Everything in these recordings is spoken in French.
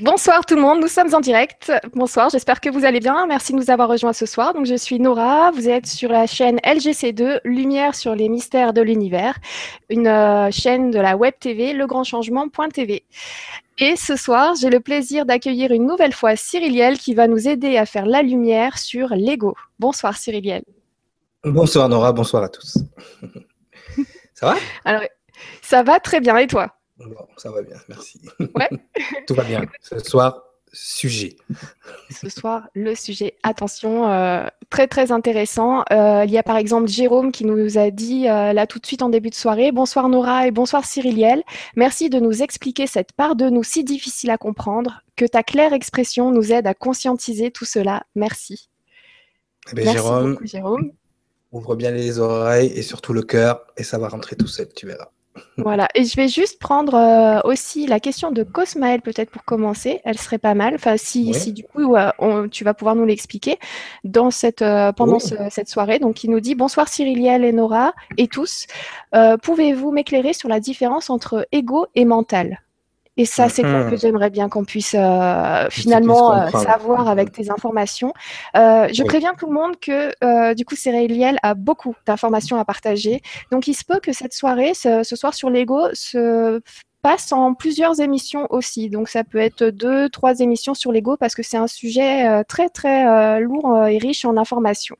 Bonsoir tout le monde, nous sommes en direct. Bonsoir, j'espère que vous allez bien. Merci de nous avoir rejoints ce soir. Donc je suis Nora, vous êtes sur la chaîne LGC2, Lumière sur les mystères de l'univers, une euh, chaîne de la web TV legrandchangement.tv. Et ce soir, j'ai le plaisir d'accueillir une nouvelle fois Cyriliel qui va nous aider à faire la lumière sur l'ego. Bonsoir Cyriliel. Bonsoir Nora, bonsoir à tous. ça va? Alors, ça va très bien et toi? Ça va bien, merci. Ouais. Tout va bien. Ce soir, sujet. Ce soir, le sujet. Attention, euh, très très intéressant. Euh, il y a par exemple Jérôme qui nous a dit euh, là tout de suite en début de soirée Bonsoir Nora et bonsoir Cyriliel. Merci de nous expliquer cette part de nous si difficile à comprendre. Que ta claire expression nous aide à conscientiser tout cela. Merci. Eh bien, Jérôme, Jérôme, ouvre bien les oreilles et surtout le cœur et ça va rentrer tout seul, tu verras. Voilà, et je vais juste prendre euh, aussi la question de Cosmaël peut-être pour commencer, elle serait pas mal, enfin si, si du coup tu vas pouvoir nous l'expliquer dans cette, euh, pendant cette soirée, donc il nous dit bonsoir Cyriliel et Nora et tous, euh, pouvez-vous m'éclairer sur la différence entre ego et mental? Et ça, c'est quoi que mhm. j'aimerais bien qu'on puisse euh, finalement euh, savoir avec tes informations. Euh, je préviens tout le monde que du coup, Céréliel a beaucoup d'informations à partager. Donc, il se peut que cette soirée, ce, soir sur l'ego, se passe en plusieurs émissions aussi. Donc, ça peut être deux, trois émissions sur l'ego parce que c'est un sujet très, très lourd et riche en informations.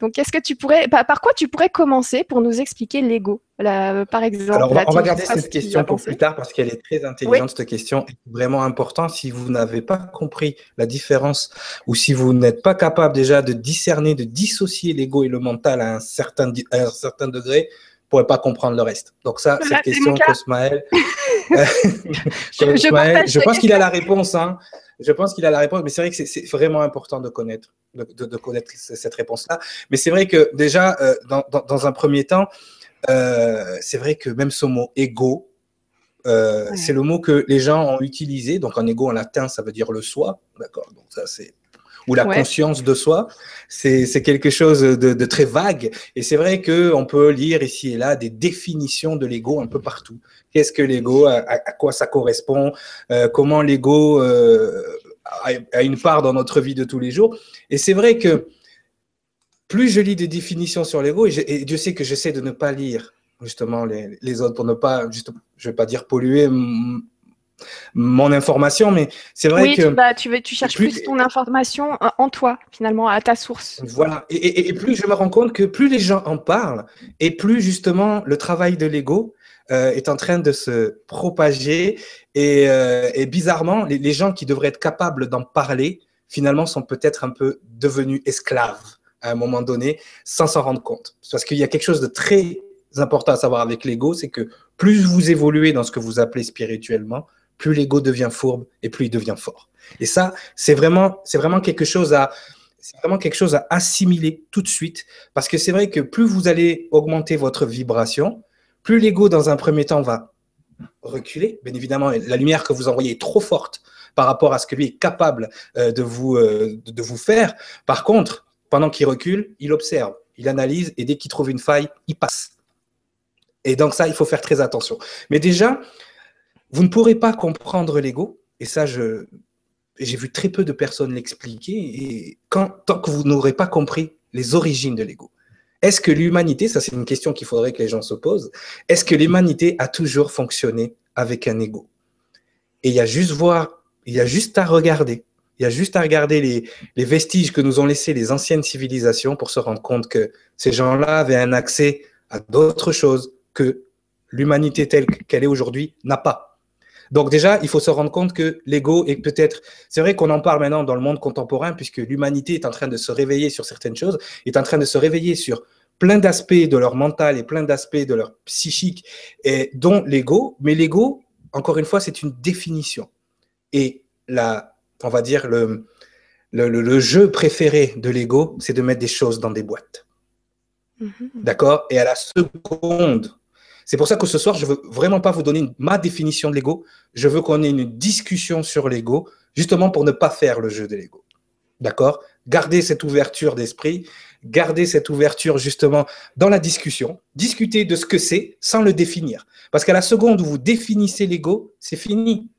Donc, qu'est-ce que tu pourrais, par, quoi tu pourrais commencer pour nous expliquer l'ego, par exemple Alors, on va, garder cette question pour plus tard parce qu'elle est très intelligente, cette question est vraiment importante. Si vous n'avez pas compris la différence ou si vous n'êtes pas capable déjà de discerner, de dissocier l'ego et le mental à un certain, à un certain degré, vous ne pourrez pas comprendre le reste. Donc ça, cette question, Cosmaël, je, je, pense qu'il a la réponse. Hein. Je pense qu'il a la réponse, mais c'est vrai que c'est vraiment important de connaître, de, connaître cette réponse-là. Mais c'est vrai que déjà, euh, dans, un premier temps, euh, c'est vrai que même ce mot ego, euh, c'est le mot que les gens ont utilisé. Donc, en ego en latin, ça veut dire le soi. D'accord. Donc, ça, c'est ou la conscience de soi, c'est quelque chose de, très vague. Et c'est vrai qu'on peut lire ici et là des définitions de l'ego un peu partout. Qu'est-ce que l'ego à, quoi ça correspond euh, Comment l'ego a, une part dans notre vie de tous les jours Et c'est vrai que plus je lis des définitions sur l'ego, et, Dieu sait que j'essaie de ne pas lire justement les, les, autres pour ne pas, juste, je vais pas dire polluer mon information, mais c'est vrai que... Oui, tu, tu, cherches plus, ton information en toi, finalement, à ta source. Voilà, et, plus je me rends compte que plus les gens en parlent, et plus justement le travail de l'ego euh, est en train de se propager, et, euh, bizarrement, les, gens qui devraient être capables d'en parler, finalement, sont peut-être un peu devenus esclaves à un moment donné, sans s'en rendre compte. Parce qu'il y a quelque chose de très important à savoir avec l'ego, c'est que plus vous évoluez dans ce que vous appelez spirituellement, plus l'ego devient fourbe et plus il devient fort. Et ça, c'est vraiment, c'est vraiment quelque chose à, c'est vraiment quelque chose à assimiler tout de suite, parce que c'est vrai que plus vous allez augmenter votre vibration, plus l'ego, dans un premier temps, va reculer. Bien évidemment, la lumière que vous envoyez est trop forte par rapport à ce que lui est capable euh, de vous, euh, de vous faire. Par contre, pendant qu'il recule, il observe, il analyse, et dès qu'il trouve une faille, il passe. Et donc ça, il faut faire très attention. Mais déjà, vous ne pourrez pas comprendre l'ego, et ça, je, j'ai vu très peu de personnes l'expliquer, et tant que vous n'aurez pas compris les origines de l'ego. Est-ce que l'humanité, ça c'est une question qu'il faudrait que les gens se posent, est-ce que l'humanité a toujours fonctionné avec un ego? Et il y a juste à regarder, il y a juste à regarder les, vestiges que nous ont laissés les anciennes civilisations pour se rendre compte que ces gens-là avaient un accès à d'autres choses que l'humanité telle qu'elle est aujourd'hui n'a pas. Donc déjà, il faut se rendre compte que l'ego est peut-être, c'est vrai qu'on en parle maintenant dans le monde contemporain, puisque l'humanité est en train de se réveiller sur certaines choses, est en train de se réveiller sur plein d'aspects de leur mental et plein d'aspects de leur psychique, dont l'ego. Mais l'ego, encore une fois, c'est une définition. Et la, on va dire, le, le, le jeu préféré de l'ego, c'est de mettre des choses dans des boîtes. Mm-hmm. D'accord? Et à la seconde c'est pour ça que ce soir, je veux vraiment pas vous donner ma définition de l'ego. Je veux qu'on ait une discussion sur l'ego, justement pour ne pas faire le jeu de l'ego. D'accord? Gardez cette ouverture d'esprit, gardez cette ouverture justement dans la discussion, discuter de ce que c'est sans le définir. Parce qu'à la seconde où vous définissez l'ego, c'est fini.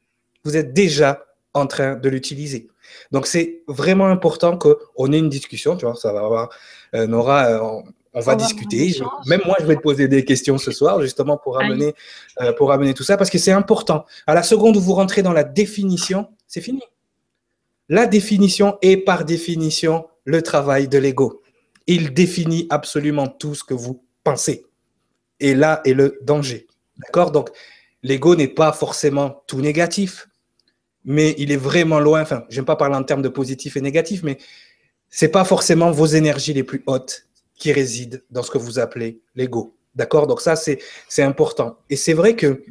Vous êtes déjà en train de l'utiliser. Donc, c'est vraiment important qu'on ait une discussion. Tu vois, ça va avoir, euh, Nora, euh, on, va discuter. même moi, je vais te poser des questions ce soir, justement, pour amener, euh, pour amener tout ça, parce que c'est important. À la seconde où vous rentrez dans la définition, c'est fini. La définition est par définition le travail de l'ego. Il définit absolument tout ce que vous pensez. Et là est le danger. D'accord? Donc, l'ego n'est pas forcément tout négatif mais il est vraiment loin. Enfin, j'aime pas parler en termes de positif et négatif, mais c'est pas forcément vos énergies les plus hautes qui résident dans ce que vous appelez l'ego. D'accord? Donc ça, c'est important. Et c'est vrai que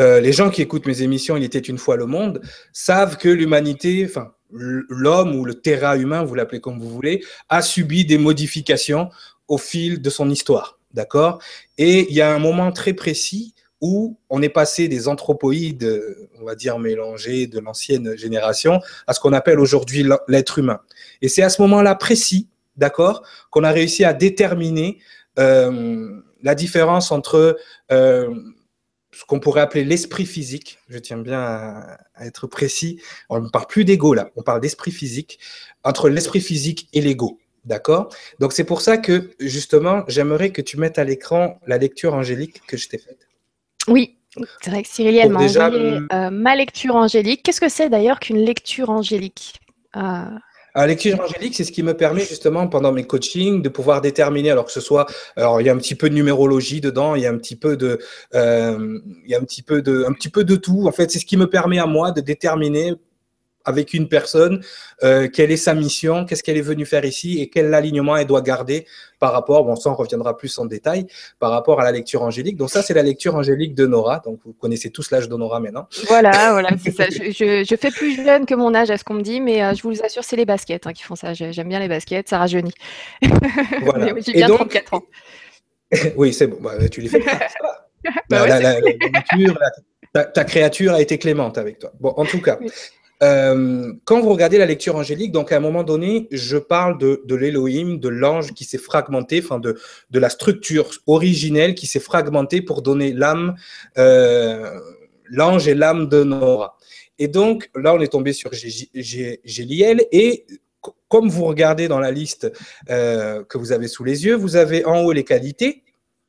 euh, les gens qui écoutent mes émissions, Il était une fois le monde, savent que l'humanité, enfin l'homme ou le terrain humain, vous l'appelez comme vous voulez, a subi des modifications au fil de son histoire. D'accord? Et il y a un moment très précis où on est passé des anthropoïdes, on va dire mélangés de l'ancienne génération, à ce qu'on appelle aujourd'hui l'être humain. Et c'est à ce moment-là précis, d'accord, qu'on a réussi à déterminer euh, la différence entre euh, ce qu'on pourrait appeler l'esprit physique, je tiens bien à, être précis, on ne parle plus d'ego là, on parle d'esprit physique, entre l'esprit physique et l'ego. D'accord? Donc c'est pour ça que justement, j'aimerais que tu mettes à l'écran la lecture angélique que je t'ai faite. Oui, c'est vrai que Cyrilienne m'a envoyé euh, ma lecture angélique. Qu'est-ce que c'est d'ailleurs qu'une lecture angélique euh... La lecture angélique, c'est ce qui me permet justement pendant mes coachings de pouvoir déterminer, alors que ce soit, alors il y a un petit peu de numérologie dedans, il y a un petit peu de, euh, il y a un petit peu de, un petit peu de tout. En fait, c'est ce qui me permet à moi de déterminer avec une personne, euh, quelle est sa mission, qu'est-ce qu'elle est venue faire ici et quel alignement elle doit garder par rapport, bon ça on reviendra plus en détail, par rapport à la lecture angélique. Donc ça c'est la lecture angélique de Nora, donc vous connaissez tous l'âge de Nora maintenant. Voilà, voilà, c'est ça. Je, fais plus jeune que mon âge à ce qu'on me dit, mais euh, je vous assure c'est les baskets hein, qui font ça. J'aime bien les baskets, ça rajeunit. Voilà. J'ai bien 34 ans. oui c'est bon, bah, tu les fais. Bah la, nature, ta, créature a été clémente avec toi. Bon, en tout cas, euh, quand vous regardez la lecture angélique, donc à un moment donné, je parle de, de l'Élohim, de l'ange qui s'est fragmenté, enfin de, la structure originelle qui s'est fragmentée pour donner l'âme, euh, l'ange et l'âme de Nora. Et donc là, on est tombé sur Géliel et comme vous regardez dans la liste euh, que vous avez sous les yeux, vous avez en haut les qualités,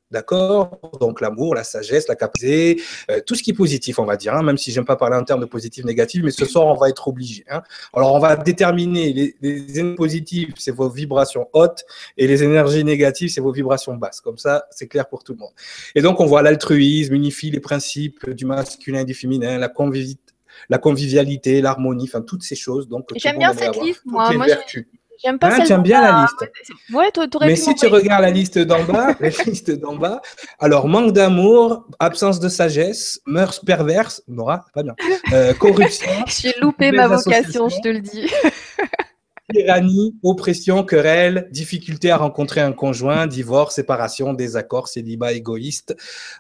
D'accord? Donc l'amour, la sagesse, la capacité, euh, tout ce qui est positif, on va dire, hein, même si j'aime pas parler en termes de positif, négatif, mais ce soir, on va être obligé. Hein. Alors, on va déterminer les, les énergies positives, c'est vos vibrations hautes, et les énergies négatives, c'est vos vibrations basses. Comme ça, c'est clair pour tout le monde. Et donc, on voit l'altruisme, unifie les principes du masculin et du féminin, la la convivialité, l'harmonie, enfin toutes ces choses. Donc, j'aime bien cette liste, moi. moi J'aime pas tu aimes bien la liste. Ouais, Mais si tu regardes la liste d'en bas, la liste d'en bas, alors manque d'amour, absence de sagesse, mœurs perverses, Nora, pas bien, euh, corruption. J'ai loupé ma vocation, je te le dis. Tyrannie, oppression, querelle, difficulté à rencontrer un conjoint, divorce, séparation, désaccord, célibat égoïste,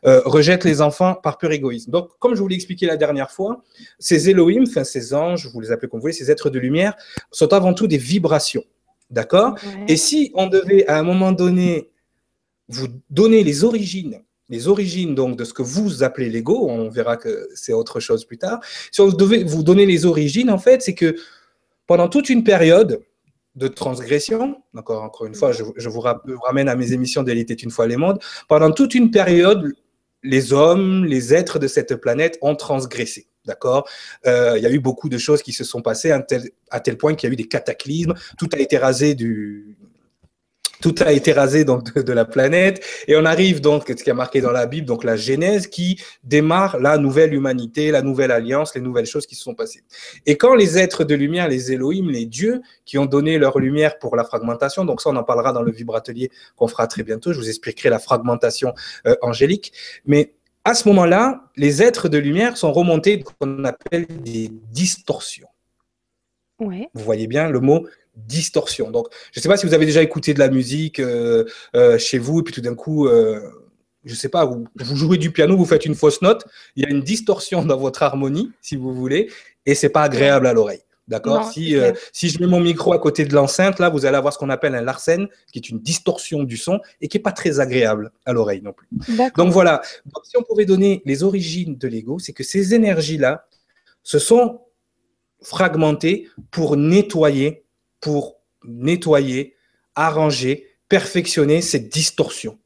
euh, rejette les enfants par pur égoïsme. Donc, comme je vous l'ai expliqué la dernière fois, ces Elohim, enfin ces anges, vous les appelez comme vous voulez, ces êtres de lumière, sont avant tout des vibrations. D'accord? Et si on devait à un moment donné vous donner les origines les origines donc de ce que vous appelez l'ego, on verra que c'est autre chose plus tard. Si on devait vous donner les origines, en fait, c'est que pendant toute une période de transgression, encore, une fois, je, vous ramène à mes émissions d'Élite est une fois les mondes, pendant toute une période, les hommes, les êtres de cette planète ont transgressé. D'accord? Euh, Il y a eu beaucoup de choses qui se sont passées à tel point qu'il y a eu des cataclysmes. Tout a été rasé du, tout a été rasé donc de, la planète et on arrive donc ce qui a marqué dans la Bible donc la Genèse qui démarre la nouvelle humanité, la nouvelle alliance, les nouvelles choses qui se sont passées. Et quand les êtres de lumière, les Elohim, les dieux qui ont donné leur lumière pour la fragmentation, donc ça on en parlera dans le vibratelier qu'on fera très bientôt, je vous expliquerai la fragmentation euh, angélique, mais à ce moment-là, les êtres de lumière sont remontés qu'on appelle des distorsions. Ouais. Vous voyez bien le mot distorsion. Donc, je ne sais pas si vous avez déjà écouté de la musique euh, euh, chez vous, et puis tout d'un coup, euh, je ne sais pas, vous, jouez du piano, vous faites une fausse note, il y a une distorsion dans votre harmonie, si vous voulez, et c'est pas agréable à l'oreille. D'accord si, si je mets mon micro à côté de l'enceinte, là, vous allez avoir ce qu'on appelle un larsen, qui est une distorsion du son et qui n'est pas très agréable à l'oreille non plus. Donc voilà, si on pouvait donner les origines de l'ego, c'est que ces énergies-là, ce sont fragmenté pour nettoyer, pour nettoyer, arranger, perfectionner cette distorsion.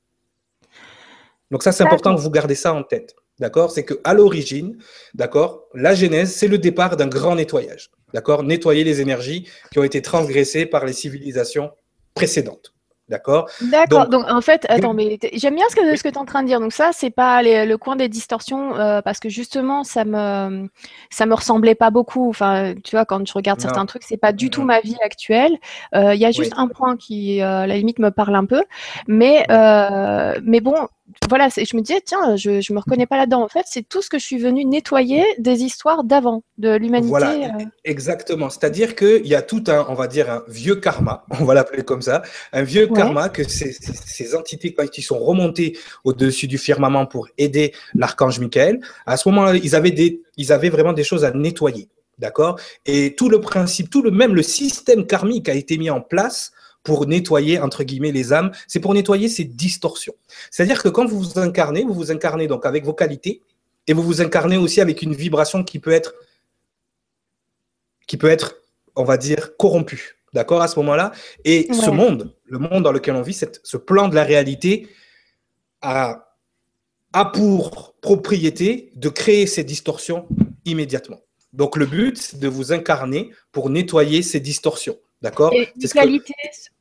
Donc ça, c'est important que vous gardez ça en tête. D'accord? C'est qu'à l'origine, d'accord, la genèse, c'est le départ d'un grand nettoyage. D'accord? Nettoyer les énergies qui ont été transgressées par les civilisations précédentes. D'accord? D'accord. Donc, en fait, attends, mais j'aime bien ce que, ce que tu es en train de dire. Donc, ça, c'est pas le coin des distorsions euh, parce que justement, ça me, ça me ressemblait pas beaucoup. Enfin, tu vois, quand je regarde certains trucs, c'est pas du tout ma vie actuelle. Euh, il y a juste un point qui, euh, à la limite, me parle un peu. Mais, mais bon, voilà, je me disais, tiens, je ne me reconnais pas là-dedans. En fait, c'est tout ce que je suis venu nettoyer des histoires d'avant, de l'humanité. Voilà, euh. exactement. C'est-à-dire qu'il y a tout un, on va dire, un vieux karma, on va l'appeler comme ça, un vieux karma que ces, ces, entités, qui sont remontées au-dessus du firmament pour aider l'archange Michael, à ce moment-là, ils avaient, des, ils avaient vraiment des choses à nettoyer. D'accord? Et tout le principe, tout le même le système karmique a été mis en place pour nettoyer, entre guillemets, les âmes, c'est pour nettoyer ces distorsions. C'est-à-dire que quand vous vous incarnez, vous vous incarnez donc avec vos qualités et vous vous incarnez aussi avec une vibration qui peut être, qui peut être on va dire, corrompue. D'accord, à ce moment-là? Et ce monde, le monde dans lequel on vit, cette, ce plan de la réalité a, a pour propriété de créer ces distorsions immédiatement. Donc le but, c'est de vous incarner pour nettoyer ces distorsions. D'accord Les qualités,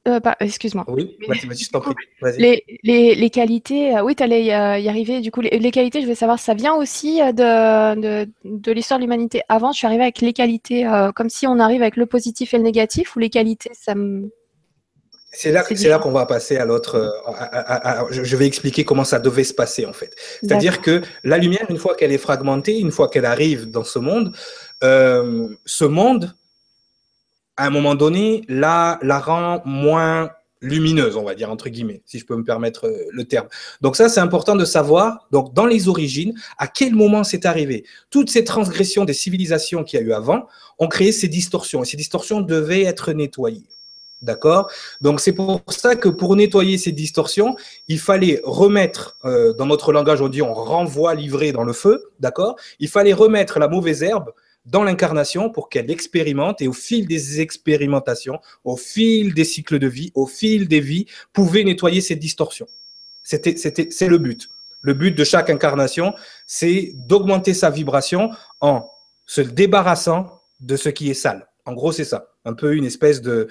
euh, excuse-moi. Oui, prie. Les, les, les, qualités, euh, oui, tu allais y, arriver. Du coup, les, qualités, je veux savoir, ça vient aussi euh, de, de, de l'histoire de l'humanité. Avant, je suis arrivée avec les qualités, comme si on arrive avec le positif et le négatif, ou les qualités, ça me. C'est là, c'est là qu'on va passer à l'autre. je vais expliquer comment ça devait se passer en fait. C'est-à-dire que la lumière, une fois qu'elle est fragmentée, une fois qu'elle arrive dans ce monde, ce monde à un moment donné, la, la rend moins lumineuse, on va dire, entre guillemets, si je peux me permettre euh, le terme. Donc ça, c'est important de savoir, donc dans les origines, à quel moment c'est arrivé. Toutes ces transgressions des civilisations qu'il y a eu avant ont créé ces distorsions, et ces distorsions devaient être nettoyées. D'accord? Donc c'est pour ça que pour nettoyer ces distorsions, il fallait remettre, euh, dans notre langage on dit on renvoie livré dans le feu, d'accord? Il fallait remettre la mauvaise herbe dans l'incarnation pour qu'elle expérimente et au fil des expérimentations, au fil des cycles de vie, au fil des vies, pouvait nettoyer ces distorsions. C'est le but. Le but de chaque incarnation, c'est d'augmenter sa vibration en se débarrassant de ce qui est sale. En gros, c'est ça. Un peu une espèce de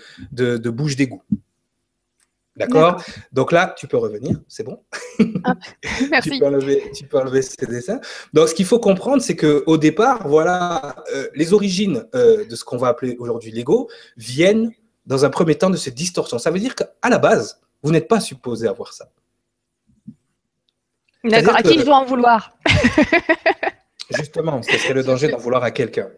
bouche d'égout. D'accord Donc là, tu peux revenir, c'est bon. Ah, merci. tu, peux enlever, tu, peux enlever, ces dessins. Donc, ce qu'il faut comprendre, c'est qu'au départ, voilà, euh, les origines euh, de ce qu'on va appeler aujourd'hui l'ego viennent dans un premier temps de ces distorsions. Ça veut dire qu'à la base, vous n'êtes pas supposé avoir ça. D'accord, à qui je dois en vouloir? Justement, ce serait le danger d'en vouloir à quelqu'un.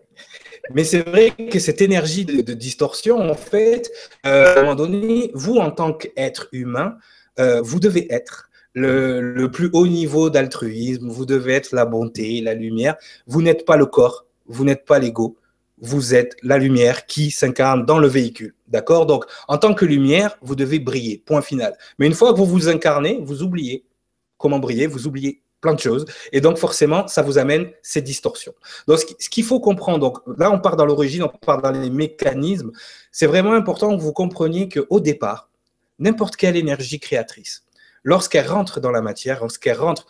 Mais c'est vrai que cette énergie de, distorsion, en fait, euh, à un moment donné, vous, en tant qu'être humain, euh, vous devez être le, plus haut niveau d'altruisme, vous devez être la bonté, la lumière. Vous n'êtes pas le corps, vous n'êtes pas l'ego, vous êtes la lumière qui s'incarne dans le véhicule. D'accord? Donc, en tant que lumière, vous devez briller, point final. Mais une fois que vous vous incarnez, vous oubliez comment briller, vous oubliez plein de choses. Et donc, forcément, ça vous amène ces distorsions. Donc, ce qu'il faut comprendre, donc là, on part dans l'origine, on part dans les mécanismes. C'est vraiment important que vous compreniez qu'au départ, n'importe quelle énergie créatrice, lorsqu'elle rentre dans la matière, lorsqu'elle rentre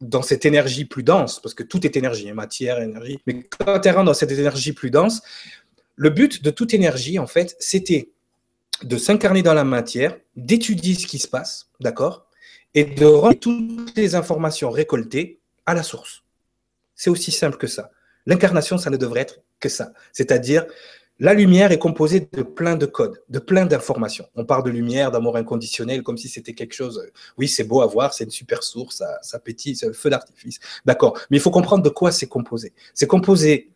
dans cette énergie plus dense, parce que tout est énergie, hein, matière, énergie, mais quand elle rentre dans cette énergie plus dense, le but de toute énergie, en fait, c'était de s'incarner dans la matière, d'étudier ce qui se passe, d'accord? Et de rendre toutes les informations récoltées à la source. C'est aussi simple que ça. L'incarnation, ça ne devrait être que ça. C'est-à-dire, la lumière est composée de plein de codes, de plein d'informations. On parle de lumière, d'amour inconditionnel, comme si c'était quelque chose. Euh, oui, c'est beau à voir, c'est une super source, ça, ça c'est le feu d'artifice. D'accord. Mais il faut comprendre de quoi c'est composé. C'est composé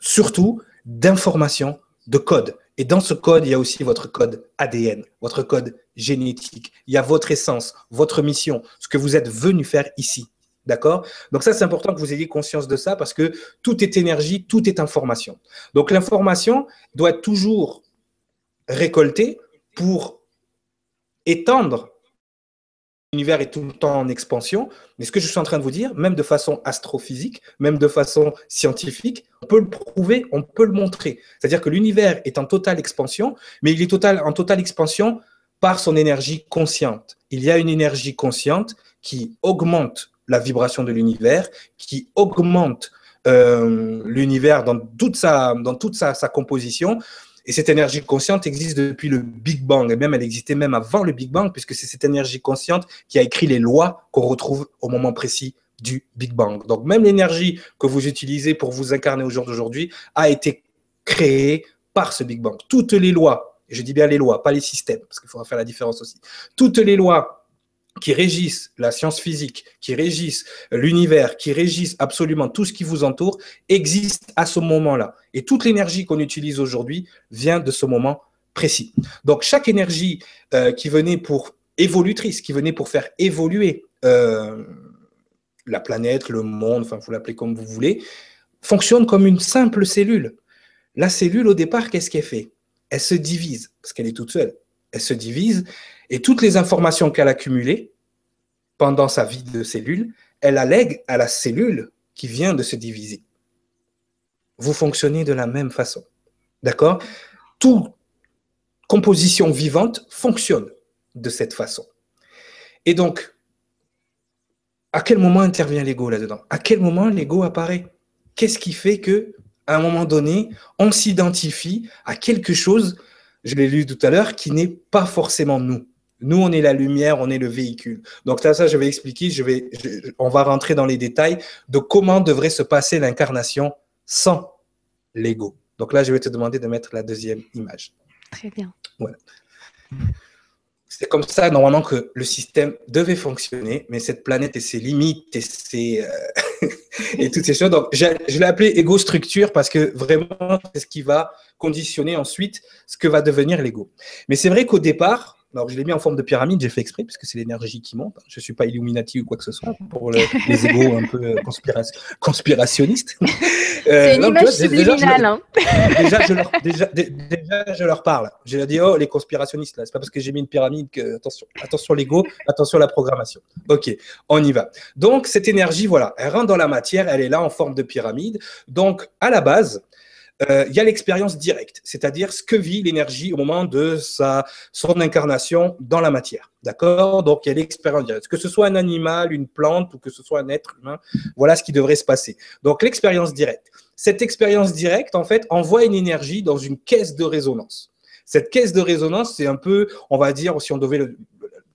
surtout d'informations, de codes. Et dans ce code, il y a aussi votre code ADN, votre code génétique. Il y a votre essence, votre mission, ce que vous êtes venu faire ici. D'accord? Donc ça, c'est important que vous ayez conscience de ça parce que tout est énergie, tout est information. Donc l'information doit être toujours récoltée pour étendre. L'univers est tout le temps en expansion. Mais ce que je suis en train de vous dire, même de façon astrophysique, même de façon scientifique, On peut le prouver, on peut le montrer. C'est-à-dire que l'univers est en totale expansion, mais il est en totale expansion par son énergie consciente. Il y a une énergie consciente qui augmente la vibration de l'univers, qui augmente euh, l'univers dans toute sa, composition. Et cette énergie consciente existe depuis le Big Bang, et même elle existait même avant le Big Bang, puisque c'est cette énergie consciente qui a écrit les lois qu'on retrouve au moment précis du Big Bang. Donc même l'énergie que vous utilisez pour vous incarner au jour d'aujourd'hui a été créée par ce Big Bang. Toutes les lois, et je dis bien les lois, pas les systèmes, parce qu'il faudra faire la différence aussi, toutes les lois qui régissent la science physique, qui régissent l'univers, qui régissent absolument tout ce qui vous entoure, existent à ce moment-là. Et toute l'énergie qu'on utilise aujourd'hui vient de ce moment précis. Donc chaque énergie euh, qui venait pour évolutrice, qui venait pour faire évoluer euh, la planète, le monde, enfin vous l'appelez comme vous voulez, fonctionne comme une simple cellule. La cellule, au départ, qu'est-ce qu'elle fait? Elle se divise, parce qu'elle est toute seule. Elle se divise, et toutes les informations qu'elle a accumulées pendant sa vie de cellule, elle allègue à la cellule qui vient de se diviser. Vous fonctionnez de la même façon. D'accord? Toute composition vivante fonctionne de cette façon. Et donc, à quel moment intervient l'ego là-dedans? À quel moment l'ego apparaît? Qu'est-ce qui fait que, un moment donné, on s'identifie à quelque chose, je l'ai lu tout à l'heure, qui n'est pas forcément nous nous, on est la lumière, on est le véhicule. Donc ça, ça je vais expliquer, je vais, on va rentrer dans les détails de comment devrait se passer l'incarnation sans l'ego. Donc là, je vais te demander de mettre la deuxième image. Très bien. Voilà. C'est comme ça, normalement, que le système devait fonctionner, mais cette planète et ses limites et, ses, euh, et toutes ces choses. Donc, je, l'ai appelé ego structure parce que vraiment, c'est ce qui va conditionner ensuite ce que va devenir l'ego. Mais c'est vrai qu'au départ, alors, je l'ai mis en forme de pyramide, j'ai fait exprès, puisque c'est l'énergie qui monte. Je ne suis pas Illuminati ou quoi que ce soit, pour les égaux un peu euh, conspirationnistes. c'est une euh, image subliminale. Hein. Déjà, je leur, déjà, je leur parle. Je leur dis, oh, les conspirationnistes, là, c'est pas parce que j'ai mis une pyramide que, attention, attention l'ego, attention la programmation. Ok, on y va. Donc, cette énergie, voilà, elle rentre dans la matière, elle est là en forme de pyramide. Donc, à la base, euh, il y a l'expérience directe, c'est-à-dire ce que vit l'énergie au moment de sa, son incarnation dans la matière. D'accord? Donc, il y a l'expérience directe. Que ce soit un animal, une plante ou que ce soit un être humain, voilà ce qui devrait se passer. Donc, l'expérience directe. Cette expérience directe, en fait, envoie une énergie dans une caisse de résonance. Cette caisse de résonance, c'est un peu, on va dire, si on devait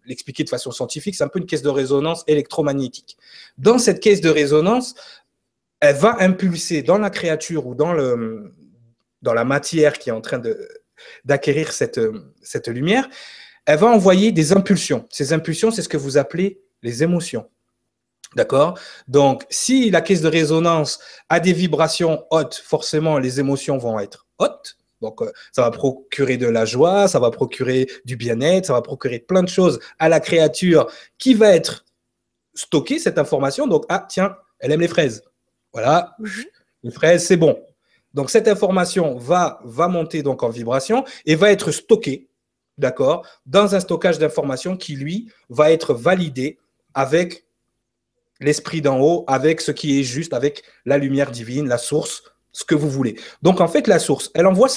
l'expliquer de façon scientifique, c'est un peu une caisse de résonance électromagnétique. Dans cette caisse de résonance, elle va impulser dans la créature ou dans, le, dans la matière qui est en train d'acquérir cette, cette lumière, elle va envoyer des impulsions. Ces impulsions, c'est ce que vous appelez les émotions. D'accord? Donc, si la caisse de résonance a des vibrations hautes, forcément, les émotions vont être hautes. Donc, euh, ça va procurer de la joie, ça va procurer du bien-être, ça va procurer plein de choses à la créature qui va être stockée, cette information. Donc, ah, tiens, elle aime les fraises. Voilà, mhm. une fraise, c'est bon. Donc cette information va, va monter donc en vibration et va être stockée, d'accord, dans un stockage d'informations qui, lui, va être validé avec l'esprit d'en haut, avec ce qui est juste, avec la lumière divine, la source, ce que vous voulez. Donc en fait, la source, elle envoie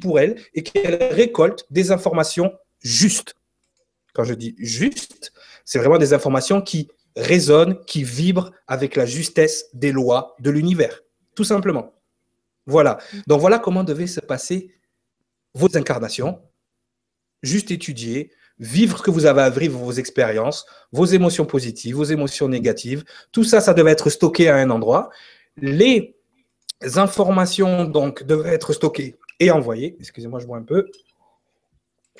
pour elle et qu'elle récolte des informations justes. Quand je dis juste, c'est vraiment des informations qui résonne, qui vibre avec la justesse des lois de l'univers, tout simplement. Voilà. Donc voilà comment devaient se passer vos incarnations. Juste étudier, vivre ce que vous avez à vivre, vos expériences, vos émotions positives, vos émotions négatives. Tout ça, ça devait être stocké à un endroit. Les informations, donc, devaient être stockées et envoyées. Excusez-moi, je vois un peu.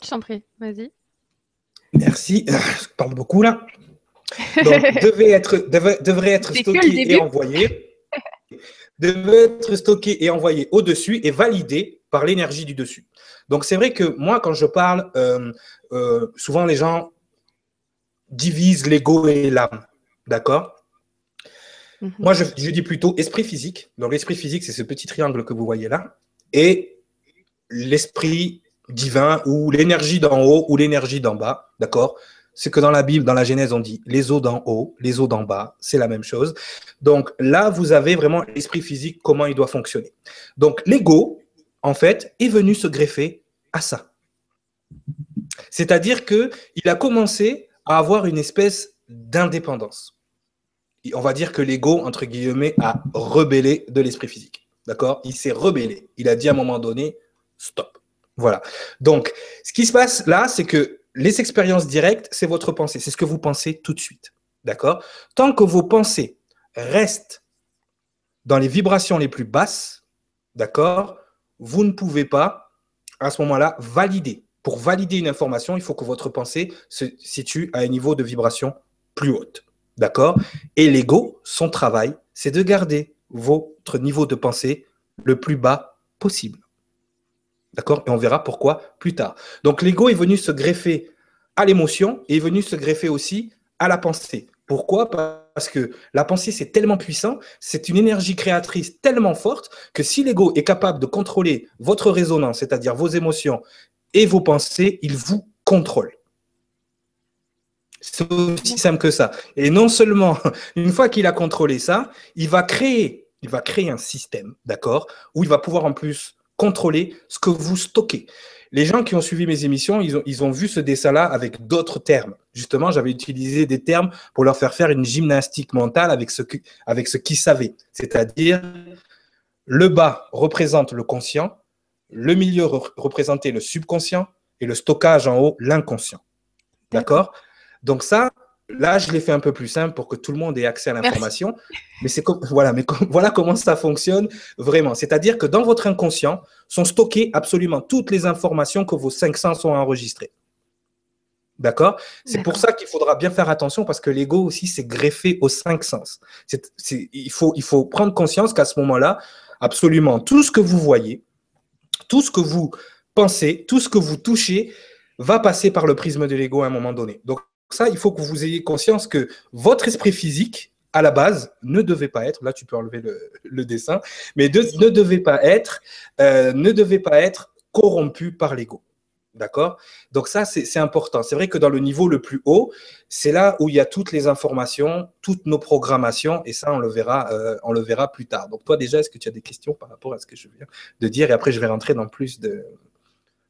Je t'en prie, vas-y. Merci. Je parle beaucoup là. Donc, devait être, devrait être stocké et envoyé. devait être stocké et envoyé au-dessus et validé par l'énergie du dessus. Donc, c'est vrai que moi, quand je parle, euh, euh, souvent les gens divisent l'ego et l'âme. D'accord? Mhm. Moi, je, je, dis plutôt esprit physique. Donc, l'esprit physique, c'est ce petit triangle que vous voyez là. Et l'esprit divin ou l'énergie d'en haut ou l'énergie d'en bas. D'accord? C'est que dans la Bible, dans la Genèse, on dit les eaux d'en haut, les eaux d'en bas, c'est la même chose. Donc là, vous avez vraiment l'esprit physique, comment il doit fonctionner. Donc l'ego, en fait, est venu se greffer à ça. C'est-à-dire qu'il a commencé à avoir une espèce d'indépendance. On va dire que l'ego, entre guillemets, a rebellé de l'esprit physique. D'accord? Il s'est rebellé. Il a dit à un moment donné, stop. Voilà. Donc, ce qui se passe là, c'est que les expériences directes, c'est votre pensée. C'est ce que vous pensez tout de suite. D'accord? Tant que vos pensées restent dans les vibrations les plus basses, d'accord? Vous ne pouvez pas, à ce moment-là, valider. Pour valider une information, il faut que votre pensée se situe à un niveau de vibration plus haute. D'accord? Et l'ego, son travail, c'est de garder votre niveau de pensée le plus bas possible. D'accord? Et on verra pourquoi plus tard. Donc l'ego est venu se greffer à l'émotion et est venu se greffer aussi à la pensée. Pourquoi? Parce que la pensée, c'est tellement puissant, c'est une énergie créatrice tellement forte que si l'ego est capable de contrôler votre résonance, c'est-à-dire vos émotions et vos pensées, il vous contrôle. C'est aussi simple que ça. Et non seulement, une fois qu'il a contrôlé ça, il va créer, il va créer un système, d'accord, où il va pouvoir en plus contrôler ce que vous stockez. Les gens qui ont suivi mes émissions, ils ont, ils ont vu ce dessin-là avec d'autres termes. Justement, j'avais utilisé des termes pour leur faire faire une gymnastique mentale avec ce, avec ce qu'ils savaient. C'est-à-dire, le bas représente le conscient, le milieu représentait le subconscient et le stockage en haut, l'inconscient. D'accord? Donc ça, Là, je l'ai fait un peu plus simple pour que tout le monde ait accès à l'information. Mais c'est voilà, mais voilà comment ça fonctionne vraiment. C'est-à-dire que dans votre inconscient sont stockées absolument toutes les informations que vos cinq sens ont enregistrées. D'accord? C'est pour ça qu'il faudra bien faire attention parce que l'ego aussi s'est greffé aux cinq sens. il, faut, il faut prendre conscience qu'à ce moment-là, absolument tout ce que vous voyez, tout ce que vous pensez, tout ce que vous touchez va passer par le prisme de l'ego à un moment donné. Donc, ça, il faut que vous ayez conscience que votre esprit physique, à la base, ne devait pas être, là tu peux enlever le, dessin, mais ne devait pas être, euh, ne devait pas être corrompu par l'ego. D'accord? Donc ça, c'est important. C'est vrai que dans le niveau le plus haut, c'est là où il y a toutes les informations, toutes nos programmations, et ça, on le verra, euh, on le verra plus tard. Donc toi, déjà, est-ce que tu as des questions par rapport à ce que je viens de dire? Et après, je vais rentrer dans plus de,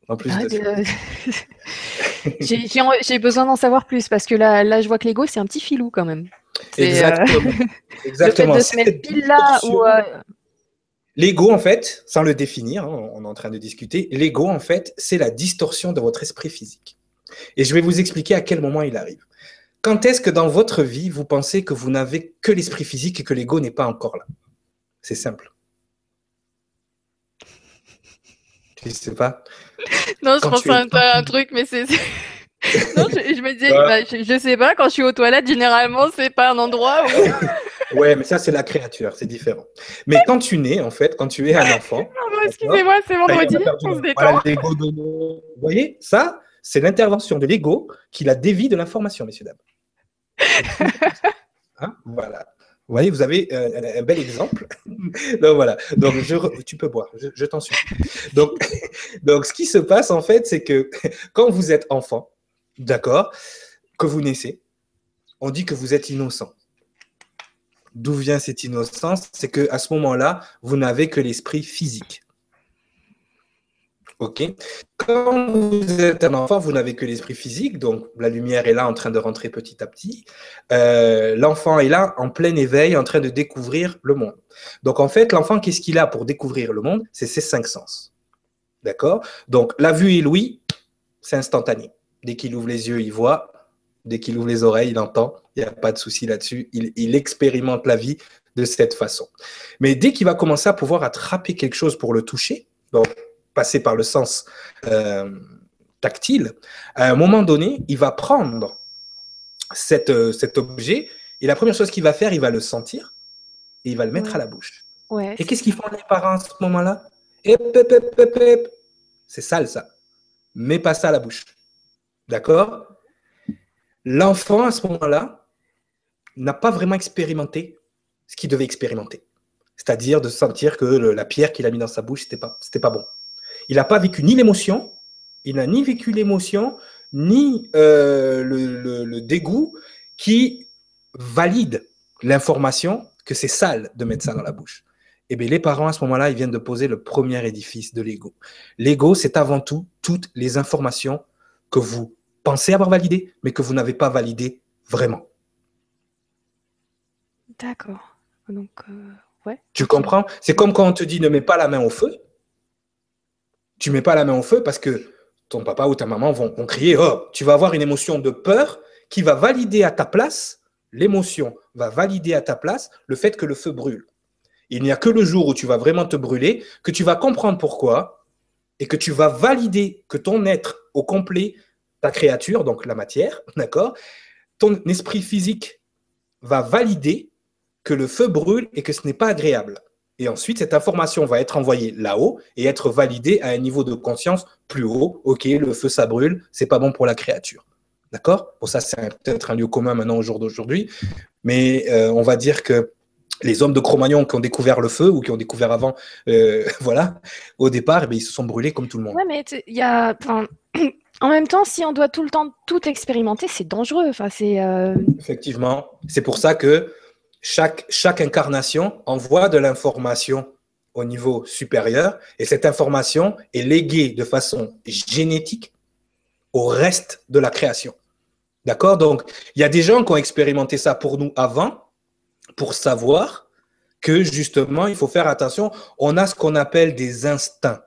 en plus ah, de... J'ai besoin d'en savoir plus parce que là, là je vois que l'ego, c'est un petit filou quand même. Exactement. Euh... Exactement. le fait de se mettre pile là ou. Euh, l'ego, en fait, sans le définir, hein, on est en train de discuter, l'ego, en fait, c'est la distorsion de votre esprit physique. Et je vais vous expliquer à quel moment il arrive. Quand est-ce que dans votre vie, vous pensez que vous n'avez que l'esprit physique et que l'ego n'est pas encore là? C'est simple. Je ne sais pas. Non, je pense à un truc, mais c'est. non, je, me disais, bah, je, sais pas, quand je suis aux toilettes, généralement, c'est pas un endroit où. ouais, mais ça, c'est la créature, c'est différent. Mais quand tu nais, en fait, quand tu es un enfant. excusez-moi, c'est vendredi, on se détend. Vous voyez, ça, c'est l'intervention de l'ego qui la dévie de l'information, messieurs, dames. Hein voilà. Vous voyez, vous avez euh, un bel exemple. donc voilà, donc tu peux boire, je, t'en supplie. Donc, donc ce qui se passe en fait, c'est que quand vous êtes enfant, d'accord, que vous naissez, on dit que vous êtes innocent. D'où vient cette innocence? C'est que à ce moment-là, vous n'avez que l'esprit physique. OK Quand vous êtes un enfant, vous n'avez que l'esprit physique, donc la lumière est là en train de rentrer petit à petit. Euh, l'enfant est là en plein éveil, en train de découvrir le monde. Donc en fait, l'enfant, qu'est-ce qu'il a pour découvrir le monde? C'est ses cinq sens. D'accord? Donc la vue et l'ouïe, c'est instantané. Dès qu'il ouvre les yeux, il voit. Dès qu'il ouvre les oreilles, il entend. Il n'y a pas de souci là-dessus. Il, il expérimente la vie de cette façon. Mais dès qu'il va commencer à pouvoir attraper quelque chose pour le toucher, donc passer par le sens euh, tactile, à un moment donné, il va prendre cette, euh, cet objet et la première chose qu'il va faire, il va le sentir et il va le mettre à la bouche. et qu'est-ce qu'ils font les parents à ce moment-là? C'est sale ça. Mets pas ça à la bouche. D'accord? L'enfant, à ce moment-là, n'a pas vraiment expérimenté ce qu'il devait expérimenter. C'est-à-dire de sentir que la pierre qu'il a mis dans sa bouche, c'était pas, pas bon. Il n'a pas vécu ni l'émotion, il n'a ni vécu l'émotion, ni euh, le, dégoût qui valide l'information que c'est sale de mettre ça dans la bouche. Eh bien, les parents, à ce moment-là, ils viennent de poser le premier édifice de l'ego. L'ego, c'est avant tout toutes les informations que vous pensez avoir validées, mais que vous n'avez pas validées vraiment. D'accord. Donc, euh, ouais. Tu comprends? C'est comme quand on te dit ne mets pas la main au feu. Tu mets pas la main au feu parce que ton papa ou ta maman vont, crier oh, tu vas avoir une émotion de peur qui va valider à ta place, l'émotion va valider à ta place le fait que le feu brûle. Il n'y a que le jour où tu vas vraiment te brûler que tu vas comprendre pourquoi et que tu vas valider que ton être au complet, ta créature, donc la matière, d'accord, ton esprit physique va valider que le feu brûle et que ce n'est pas agréable. Et ensuite, cette information va être envoyée là-haut et être validée à un niveau de conscience plus haut. Ok, le feu, ça brûle, c'est pas bon pour la créature. D'accord? Bon, ça, c'est peut-être un lieu commun maintenant au jour d'aujourd'hui. Mais euh, on va dire que les hommes de Cro-Magnon qui ont découvert le feu ou qui ont découvert avant, euh, voilà, au départ, eh ils se sont brûlés comme tout le monde. Ouais, mais il y a. En même temps, si on doit tout le temps tout expérimenter, c'est dangereux. Enfin, c'est. Euh, Effectivement, c'est pour ça que chaque, incarnation envoie de l'information au niveau supérieur et cette information est léguée de façon génétique au reste de la création. D'accord? Donc, il y a des gens qui ont expérimenté ça pour nous avant, pour savoir que justement, il faut faire attention. On a ce qu'on appelle des instincts.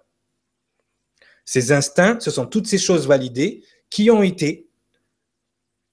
Ces instincts, ce sont toutes ces choses validées qui ont été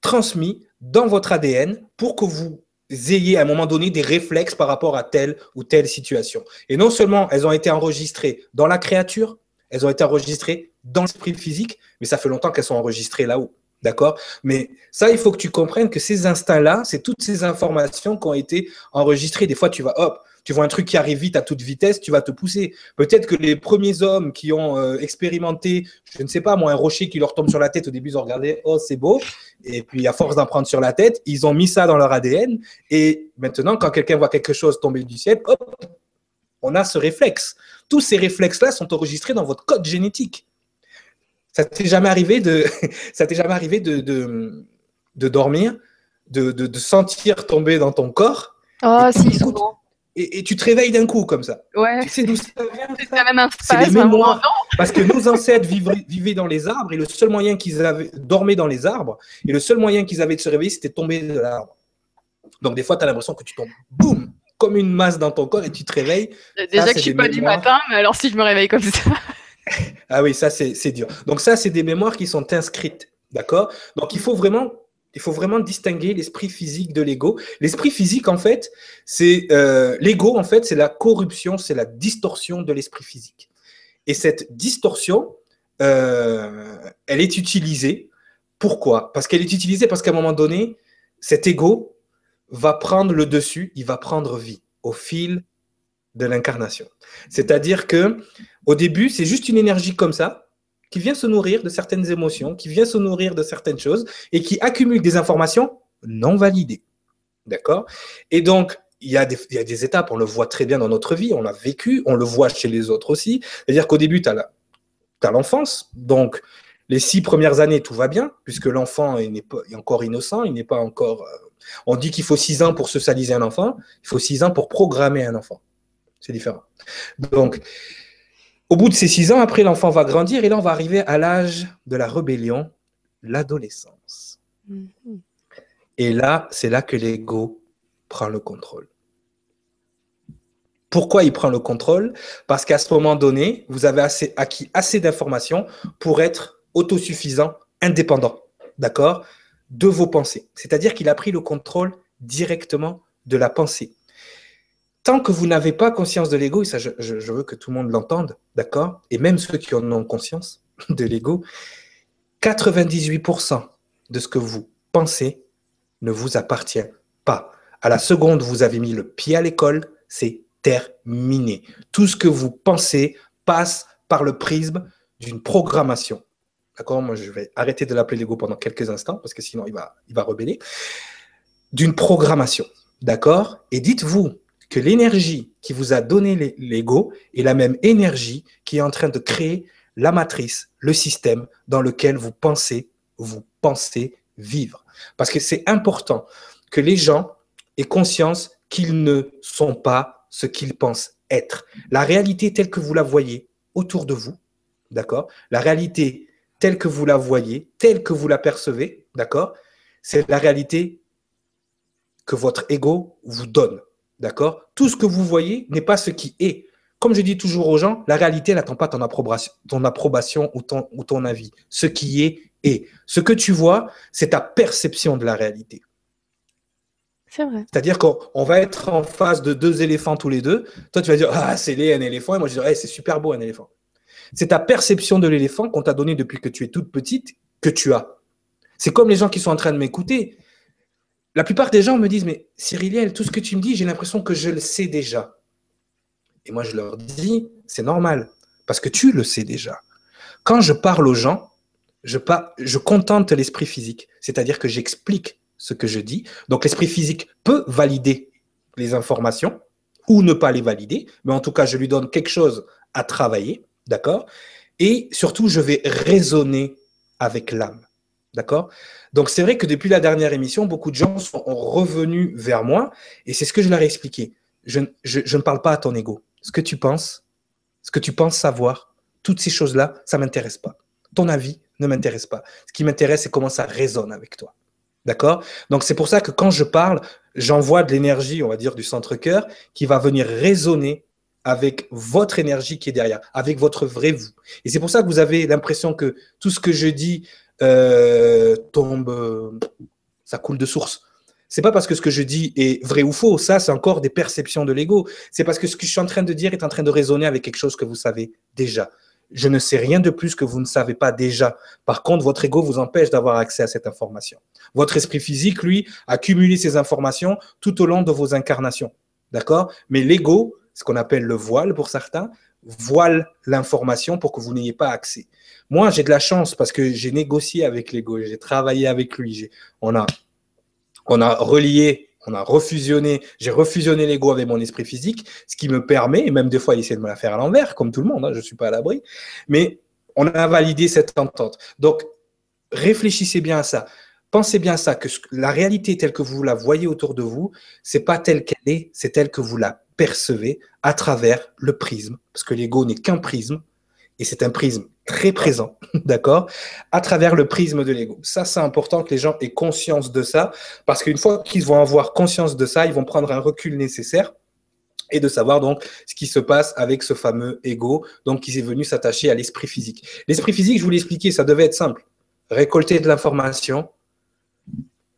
transmis dans votre ADN pour que vous ayez à un moment donné des réflexes par rapport à telle ou telle situation. Et non seulement elles ont été enregistrées dans la créature, elles ont été enregistrées dans l'esprit physique, mais ça fait longtemps qu'elles sont enregistrées là-haut. D'accord? Mais ça, il faut que tu comprennes que ces instincts-là, c'est toutes ces informations qui ont été enregistrées. Des fois, tu vas, hop, tu vois un truc qui arrive vite à toute vitesse, tu vas te pousser. Peut-être que les premiers hommes qui ont euh, expérimenté, je ne sais pas, moi, un rocher qui leur tombe sur la tête, au début, ils ont regardé, oh, c'est beau. Et puis, à force d'en prendre sur la tête, ils ont mis ça dans leur ADN. Et maintenant, quand quelqu'un voit quelque chose tomber du ciel, hop, on a ce réflexe. Tous ces réflexes-là sont enregistrés dans votre code génétique. Ça t'est jamais arrivé de, ça t'est jamais arrivé de, de, dormir, de, de, sentir tomber dans ton corps? Oh, si, souvent et, tu te réveilles d'un coup comme ça. Ouais. Tu sais d'où ça vient C'est même un spasme. mémoires. Parce que nos ancêtres vivaient, dans les arbres et le seul moyen qu'ils avaient, dormaient dans les arbres, et le seul moyen qu'ils avaient de se réveiller, c'était tomber de l'arbre. Donc des fois, tu as l'impression que tu tombes, boum, comme une masse dans ton corps et tu te réveilles. Déjà que je suis pas du matin, mais alors si je me réveille comme ça. ah oui, ça c'est dur. Donc ça, c'est des mémoires qui sont inscrites. D'accord? Donc il faut vraiment il faut vraiment distinguer l'esprit physique de l'ego. L'esprit physique, en fait, c'est euh, l'ego, en fait, c'est la corruption, c'est la distorsion de l'esprit physique. Et cette distorsion, euh, elle est utilisée. Pourquoi? Parce qu'elle est utilisée parce qu'à un moment donné, cet ego va prendre le dessus, il va prendre vie au fil de l'incarnation. C'est-à-dire que au début, c'est juste une énergie comme ça, qui vient se nourrir de certaines émotions, qui vient se nourrir de certaines choses et qui accumule des informations non validées. D'accord? Et donc, il y, a des, étapes, on le voit très bien dans notre vie, on l'a vécu, on le voit chez les autres aussi. C'est-à-dire qu'au début, tu as l'enfance, donc les six premières années, tout va bien, puisque l'enfant est, est, encore innocent, il n'est pas encore... Euh, on dit qu'il faut six ans pour socialiser un enfant, il faut six ans pour programmer un enfant. C'est différent. Donc, au bout de ces six ans, après, l'enfant va grandir et là, on va arriver à l'âge de la rébellion, l'adolescence. Mm-hmm. Et là, c'est là que l'ego prend le contrôle. Pourquoi il prend le contrôle? Parce qu'à ce moment donné, vous avez acquis assez d'informations pour être autosuffisant, indépendant, d'accord, de vos pensées. C'est-à-dire qu'il a pris le contrôle directement de la pensée tant que vous n'avez pas conscience de l'ego, et ça je, veux que tout le monde l'entende, d'accord? Et même ceux qui en ont conscience de l'ego, 98% de ce que vous pensez ne vous appartient pas. À la seconde vous avez mis le pied à l'école, c'est terminé. Tout ce que vous pensez passe par le prisme d'une programmation. D'accord? Moi, je vais arrêter de l'appeler l'ego pendant quelques instants parce que sinon, il va, il va rebeller. D'une programmation. D'accord? Et dites-vous, que l'énergie qui vous a donné l'ego est la même énergie qui est en train de créer la matrice, le système dans lequel vous pensez vous pensez vivre. Parce que c'est important que les gens aient conscience qu'ils ne sont pas ce qu'ils pensent être. La réalité telle que vous la voyez autour de vous, d'accord? La réalité telle que vous la voyez, telle que vous la percevez, d'accord? C'est la réalité que votre ego vous donne, d'accord? Tout ce que vous voyez n'est pas ce qui est. Comme je dis toujours aux gens, la réalité n'attend pas ton approbation, ton approbation ou, ton, ou ton avis. Ce qui est, est. Ce que tu vois, c'est ta perception de la réalité. C'est vrai. C'est-à-dire qu'on va être en face de deux éléphants tous les deux. Toi, tu vas dire, ah, c'est laid un éléphant. Et moi, je dirais, c'est super beau un éléphant. C'est ta perception de l'éléphant qu'on t'a donné depuis que tu es toute petite que tu as. C'est comme les gens qui sont en train de m'écouter. La plupart des gens me disent, mais Cyriliel, tout ce que tu me dis, j'ai l'impression que je le sais déjà. Et moi, je leur dis, c'est normal, parce que tu le sais déjà. Quand je parle aux gens, je, je contente l'esprit physique, c'est-à-dire que j'explique ce que je dis. Donc, l'esprit physique peut valider les informations ou ne pas les valider, mais en tout cas, je lui donne quelque chose à travailler, d'accord? Et surtout, je vais raisonner avec l'âme, d'accord? Donc, c'est vrai que depuis la dernière émission, beaucoup de gens sont revenus vers moi, et c'est ce que je leur ai expliqué. je ne parle pas à ton ego ce que tu penses, ce que tu penses savoir, toutes ces choses-là, ça ne m'intéresse pas. Ton avis ne m'intéresse pas. Ce qui m'intéresse, c'est comment ça résonne avec toi. D'accord? Donc c'est pour ça que quand je parle, j'envoie de l'énergie, on va dire, du centre-cœur, qui va venir résonner avec votre énergie qui est derrière, avec votre vrai vous. Et c'est pour ça que vous avez l'impression que tout ce que je dis euh, tombe, euh, ça coule de source c'est pas parce que ce que je dis est vrai ou faux, ça c'est encore des perceptions de l'ego. C'est parce que ce que je suis en train de dire est en train de résonner avec quelque chose que vous savez déjà. Je ne sais rien de plus que vous ne savez pas déjà. Par contre, votre ego vous empêche d'avoir accès à cette information. Votre esprit physique, lui, a cumulé ces informations tout au long de vos incarnations. D'accord? Mais l'ego, ce qu'on appelle le voile pour certains, voile l'information pour que vous n'ayez pas accès. Moi, j'ai de la chance parce que j'ai négocié avec l'ego, j'ai travaillé avec lui. On a on a relié, on a refusionné, j'ai refusionné l'ego avec mon esprit physique, ce qui me permet, et même des fois, il essaie de me la faire à l'envers, comme tout le monde, hein, je ne suis pas à l'abri, mais on a validé cette entente. Donc, réfléchissez bien à ça. Pensez bien à ça, que la réalité telle que vous la voyez autour de vous, c'est pas telle qu'elle est, c'est telle que vous la percevez à travers le prisme, parce que l'ego n'est qu'un prisme, et c'est un prisme très présent, d'accord, à travers le prisme de l'ego. Ça, c'est important que les gens aient conscience de ça, parce qu'une fois qu'ils vont avoir conscience de ça, ils vont prendre un recul nécessaire et de savoir donc ce qui se passe avec ce fameux ego, donc qui est venu s'attacher à l'esprit physique. L'esprit physique, je vous l'ai expliqué, ça devait être simple. Récolter de l'information,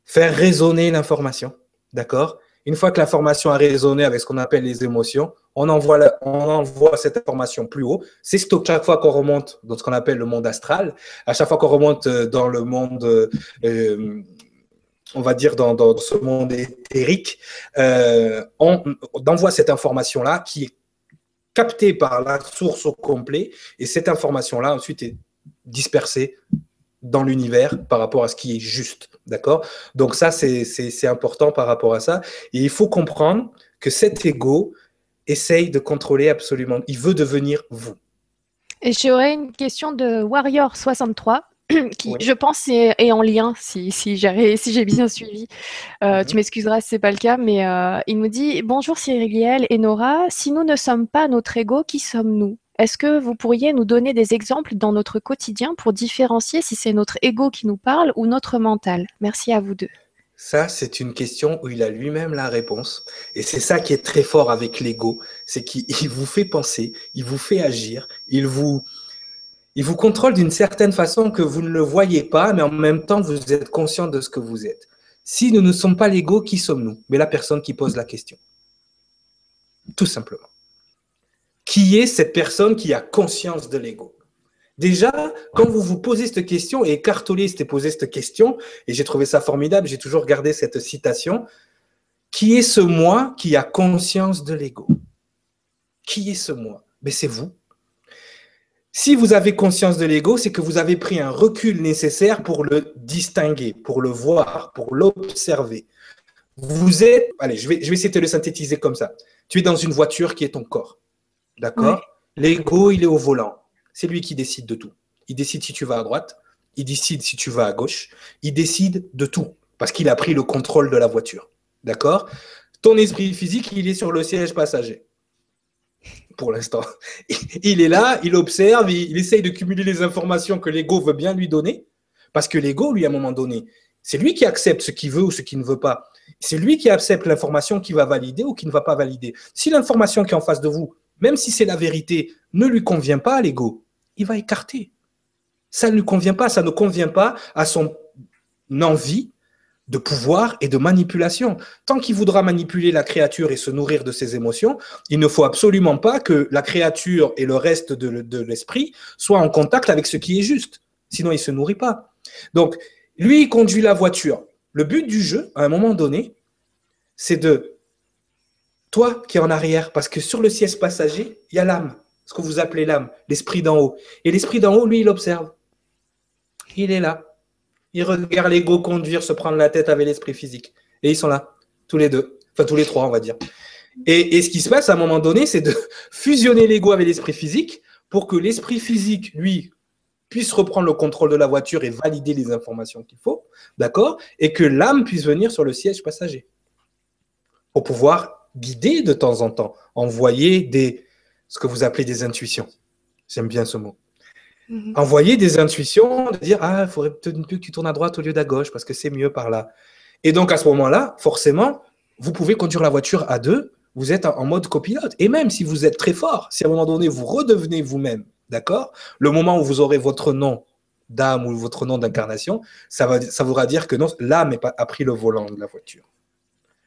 faire résonner l'information, d'accord? Une fois que l'information a résonné avec ce qu'on appelle les émotions, on envoie, on envoie cette information plus haut. C'est chaque fois qu'on remonte dans ce qu'on appelle le monde astral. À chaque fois qu'on remonte euh, dans le monde, euh, on va dire dans, ce monde éthérique, euh, on, envoie cette information-là qui est captée par la source au complet. Et cette information-là, ensuite, est dispersée dans l'univers par rapport à ce qui est juste. D'accord? Donc ça, c'est important par rapport à ça. Et il faut comprendre que cet ego, essaye de contrôler absolument. Il veut devenir vous. Et j'aurais une question de Warrior63 qui, je pense, est, en lien, si, si j'ai bien suivi. Euh, mhm. Tu m'excuseras si ce n'est pas le cas, mais euh, il nous dit Bonjour Cyriliel et Nora, si nous ne sommes pas notre ego, qui sommes-nous? Est-ce que vous pourriez nous donner des exemples dans notre quotidien pour différencier si c'est notre ego qui nous parle ou notre mental? Merci à vous deux. Ça, c'est une question où il a lui-même la réponse. Et c'est ça qui est très fort avec l'ego, c'est qu'il vous fait penser, il vous fait agir, il vous, contrôle d'une certaine façon que vous ne le voyez pas, mais en même temps, vous êtes conscient de ce que vous êtes. Si nous ne sommes pas l'ego, qui sommes-nous? Mais la personne qui pose la question. Tout simplement. Qui est cette personne qui a conscience de l'ego? Déjà, quand vous vous posez cette question, et Cartolis s'était posé cette question, et j'ai trouvé ça formidable, j'ai toujours gardé cette citation, qui est ce moi qui a conscience de l'ego? Qui est ce moi? Mais c'est vous. Si vous avez conscience de l'ego, c'est que vous avez pris un recul nécessaire pour le distinguer, pour le voir, pour l'observer. Vous êtes, allez, je vais, je vais essayer de le synthétiser comme ça. Tu es dans une voiture qui est ton corps. D'accord? L'ego, il est au volant c'est lui qui décide de tout. Il décide si tu vas à droite, il décide si tu vas à gauche, il décide de tout, parce qu'il a pris le contrôle de la voiture. D'accord? Ton esprit physique, il est sur le siège passager. Pour l'instant. Il est là, il observe, il, essaye de cumuler les informations que l'ego veut bien lui donner, parce que l'ego, lui, à un moment donné, c'est lui qui accepte ce qu'il veut ou ce qu'il ne veut pas. C'est lui qui accepte l'information qui va valider ou qui ne va pas valider. Si l'information qui est en face de vous, même si c'est la vérité, ne lui convient pas à l'ego, il va écarter. Ça ne lui convient pas, ça ne convient pas à son envie de pouvoir et de manipulation. Tant qu'il voudra manipuler la créature et se nourrir de ses émotions, il ne faut absolument pas que la créature et le reste de, l'esprit soient en contact avec ce qui est juste. Sinon, il ne se nourrit pas. Donc, lui, il conduit la voiture. Le but du jeu, à un moment donné, c'est de toi qui es en arrière, parce que sur le siège passager, il y a l'âme, ce que vous appelez l'âme, l'esprit d'en haut. Et l'esprit d'en haut, lui, il observe. Il est là. Il regarde l'ego conduire, se prendre la tête avec l'esprit physique. Et ils sont là, tous les deux. Enfin, tous les trois, on va dire. Et, ce qui se passe à un moment donné, c'est de fusionner l'ego avec l'esprit physique pour que l'esprit physique, lui, puisse reprendre le contrôle de la voiture et valider les informations qu'il faut, d'accord Et que l'âme puisse venir sur le siège passager pour pouvoir guider de temps en temps, envoyer des, ce que vous appelez des intuitions. J'aime bien ce mot. Mhm. Envoyer des intuitions, de dire Ah, il faudrait peut-être que tu tournes à droite au lieu d'à gauche parce que c'est mieux par là. Et donc à ce moment-là, forcément, vous pouvez conduire la voiture à deux, vous êtes en mode copilote. Et même si vous êtes très fort, si à un moment donné vous redevenez vous-même, d'accord Le moment où vous aurez votre nom d'âme ou votre nom d'incarnation, ça, va, ça voudra dire que non, l'âme a pris le volant de la voiture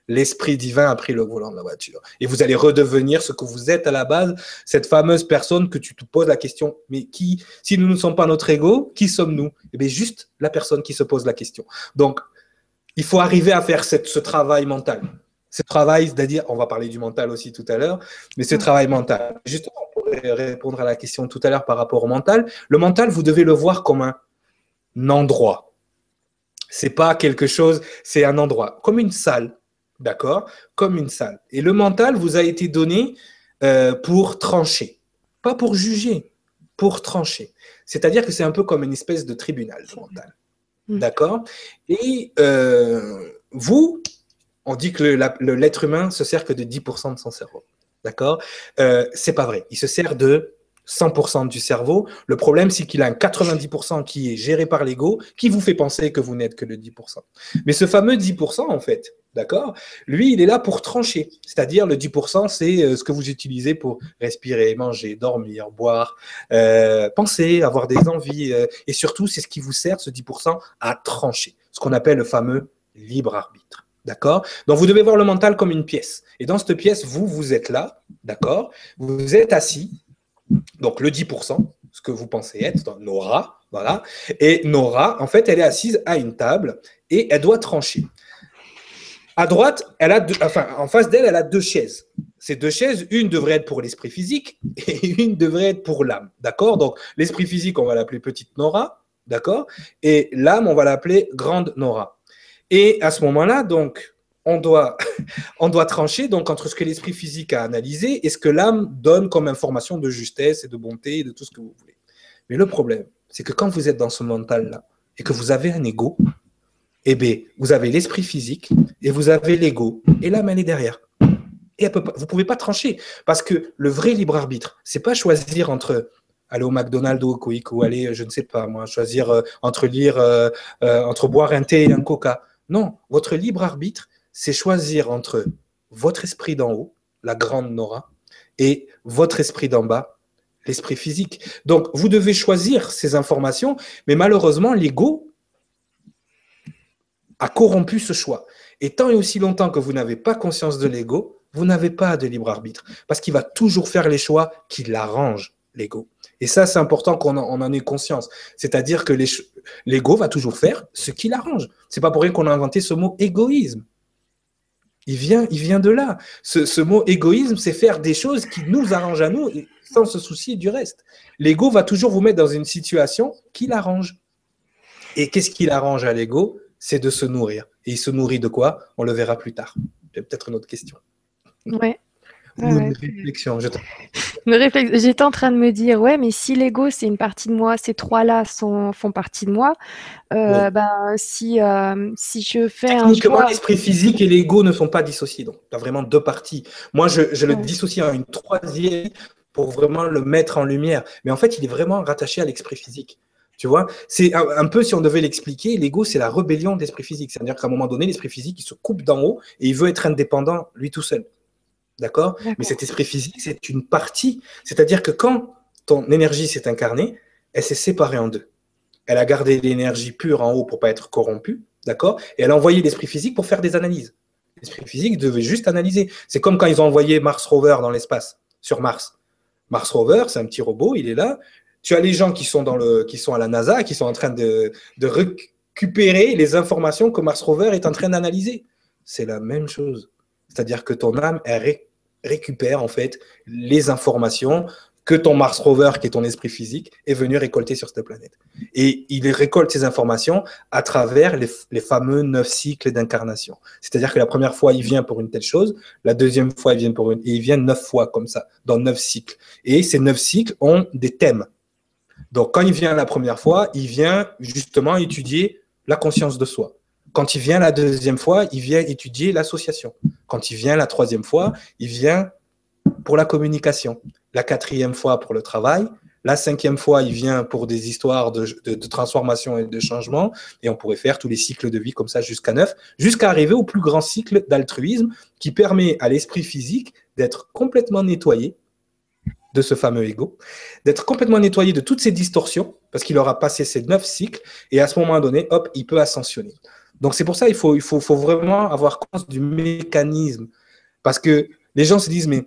l'Esprit divin a pris le volant de la voiture. Et vous allez redevenir ce que vous êtes à la base, cette fameuse personne que tu te poses la question, mais qui, si nous ne sommes pas notre ego, qui sommes-nous? Eh bien, juste la personne qui se pose la question. Donc, il faut arriver à faire ce travail mental. Ce travail, c'est-à-dire, on va parler du mental aussi tout à l'heure, mais ce travail mental. Justement, pour répondre à la question tout à l'heure par rapport au mental, le mental, vous devez le voir comme un endroit. C'est pas quelque chose, c'est un endroit, comme une salle d'accord? Comme une salle. Et le mental vous a été donné euh, pour trancher, pas pour juger, pour trancher. C'est-à-dire que c'est un peu comme une espèce de tribunal, le mental. Mm. D'accord? Et euh, vous, on dit que l'être humain se sert que de 10% de son cerveau. D'accord? Euh, C'est pas vrai. Il se sert de 100% du cerveau. Le problème, c'est qu'il a un 90% qui est géré par l'ego, qui vous fait penser que vous n'êtes que le 10%. Mais ce fameux 10%, en fait, d'accord Lui, il est là pour trancher. C'est-à-dire, le 10%, c'est euh, ce que vous utilisez pour respirer, manger, dormir, boire, euh, penser, avoir des envies. Euh, et surtout, c'est ce qui vous sert, ce 10%, à trancher. Ce qu'on appelle le fameux libre arbitre. D'accord Donc, vous devez voir le mental comme une pièce. Et dans cette pièce, vous, vous êtes là, d'accord Vous êtes assis, donc le 10%, ce que vous pensez être, Nora, voilà. Et Nora, en fait, elle est assise à une table et elle doit trancher. À droite, elle a enfin, en face d'elle, elle a deux chaises. Ces deux chaises, une devrait être pour l'esprit physique et une devrait être pour l'âme. D'accord? Donc, l'esprit physique, on va l'appeler petite Nora. D'accord? Et l'âme, on va l'appeler grande Nora. Et à ce moment-là, donc, on doit, on doit trancher donc entre ce que l'esprit physique a analysé et ce que l'âme donne comme information de justesse et de bonté et de tout ce que vous voulez. Mais le problème, c'est que quand vous êtes dans ce mental-là et que vous avez un ego, eh bien, vous avez l'esprit physique et vous avez l'ego et l'âme, elle est derrière. Et vous ne pouvez pas trancher parce que le vrai libre arbitre, c'est pas choisir entre aller au McDonald's ou au Quick ou aller, je ne sais pas moi, choisir euh, entre lire, euh, euh, entre boire un thé et un coca. Non, votre libre arbitre, c'est choisir entre votre esprit d'en haut, la grande Nora, et votre esprit d'en bas, l'esprit physique. Donc, vous devez choisir ces informations, mais malheureusement, l'ego a corrompu ce choix. Et tant et aussi longtemps que vous n'avez pas conscience de l'ego, vous n'avez pas de libre arbitre, parce qu'il va toujours faire les choix qui l'arrangent, l'ego. Et ça, c'est important qu'on en, ait conscience. C'est-à-dire que l'ego va toujours faire ce qui l'arrange. C'est pas pour rien qu'on a inventé ce mot égoïsme. Il vient, il vient de là. Ce, mot égoïsme, c'est faire des choses qui nous arrangent à nous sans se soucier du reste. L'ego va toujours vous mettre dans une situation qui l'arrange. Et qu'est-ce qui l'arrange à l'ego? C'est de se nourrir. Et il se nourrit de quoi? On le verra plus tard. C'est peut-être une autre question. Ouais. Ou une réflexion. J'étais en train de me dire, ouais, mais si l'ego c'est une partie de moi, ces trois-là font partie de moi, euh, ben, si, euh, si je fais un choix... l'esprit physique et l'ego ne sont pas dissociés. Donc, tu as vraiment deux parties. Moi, je, je le dissocie en une troisième pour vraiment le mettre en lumière. Mais en fait, il est vraiment rattaché à l'esprit physique. Tu vois, c'est un, peu si on devait l'expliquer, l'ego c'est la rébellion de l'esprit physique. C'est-à-dire qu'à un moment donné, l'esprit physique il se coupe d'en haut et il veut être indépendant lui tout seul. D'accord? Mais cet esprit physique, c'est une partie. C'est-à-dire que quand ton énergie s'est incarnée, elle s'est séparée en deux. Elle a gardé l'énergie pure en haut pour pas être corrompue, d'accord? Et elle a envoyé l'esprit physique pour faire des analyses. L'esprit physique devait juste analyser. C'est comme quand ils ont envoyé Mars Rover dans l'espace, sur Mars. Mars Rover, c'est un petit robot, il est là. Tu as les gens qui sont, dans le, qui sont à la NASA, qui sont en train de, de récupérer les informations que Mars Rover est en train d'analyser. C'est la même chose. C'est-à-dire que ton âme, elle récupère en fait les informations que ton Mars Rover, qui est ton esprit physique, est venu récolter sur cette planète. Et il récolte ces informations à travers les, fameux neuf cycles d'incarnation. C'est-à-dire que la première fois, il vient pour une telle chose, la deuxième fois, il vient pour une... Et il vient neuf fois comme ça, dans neuf cycles. Et ces neuf cycles ont des thèmes. Donc, quand il vient la première fois, il vient justement étudier la conscience de soi. Quand il vient la deuxième fois, il vient étudier l'association. Quand il vient la troisième fois, il vient pour la communication. La quatrième fois pour le travail. La cinquième fois, il vient pour des histoires de, transformation et de changement. Et on pourrait faire tous les cycles de vie comme ça jusqu'à neuf, jusqu'à arriver au plus grand cycle d'altruisme qui permet à l'esprit physique d'être complètement nettoyé de ce fameux ego, d'être complètement nettoyé de toutes ces distorsions, parce qu'il aura passé ces neuf cycles, et à ce moment donné, hop, il peut ascensionner. Donc c'est pour ça qu'il faut, il faut, faut vraiment avoir conscience du mécanisme, parce que les gens se disent, mais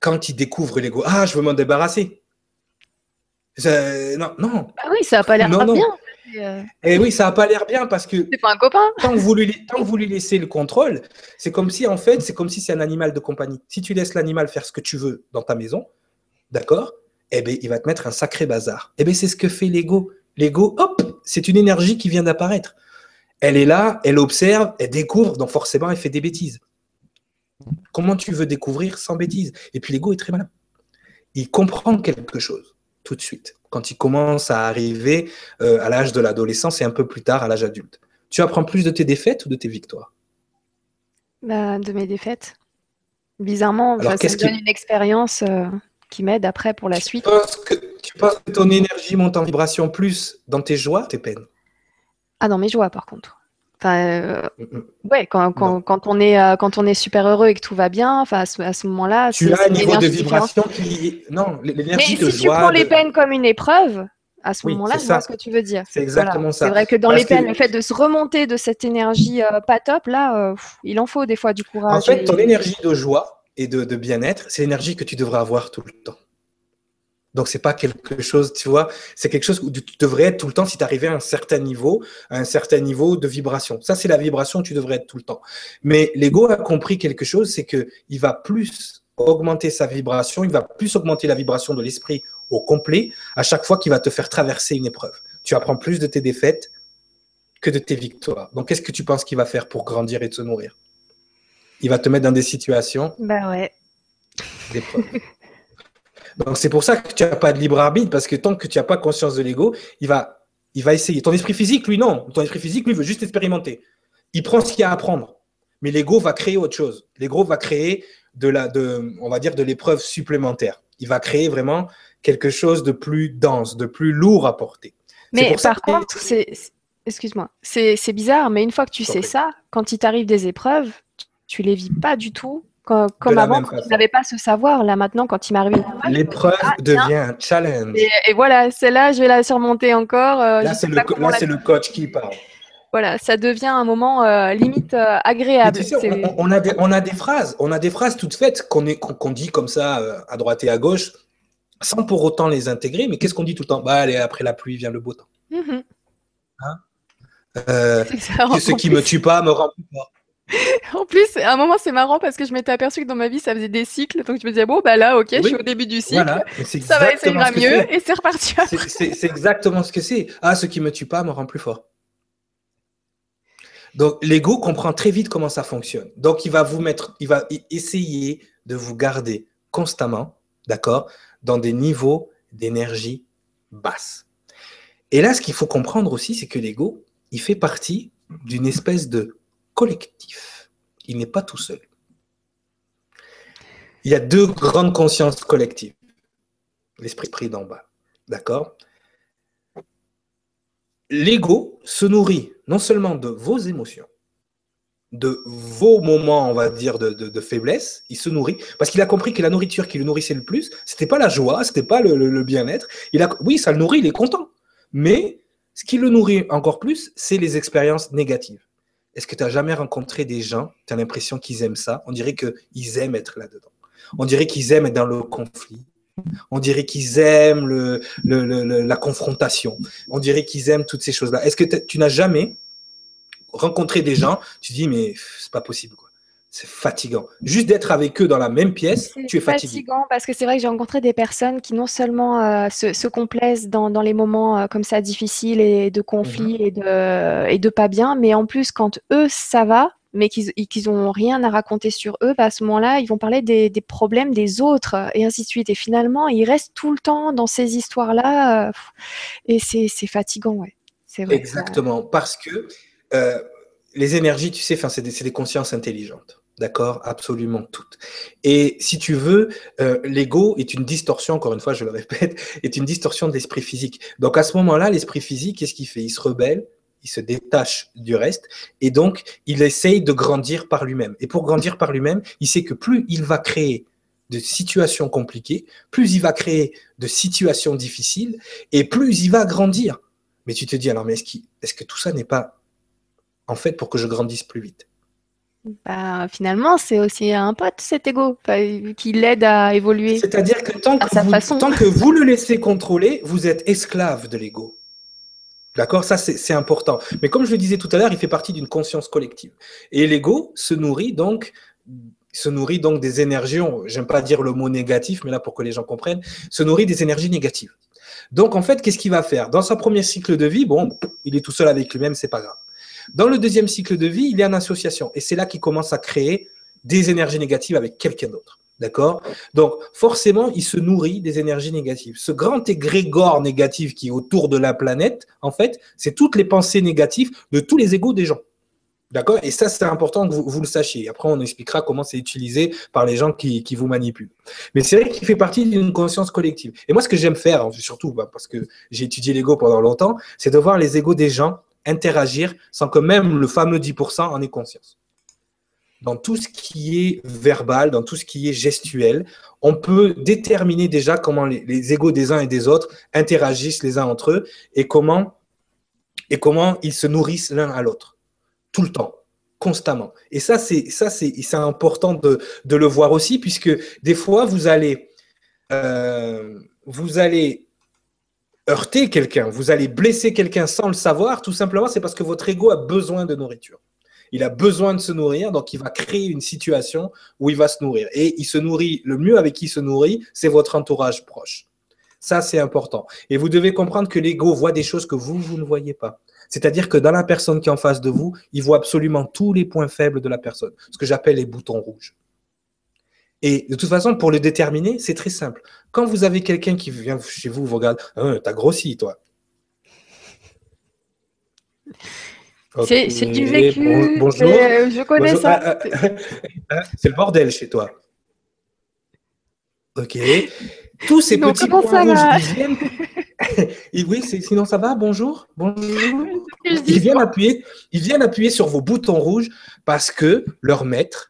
quand ils découvrent l'ego, ah, je veux m'en débarrasser. non, non. Ah oui, ça n'a pas l'air bien. Euh. Et eh oui, ça n'a pas l'air bien parce que. C'est pas un copain. Tant que, vous lui, tant que vous lui laissez le contrôle, c'est comme si, en fait, c'est comme si c'est un animal de compagnie. Si tu laisses l'animal faire ce que tu veux dans ta maison, d'accord Eh bien, il va te mettre un sacré bazar. Eh bien, c'est ce que fait l'ego. L'ego, hop, c'est une énergie qui vient d'apparaître. Elle est là, elle observe, elle découvre, donc forcément, elle fait des bêtises. Comment tu veux découvrir sans bêtises? Et puis l'ego est très malin. Il comprend quelque chose tout de suite, quand il commence à arriver euh, à l'âge de l'adolescence et un peu plus tard à l'âge adulte. Tu apprends plus de tes défaites ou de tes victoires? Bah, De mes défaites. Bizarrement, ça me donne une expérience. Euh, qui m'aide après pour la suite. que, tu penses que ton énergie monte en vibration plus dans tes joies, tes peines? Ah, dans mes joies, par contre. Enfin, euh, mm, mm. ouais, quand, quand, quand, on est, euh, quand on est super heureux et que tout va bien, enfin, à ce, moment-là. Tu as un niveau de vibration qui. Non, l'énergie de si joie. tu prends les peines comme une épreuve, à ce moment-là, je vois ce que tu veux dire. C'est exactement ça. C'est vrai que dans les peines, le fait de se remonter de cette énergie euh, pas top, là, il en faut des fois du courage. En fait, ton énergie de joie, et de, bien-être, c'est l'énergie que tu devrais avoir tout le temps. Donc, c'est pas quelque chose, tu vois, c'est quelque chose où tu devrais être tout le temps si tu arrivais à un certain niveau, à un certain niveau de vibration. Ça, c'est la vibration où tu devrais être tout le temps. Mais l'ego a compris quelque chose, c'est qu'il va plus augmenter sa vibration, il va plus augmenter la vibration de l'esprit au complet à chaque fois qu'il va te faire traverser une épreuve. Tu apprends plus de tes défaites que de tes victoires. Donc, qu'est-ce que tu penses qu'il va faire pour grandir et te nourrir? Il va te mettre dans des situations. Bah ouais. Donc c'est pour ça que tu n'as pas de libre arbitre, parce que tant que tu n'as pas conscience de l'ego, il va, il va essayer. Ton esprit physique, lui, non. Ton esprit physique, lui, veut juste expérimenter. Il prend ce qu'il y a à apprendre. Mais l'ego va créer autre chose. L'ego va créer de la, de, on va dire, de l'épreuve supplémentaire. Il va créer vraiment quelque chose de plus dense, de plus lourd à porter. Mais par contre, c'est, excuse-moi, c'est bizarre, mais une fois que tu sais ça, quand il t'arrive des épreuves, tu les vis pas du tout comme, avant, quand tu n'avais pas ce savoir. Là, maintenant, quand il m'arrive. L'épreuve ah, devient un challenge. Et, voilà, celle-là, je vais la surmonter encore. Euh, là, c'est le, coach qui parle. Voilà, ça devient un moment euh, limite euh, agréable. on, a des, on a des phrases, on a des phrases toutes faites qu'on dit comme ça à droite et à gauche, sans pour autant les intégrer. Mais qu'est-ce qu'on dit tout le temps? Bah, allez, après la pluie vient le beau temps. Hein? Ce qui me tue pas me rend plus fort. en plus, à un moment, c'est marrant parce que je m'étais aperçu que dans ma vie, ça faisait des cycles. Donc, je me disais, bon, bah là, ok, je suis au début du cycle. Ça va, ça ira mieux. Et c'est reparti. C'est exactement ce que c'est. Ah, ce qui me tue pas me rend plus fort. Donc, l'ego comprend très vite comment ça fonctionne. Donc, il va vous mettre, il va essayer de vous garder constamment d'accord Dans des niveaux d'énergie basse. Et là, ce qu'il faut comprendre aussi, c'est que l'ego, il fait partie d'une espèce de collectif. Il n'est pas tout seul. Il y a deux grandes consciences collectives. L'esprit pris d'en bas. D'accord? L'ego se nourrit non seulement de vos émotions, de vos moments, on va dire, de, faiblesse, il se nourrit parce qu'il a compris que la nourriture qui le nourrissait le plus, c'était pas la joie, c'était pas le, bien-être. Il a, oui, ça le nourrit, il est content, mais ce qui le nourrit encore plus, c'est les expériences négatives. Est-ce que tu n'as jamais rencontré des gens, tu as l'impression qu'ils aiment ça? On dirait qu'ils aiment être là-dedans. On dirait qu'ils aiment être dans le conflit. On dirait qu'ils aiment la confrontation. On dirait qu'ils aiment toutes ces choses-là. Est-ce que tu n'as jamais rencontrer des gens, tu dis, mais c'est pas possible. C'est fatigant. Juste d'être avec eux dans la même pièce, tu es fatigué. C'est fatigant parce que c'est vrai que j'ai rencontré des personnes qui non seulement euh, se, complaisent dans, les moments euh, comme ça difficiles et de conflits mhm. et, de, et de pas bien, mais en plus, quand eux, ça va, mais qu'ils n'ont rien à raconter sur eux, bah, à ce moment-là, ils vont parler des, des, problèmes des autres et ainsi de suite. Et finalement, ils restent tout le temps dans ces histoires-là euh, et c'est fatigant, ouais. Vrai, Exactement, parce que euh, les énergies, tu sais, c'est des, des, consciences intelligentes. D'accord Absolument toutes. Et si tu veux, euh, l'ego est une distorsion, encore une fois, je le répète, est une distorsion de l'esprit physique. Donc à ce moment-là, l'esprit physique, qu'est-ce qu'il fait? Il se rebelle, il se détache du reste, et donc il essaye de grandir par lui-même. Et pour grandir par lui-même, il sait que plus il va créer de situations compliquées, plus il va créer de situations difficiles, et plus il va grandir. Mais tu te dis, alors, mais est-ce, est-ce que tout ça n'est pas en fait pour que je grandisse plus vite? Bah, finalement, c'est aussi un pote, cet ego, qui l'aide à évoluer. C'est-à-dire que tant que, vous, tant que vous le laissez contrôler, vous êtes esclave de l'ego. D'accord? Ça, c'est important. Mais comme je le disais tout à l'heure, il fait partie d'une conscience collective. Et l'ego se nourrit donc se nourrit donc des énergies, j'aime pas dire le mot négatif, mais là pour que les gens comprennent, se nourrit des énergies négatives. Donc en fait, qu'est-ce qu'il va faire? Dans son premier cycle de vie, bon, il est tout seul avec lui-même, c'est pas grave. Dans le deuxième cycle de vie, il y a une association. Et c'est là qu'il commence à créer des énergies négatives avec quelqu'un d'autre. D'accord? Donc, forcément, il se nourrit des énergies négatives. Ce grand égrégore négatif qui est autour de la planète, en fait, c'est toutes les pensées négatives de tous les égaux des gens. D'accord? Et ça, c'est important que vous, le sachiez. Après, on expliquera comment c'est utilisé par les gens qui, vous manipulent. Mais c'est vrai qu'il fait partie d'une conscience collective. Et moi, ce que j'aime faire, surtout bah, parce que j'ai étudié l'ego pendant longtemps, c'est de voir les égaux des gens interagir sans que même le fameux 10% en ait conscience. Dans tout ce qui est verbal, dans tout ce qui est gestuel, on peut déterminer déjà comment les, égaux des uns et des autres interagissent les uns entre eux et comment, et comment ils se nourrissent l'un à l'autre. Tout le temps, constamment. Et ça, c'est ça, c'est important de, de, le voir aussi, puisque des fois, vous allez, euh, vous allez heurter quelqu'un, vous allez blesser quelqu'un sans le savoir, tout simplement, c'est parce que votre ego a besoin de nourriture. Il a besoin de se nourrir, donc il va créer une situation où il va se nourrir. Et il se nourrit, le mieux avec qui il se nourrit, c'est votre entourage proche. Ça, c'est important. Et vous devez comprendre que l'ego voit des choses que vous, vous ne voyez pas. C'est-à-dire que dans la personne qui est en face de vous, il voit absolument tous les points faibles de la personne, ce que j'appelle les boutons rouges. Et de toute façon, pour le déterminer, c'est très simple. Quand vous avez quelqu'un qui vient chez vous, vous regarde, ah, t'as grossi, toi. C'est du vécu. bonjour. Euh, je connais ça. Ah, ah, c'est le bordel chez toi. Ok. Tous ces petits points rouges, ils viennent. oui, sinon ça va. Bonjour? Bonjour. Ils viennent appuyer. Ils viennent appuyer sur vos boutons rouges parce que leur maître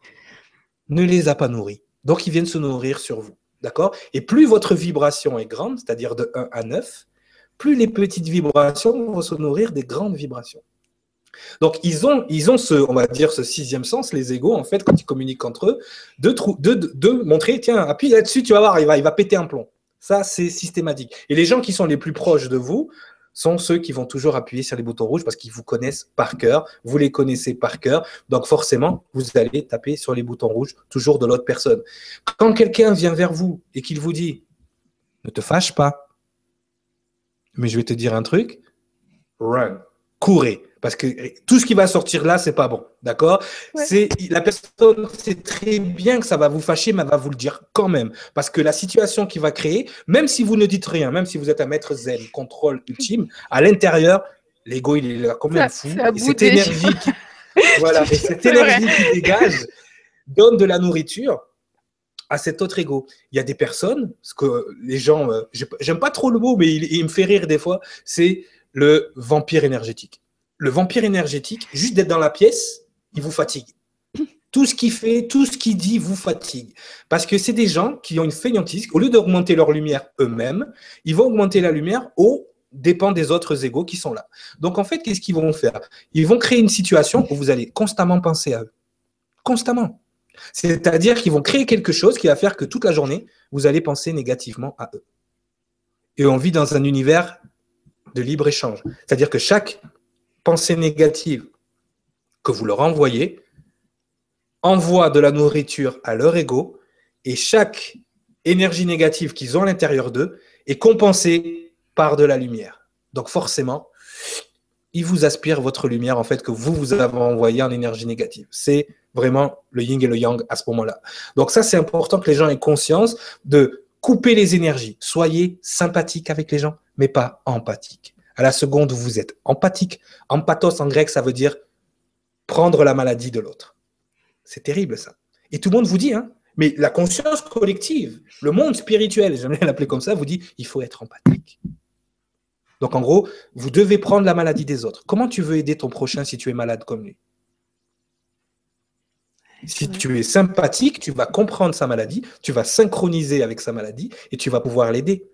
ne les a pas nourris. Donc, ils viennent se nourrir sur vous. D'accord? Et plus votre vibration est grande, c'est-à-dire de 1 à 9, plus les petites vibrations vont se nourrir des grandes vibrations. Donc, ils ont, ils ont ce, on va dire, ce sixième sens, les égaux, en fait, quand ils communiquent entre eux, de, de, montrer, tiens, appuie là-dessus, tu vas voir, il va, il va péter un plomb. Ça, c'est systématique. Et les gens qui sont les plus proches de vous sont ceux qui vont toujours appuyer sur les boutons rouges parce qu'ils vous connaissent par cœur, vous les connaissez par cœur, donc forcément, vous allez taper sur les boutons rouges toujours de l'autre personne. Quand quelqu'un vient vers vous et qu'il vous dit ne te fâche pas, mais je vais te dire un truc, run, courez, Parce que tout ce qui va sortir là, c'est pas bon. D'accord? C'est La personne sait très bien que ça va vous fâcher, mais elle va vous le dire quand même. Parce que la situation qui va créer, même si vous ne dites rien, même si vous êtes un maître zen, contrôle ultime, à l'intérieur, l'ego, il est là comme un fou. Et cette énergie, qui, voilà, et cette énergie qui dégage donne de la nourriture à cet autre ego. Il y a des personnes, ce que les gens, euh, j'aime pas trop le mot, mais il me fait rire des fois, c'est le vampire énergétique le vampire énergétique, juste d'être dans la pièce, il vous fatigue. Tout ce qu'il fait, tout ce qu'il dit vous fatigue. Parce que c'est des gens qui ont une fainéantise. Au lieu d'augmenter leur lumière eux-mêmes, ils vont augmenter la lumière au dépend des autres égaux qui sont là. Donc en fait, qu'est-ce qu'ils vont faire? Ils vont créer une situation où vous allez constamment penser à eux. Constamment. C'est-à-dire qu'ils vont créer quelque chose qui va faire que toute la journée, vous allez penser négativement à eux. Et on vit dans un univers de libre-échange. C'est-à-dire que chaque pensée négative que vous leur envoyez envoie de la nourriture à leur ego et chaque énergie négative qu'ils ont à l'intérieur d'eux est compensée par de la lumière. Donc forcément, ils vous aspirent votre lumière en fait que vous vous avez envoyé en énergie négative. C'est vraiment le yin et le yang à ce moment-là. Donc ça, c'est important que les gens aient conscience de couper les énergies. Soyez sympathique avec les gens, mais pas empathique. À la seconde vous êtes empathique, empathos en grec, ça veut dire prendre la maladie de l'autre. C'est terrible ça. Et tout le monde vous dit, hein, mais la conscience collective, le monde spirituel, j'aime bien l'appeler comme ça, vous dit, il faut être empathique. Donc en gros, vous devez prendre la maladie des autres. Comment tu veux aider ton prochain si tu es malade comme lui? Si tu es sympathique, tu vas comprendre sa maladie, tu vas synchroniser avec sa maladie et tu vas pouvoir l'aider.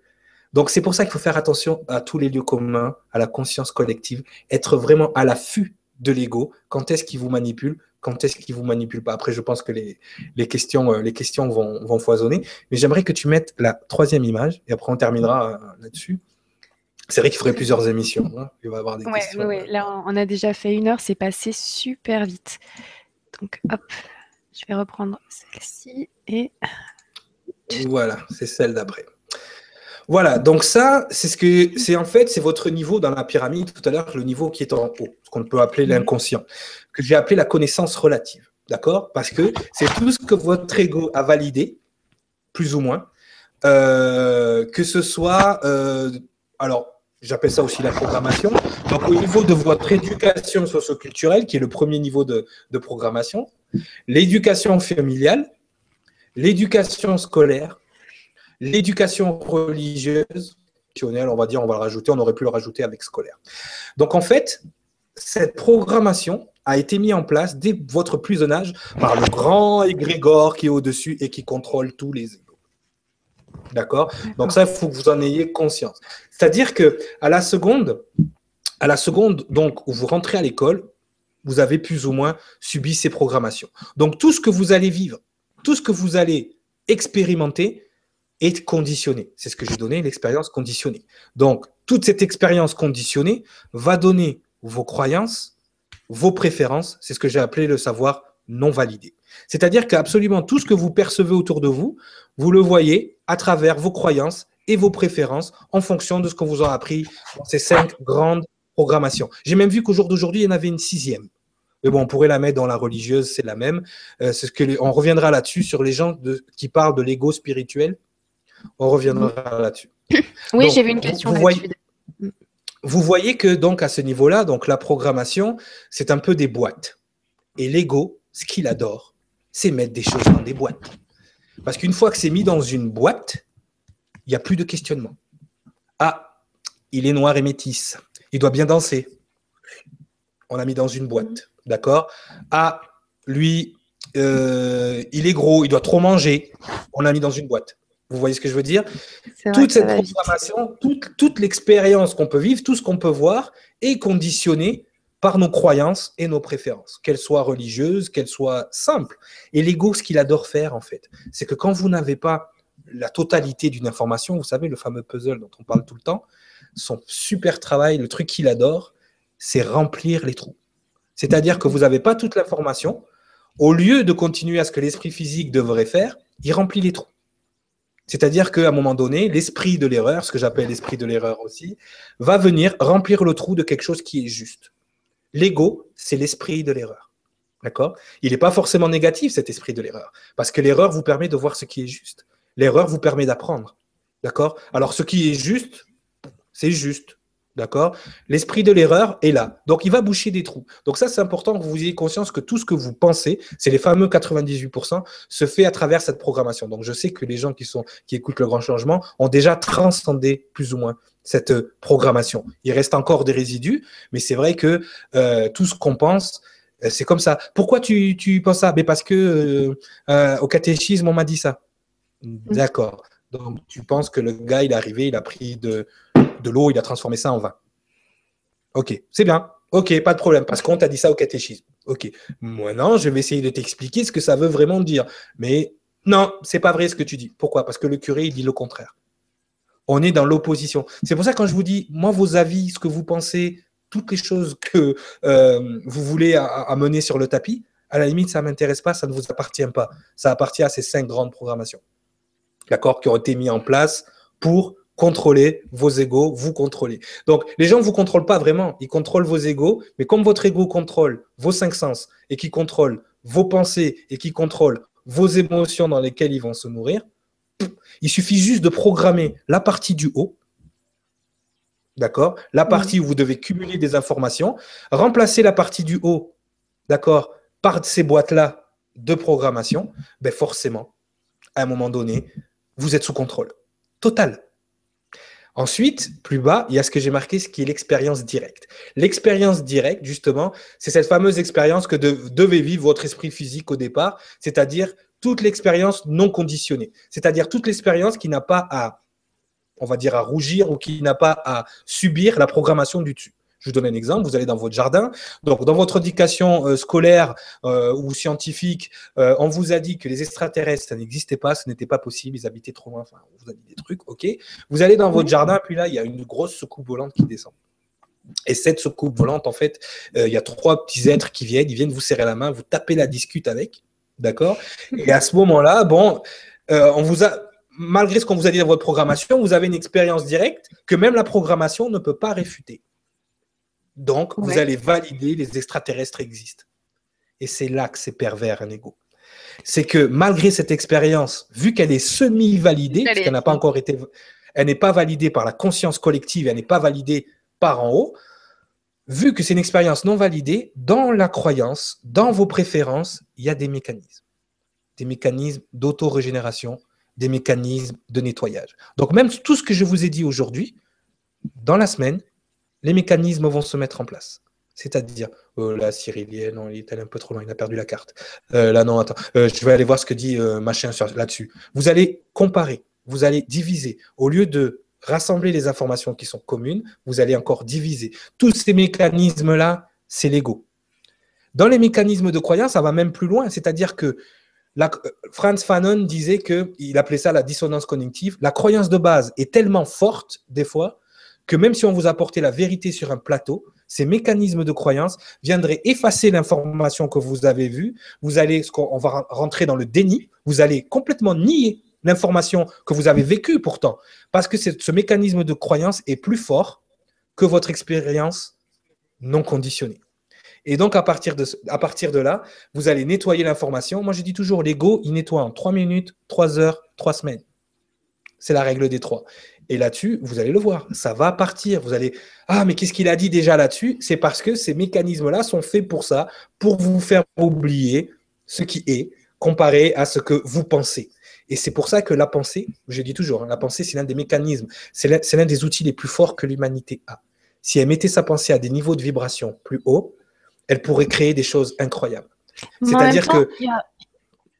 Donc c'est pour ça qu'il faut faire attention à tous les lieux communs, à la conscience collective, être vraiment à l'affût de l'ego. Quand est-ce qu'il vous manipule Quand est-ce qu'il vous manipule pas? Après, je pense que les, les questions, euh, les questions vont, vont foisonner. Mais j'aimerais que tu mettes la troisième image et après on terminera euh, là-dessus. C'est vrai qu'il faudrait plusieurs émissions. Hein. Il va y avoir des questions. Oui, là on a déjà fait une heure, c'est passé super vite. Donc hop, je vais reprendre celle-ci et. Voilà, c'est celle d'après. Voilà, donc ça, c'est ce que c'est en fait, c'est votre niveau dans la pyramide tout à l'heure, le niveau qui est en haut, ce qu'on peut appeler l'inconscient, que j'ai appelé la connaissance relative. D'accord? Parce que c'est tout ce que votre ego a validé, plus ou moins, euh, que ce soit. Euh, alors, j'appelle ça aussi la programmation. Donc, au niveau de votre éducation socioculturelle, qui est le premier niveau de, de programmation, l'éducation familiale, l'éducation scolaire, l'éducation religieuse, on va dire, on va le rajouter, on aurait pu le rajouter avec scolaire. Donc en fait, cette programmation a été mise en place dès votre plus jeune âge par le grand égrégore qui est au-dessus et qui contrôle tous les égaux. D'accord? Donc ça, il faut que vous en ayez conscience. C'est-à-dire que à la seconde, à la seconde donc où vous rentrez à l'école, vous avez plus ou moins subi ces programmations. Donc tout ce que vous allez vivre, tout ce que vous allez expérimenter, est conditionné. C'est ce que j'ai donné, l'expérience conditionnée. Donc, toute cette expérience conditionnée va donner vos croyances, vos préférences, c'est ce que j'ai appelé le savoir non validé. C'est-à-dire qu'absolument tout ce que vous percevez autour de vous, vous le voyez à travers vos croyances et vos préférences en fonction de ce qu'on vous a appris dans ces cinq grandes programmations. J'ai même vu qu'au jour d'aujourd'hui, il y en avait une sixième. Mais bon, on pourrait la mettre dans la religieuse, c'est la même. Euh, ce que on reviendra là-dessus sur les gens qui parlent de l'ego spirituel. On reviendra là-dessus. Oui, j'ai vu une question vous, voyez, vous voyez que donc à ce niveau-là, donc la programmation, c'est un peu des boîtes. Et l'ego, ce qu'il adore, c'est mettre des choses dans des boîtes. Parce qu'une fois que c'est mis dans une boîte, il n'y a plus de questionnement. Ah, il est noir et métis. Il doit bien danser. On l'a mis dans une boîte. D'accord? Ah, lui, euh, il est gros, il doit trop manger. On l'a mis dans une boîte. Vous voyez ce que je veux dire? Toute cette programmation, toute, toute l'expérience qu'on peut vivre, tout ce qu'on peut voir est conditionné par nos croyances et nos préférences, qu'elles soient religieuses, qu'elles soient simples. Et l'ego, ce qu'il adore faire, en fait, c'est que quand vous n'avez pas la totalité d'une information, vous savez, le fameux puzzle dont on parle tout le temps, son super travail, le truc qu'il adore, c'est remplir les trous. C'est-à-dire que vous n'avez pas toute l'information, au lieu de continuer à ce que l'esprit physique devrait faire, il remplit les trous. C'est-à-dire qu'à un moment donné, l'esprit de l'erreur, ce que j'appelle l'esprit de l'erreur aussi, va venir remplir le trou de quelque chose qui est juste. L'ego, c'est l'esprit de l'erreur. D'accord? Il n'est pas forcément négatif, cet esprit de l'erreur, parce que l'erreur vous permet de voir ce qui est juste. L'erreur vous permet d'apprendre. D'accord? Alors, ce qui est juste, c'est juste. D'accord? L'esprit de l'erreur est là. Donc, il va boucher des trous. Donc, ça, c'est important que vous ayez conscience que tout ce que vous pensez, c'est les fameux 98%, se fait à travers cette programmation. Donc, je sais que les gens qui, sont, qui écoutent le grand changement ont déjà transcendé plus ou moins cette programmation. Il reste encore des résidus, mais c'est vrai que euh, tout ce qu'on pense, euh, c'est comme ça. Pourquoi tu, penses ça? Mais Parce que euh, au catéchisme, on m'a dit ça. Mm. D'accord. Donc, tu penses que le gars, il est arrivé, il a pris de, de l'eau, il a transformé ça en vin. Ok, c'est bien. Ok, pas de problème, parce qu'on t'a dit ça au catéchisme. Ok, maintenant, je vais essayer de t'expliquer ce que ça veut vraiment dire. Mais non, c'est pas vrai ce que tu dis. Pourquoi? Parce que le curé, il dit le contraire. On est dans l'opposition. C'est pour ça que quand je vous dis, moi, vos avis, ce que vous pensez, toutes les choses que euh, vous voulez amener sur le tapis, à la limite, ça ne m'intéresse pas, ça ne vous appartient pas. Ça appartient à ces cinq grandes programmations, d'accord, qui ont été mis en place pour contrôler vos égaux, vous contrôler. Donc, les gens ne vous contrôlent pas vraiment, ils contrôlent vos égaux, mais comme votre ego contrôle vos cinq sens et qui contrôle vos pensées et qui contrôle vos émotions dans lesquelles ils vont se nourrir, il suffit juste de programmer la partie du haut, d'accord La partie où vous devez cumuler des informations, remplacer la partie du haut, d'accord, par ces boîtes-là de programmation, ben forcément, à un moment donné, vous êtes sous contrôle total. Ensuite, plus bas, il y a ce que j'ai marqué, ce qui est l'expérience directe. L'expérience directe, justement, c'est cette fameuse expérience que devait vivre votre esprit physique au départ, c'est-à-dire toute l'expérience non conditionnée, c'est-à-dire toute l'expérience qui n'a pas à, on va dire, à rougir ou qui n'a pas à subir la programmation du dessus. Je vous donne un exemple. Vous allez dans votre jardin. Donc, dans votre éducation euh, scolaire euh, ou scientifique, euh, on vous a dit que les extraterrestres, ça n'existait pas, ce n'était pas possible, ils habitaient trop loin. Enfin, on vous a dit des trucs, ok. Vous allez dans votre jardin, puis là, il y a une grosse soucoupe volante qui descend. Et cette soucoupe volante, en fait, il y a trois petits êtres qui viennent, ils viennent vous serrer la main, vous tapez la discute avec, d'accord Et à ce moment-là, bon, on vous a, malgré ce qu'on vous a dit dans votre programmation, vous avez une expérience directe que même la programmation ne peut pas réfuter. Donc, vous allez valider les extraterrestres existent. Et c'est là que c'est pervers un ego. C'est que malgré cette expérience, vu qu'elle est semi-validée, parce qu'elle n'a pas encore été, elle n'est pas validée par la conscience collective, elle n'est pas validée par en haut, vu que c'est une expérience non validée, dans la croyance, dans vos préférences, il y a des mécanismes. Des mécanismes d'auto-régénération, des mécanismes de nettoyage. Donc même tout ce que je vous ai dit aujourd'hui, dans la semaine, les mécanismes vont se mettre en place. C'est-à-dire, oh là, Cyrilienne, il est allé un peu trop loin, il a perdu la carte. Euh, là, non, attends, euh, je vais aller voir ce que dit euh, machin là-dessus. Vous allez comparer, vous allez diviser. Au lieu de rassembler les informations qui sont communes, vous allez encore diviser. Tous ces mécanismes-là, c'est l'ego. Dans les mécanismes de croyance, ça va même plus loin. C'est-à-dire que Franz Fanon disait qu'il appelait ça la dissonance cognitive. La croyance de base est tellement forte, des fois, que même si on vous apportait la vérité sur un plateau, ces mécanismes de croyance viendraient effacer l'information que vous avez vue. Vous allez, on va rentrer dans le déni, vous allez complètement nier l'information que vous avez vécue pourtant, parce que ce mécanisme de croyance est plus fort que votre expérience non conditionnée. Et donc, à partir de, là, vous allez nettoyer l'information. Moi, je dis toujours, l'ego, il nettoie en 3 minutes, 3 heures, 3 semaines. C'est la règle des trois. Et là-dessus, vous allez le voir, ça va partir. Vous allez, ah, mais qu'est-ce qu'il a dit déjà là-dessus? C'est parce que ces mécanismes-là sont faits pour ça, pour vous faire oublier ce qui est, comparé à ce que vous pensez. Et c'est pour ça que la pensée, je dis toujours, hein, la pensée, c'est l'un des mécanismes, c'est l'un des outils les plus forts que l'humanité a. Si elle mettait sa pensée à des niveaux de vibration plus hauts, elle pourrait créer des choses incroyables. C'est-à-dire que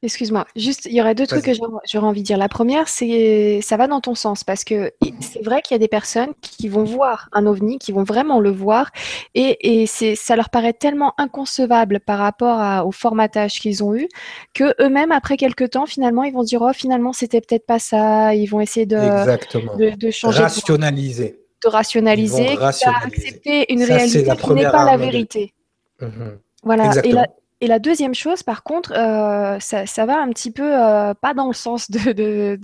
Excuse-moi, juste, il y aurait deux trucs que j'aurais envie de dire. La première, c'est ça va dans ton sens parce que c'est vrai qu'il y a des personnes qui vont voir un ovni, qui vont vraiment le voir, et, et ça leur paraît tellement inconcevable par rapport au formatage qu'ils ont eu que eux-mêmes, après quelques temps, finalement, ils vont dire oh finalement c'était peut-être pas ça. Ils vont essayer de de, changer, rationaliser, de, rationaliser, d'accepter une réalité qui n'est pas la vérité. Mhm. Voilà. Et Et la deuxième chose, par contre, euh, ça, ça, va un petit peu euh, pas dans le sens de,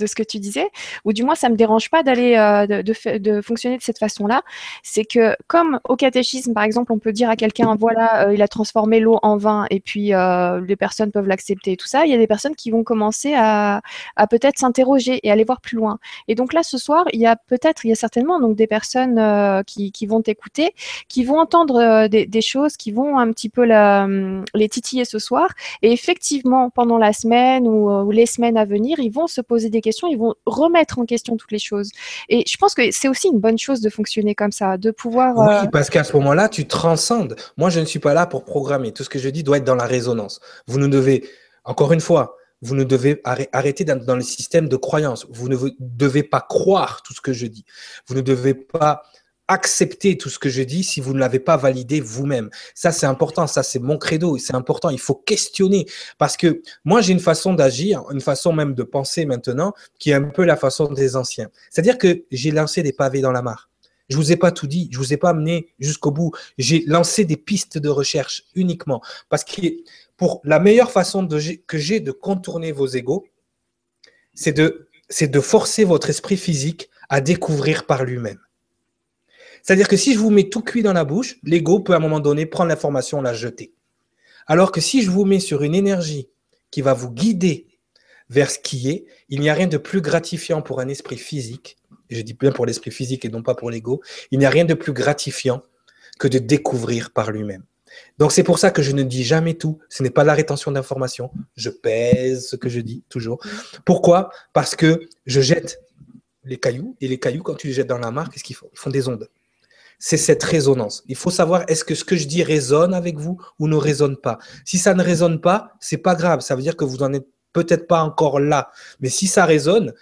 ce que tu disais, ou du moins ça me dérange pas d'aller euh, de, fonctionner de cette façon-là. C'est que comme au catéchisme, par exemple, on peut dire à quelqu'un voilà, il a transformé l'eau en vin et puis les personnes peuvent l'accepter et tout ça. Il y a des personnes qui vont commencer à, peut-être s'interroger et aller voir plus loin. Et donc là, ce soir, il y a peut-être, il y a certainement donc des personnes qui, vont t'écouter, qui vont entendre des, choses, qui vont un petit peu les titiller ce soir. Et effectivement, pendant la semaine euh, ou, les semaines à venir, ils vont se poser des questions, ils vont remettre en question toutes les choses. Et je pense que c'est aussi une bonne chose de fonctionner comme ça, de pouvoir. Oui, euh, parce qu'à ce moment-là, tu transcendes. Moi, je ne suis pas là pour programmer. Tout ce que je dis doit être dans la résonance. Vous ne devez, encore une fois, vous ne devez arrêter dans le système de croyance. Vous ne devez pas croire tout ce que je dis. Vous ne devez pas accepter tout ce que je dis si vous ne l'avez pas validé vous-même. Ça, c'est important. Ça, c'est mon credo. C'est important. Il faut questionner. Parce que moi, j'ai une façon d'agir, une façon même de penser maintenant, qui est un peu la façon des anciens. C'est-à-dire que j'ai lancé des pavés dans la mare. Je vous ai pas tout dit. Je vous ai pas amené jusqu'au bout. J'ai lancé des pistes de recherche uniquement. Parce que pour la meilleure façon que j'ai de contourner vos égaux, c'est de, c'est de forcer votre esprit physique à découvrir par lui-même. C'est-à-dire que si je vous mets tout cuit dans la bouche, l'ego peut à un moment donné prendre l'information, la jeter. Alors que si je vous mets sur une énergie qui va vous guider vers ce qui est, il n'y a rien de plus gratifiant pour un esprit physique, je dis bien pour l'esprit physique et non pas pour l'ego, il n'y a rien de plus gratifiant que de découvrir par lui-même. Donc c'est pour ça que je ne dis jamais tout. Ce n'est pas la rétention d'informations. Je pèse ce que je dis toujours. Pourquoi? Parce que je jette les cailloux et les cailloux, quand tu les jettes dans la mare, qu'est-ce qu'ils font? Ils font des ondes c'est cette résonance. Il faut savoir est-ce que ce que je dis résonne avec vous ou ne résonne pas? Si ça ne résonne pas, c'est pas grave. Ça veut dire que vous n'en êtes peut-être pas encore là. Mais si ça résonne,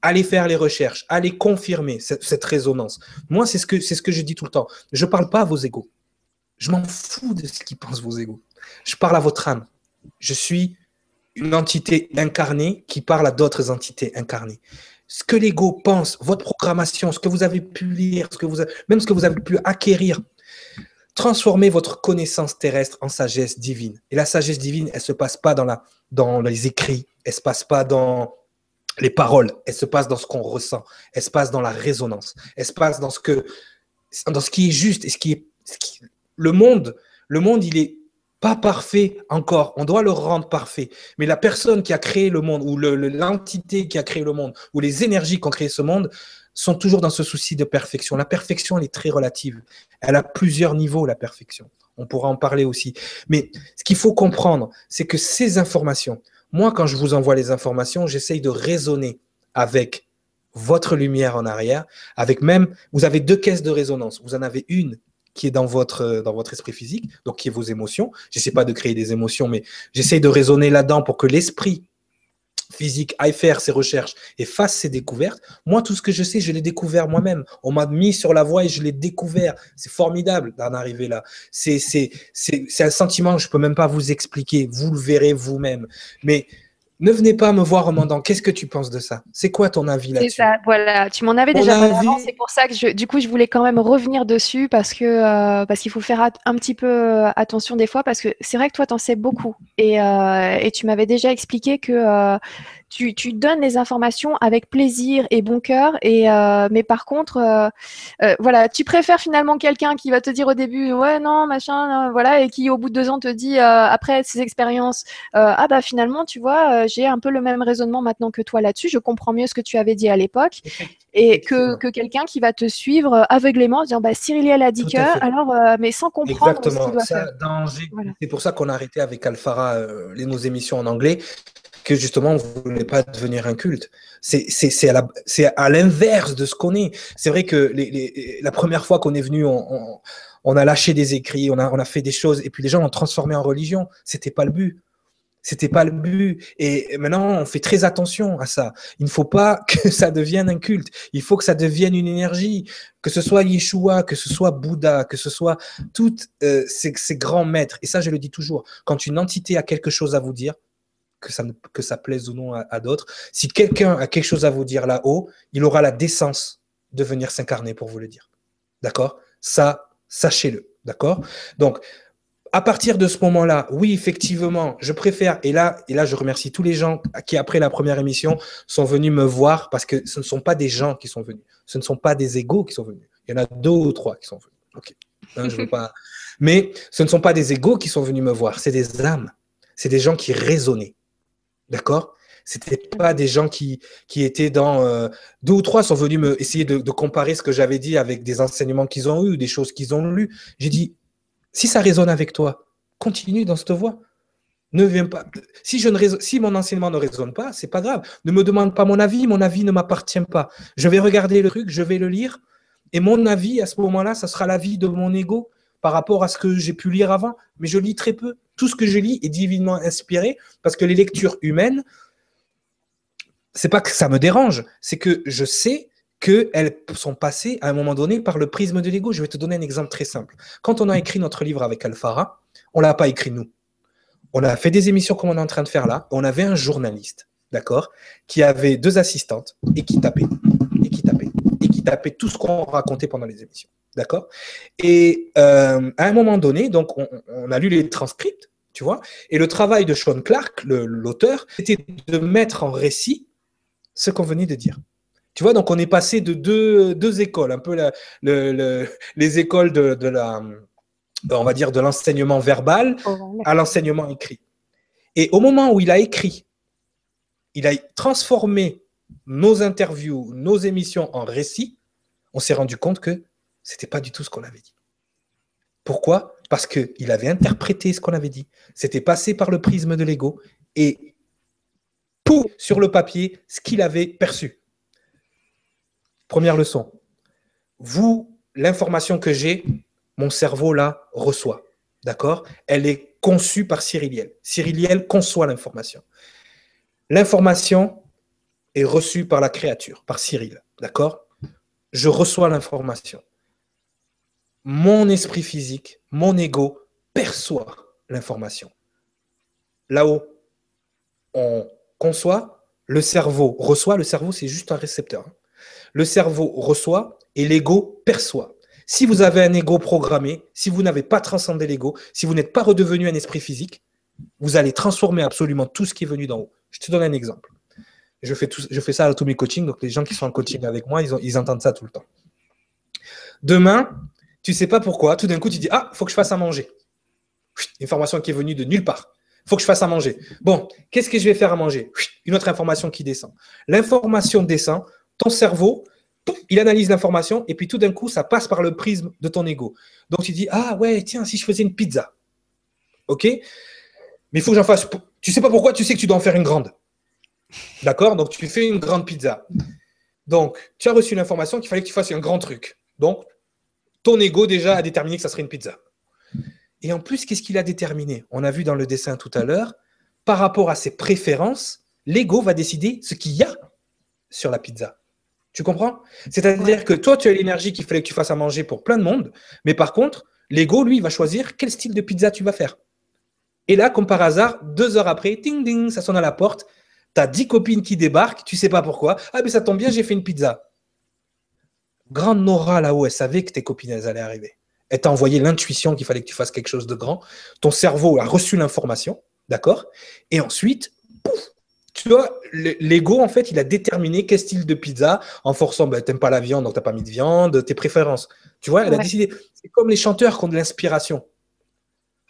allez faire les recherches, allez confirmer cette, résonance. Moi, c'est ce que c'est ce que je dis tout le temps. Je parle pas à vos égaux. Je m'en fous de ce qu'ils pensent vos égaux. Je parle à votre âme. Je suis une entité incarnée qui parle à d'autres entités incarnées ce que l'ego pense, votre programmation, ce que vous avez pu lire, ce que vous même ce que vous avez pu acquérir. Transformez votre connaissance terrestre en sagesse divine. Et la sagesse divine, elle ne se passe pas dans, la, dans les écrits, elle ne se passe pas dans les paroles, elle se passe dans ce qu'on ressent, elle se passe dans la résonance, elle se passe dans ce, que, dans ce qui est juste et ce qui est... Le monde, le monde, il est pas parfait encore. On doit le rendre parfait. Mais la personne qui a créé le monde, ou l'entité qui a créé le monde, ou les énergies qui ont créé ce monde, sont toujours dans ce souci de perfection. La perfection, elle est très relative. Elle a plusieurs niveaux, la perfection. On pourra en parler aussi. Mais ce qu'il faut comprendre, c'est que ces informations, moi, quand je vous envoie les informations, j'essaye de raisonner avec votre lumière en arrière, avec même, vous avez deux caisses de résonance. Vous en avez une qui est dans votre, euh, dans votre esprit physique, donc qui est vos émotions. Je sais pas de créer des émotions, mais j'essaye de raisonner là-dedans pour que l'esprit physique aille faire ses recherches et fasse ses découvertes. Moi, tout ce que je sais, je l'ai découvert moi-même. On m'a mis sur la voie et je l'ai découvert. C'est formidable d'en arriver là. C'est un sentiment que je peux même pas vous expliquer. Vous le verrez vous-même. Mais ne venez pas me voir en demandant qu'est-ce que tu penses de ça? C'est quoi ton avis là-dessus? C'est ça, voilà. Tu m'en avais déjà parlé. C'est pour ça que je, du coup, je voulais quand même revenir dessus parce que euh, parce qu'il faut faire un petit peu euh, attention des fois parce que c'est vrai que toi, tu en sais beaucoup et, euh, et tu m'avais déjà expliqué que tu, tu, donnes les informations avec plaisir et bon cœur, et euh, mais par contre, euh, euh, voilà, tu préfères finalement quelqu'un qui va te dire au début, ouais, non, machin, voilà, et qui au bout de deux ans te dit après ses expériences, ah bah finalement, tu vois, j'ai un peu le même raisonnement maintenant que toi là-dessus, je comprends mieux ce que tu avais dit à l'époque, et que, que quelqu'un qui va te suivre aveuglément, en disant, bah Cyriliel a dit que, alors, mais sans comprendre ce qu'il doit faire. C'est pour ça qu'on a arrêté avec Alphara les, nos émissions en anglais que justement, vous ne voulez pas devenir un culte. C'est à l'inverse de ce qu'on est. C'est vrai que les, les, la première fois qu'on est venu, on, on, on, a lâché des écrits, on a, on a fait des choses, et puis les gens l'ont transformé en religion. C'était pas le but. C'était pas le but. Et maintenant, on fait très attention à ça. Il ne faut pas que ça devienne un culte. Il faut que ça devienne une énergie. Que ce soit Yeshua, que ce soit Bouddha, que ce soit tous euh, ces, ces grands maîtres. Et ça, je le dis toujours. Quand une entité a quelque chose à vous dire, que ça, que ça plaise ou non à, d'autres. Si quelqu'un a quelque chose à vous dire là-haut, il aura la décence de venir s'incarner pour vous le dire. D'accord? Ça, sachez-le. D'accord? Donc, à partir de ce moment-là, oui, effectivement, je préfère, et là, et là, je remercie tous les gens qui, après la première émission, sont venus me voir parce que ce ne sont pas des gens qui sont venus. Ce ne sont pas des égaux qui sont venus. Il y en a deux ou trois qui sont venus. OK. Hein, je veux pas... Mais ce ne sont pas des égaux qui sont venus me voir, c'est des âmes. C'est des gens qui raisonnaient. D'accord? C'était pas des gens qui, étaient dans. Euh, deux ou trois sont venus me essayer de, comparer ce que j'avais dit avec des enseignements qu'ils ont eus, des choses qu'ils ont lues. J'ai dit si ça résonne avec toi, continue dans cette voie. Ne viens pas. Si mon enseignement ne résonne pas, c'est pas grave. Ne me demande pas mon avis, mon avis ne m'appartient pas. Je vais regarder le truc, je vais le lire, et mon avis à ce moment-là, ça sera l'avis de mon ego par rapport à ce que j'ai pu lire avant. Mais je lis très peu. Tout ce que je lis est divinement inspiré parce que les lectures humaines, c'est pas que ça me dérange, c'est que je sais qu'elles sont passées à un moment donné par le prisme de l'ego. Je vais te donner un exemple très simple. Quand on a écrit notre livre avec Alphara, on l'a pas écrit nous. On a fait des émissions comme on est en train de faire là. On avait un journaliste, d'accord, qui avait deux assistantes et qui tapait, et qui tapait, et qui tapait tout ce qu'on racontait pendant les émissions, d'accord? Et euh, à un moment donné, donc on, on, a lu les transcripts, tu vois, et le travail de Sean Clark, l'auteur, c'était de mettre en récit ce qu'on venait de dire. Tu vois, donc on est passé de deux, deux écoles, un peu la, le, les écoles de, de, la, on va dire, de l'enseignement verbal oh, à l'enseignement écrit. Et au moment où il a écrit, il a transformé nos interviews, nos émissions en récits, on s'est rendu compte que c'était pas du tout ce qu'on avait dit. Pourquoi? Parce qu'il avait interprété ce qu'on avait dit. C'était passé par le prisme de l'ego et pour sur le papier ce qu'il avait perçu. Première leçon. Vous, l'information que j'ai, mon cerveau là reçoit. D'accord? Elle est conçue par Cyriliel. Cyriliel conçoit l'information. L'information est reçue par la créature, par Cyril. D'accord? Je reçois l'information. Mon esprit physique, mon ego perçoit l'information. Là-haut, on conçoit, le cerveau reçoit. Le cerveau, c'est juste un récepteur. Hein le cerveau reçoit et l'ego perçoit. Si vous avez un ego programmé, si vous n'avez pas transcendé l'ego, si vous n'êtes pas redevenu un esprit physique, vous allez transformer absolument tout ce qui est venu d'en haut. Je te donne un exemple. Je fais, ça à tous mes coachings, donc les gens qui sont en coaching avec moi, ils entendent ça tout le temps. Demain, tu sais pas pourquoi, tout d'un coup, tu dis Ah, faut que je fasse à manger. Information qui est venue de nulle part. Faut que je fasse à manger. Bon, qu'est-ce que je vais faire à manger? Une autre information qui descend. L'information descend, ton cerveau, il analyse l'information et puis tout d'un coup, ça passe par le prisme de ton ego. Donc tu dis, ah ouais, tiens, si je faisais une pizza. OK? Mais il faut que j'en fasse. Tu sais pas pourquoi, tu sais que tu dois en faire une grande. D'accord? Donc tu fais une grande pizza. Donc tu as reçu l'information qu'il fallait que tu fasses un grand truc. Donc ton ego déjà a déterminé que ça serait une pizza. Et en plus, qu'est-ce qu'il a déterminé? On a vu dans le dessin tout à l'heure, par rapport à ses préférences, l'ego va décider ce qu'il y a sur la pizza. Tu comprends? C'est-à-dire que toi, tu as l'énergie qu'il fallait que tu fasses à manger pour plein de monde, mais par contre, l'ego, lui, va choisir quel style de pizza tu vas faire. Et là, comme par hasard, deux heures après, ding ding, ça sonne à la porte, tu as dix copines qui débarquent, tu sais pas pourquoi. Ah, mais ça tombe bien, j'ai fait une pizza. Grande Nora là-haut, elle savait que tes copines, elles allaient arriver. Elle t'a envoyé l'intuition qu'il fallait que tu fasses quelque chose de grand. Ton cerveau a reçu l'information, d'accord? Et ensuite, pouf, tu vois, l'ego, en fait, il a déterminé quel style de pizza en forçant, ben, t'aimes pas la viande, donc t'as pas mis de viande, tes préférences. Tu vois, elle a décidé. C'est comme les chanteurs qui ont de l'inspiration.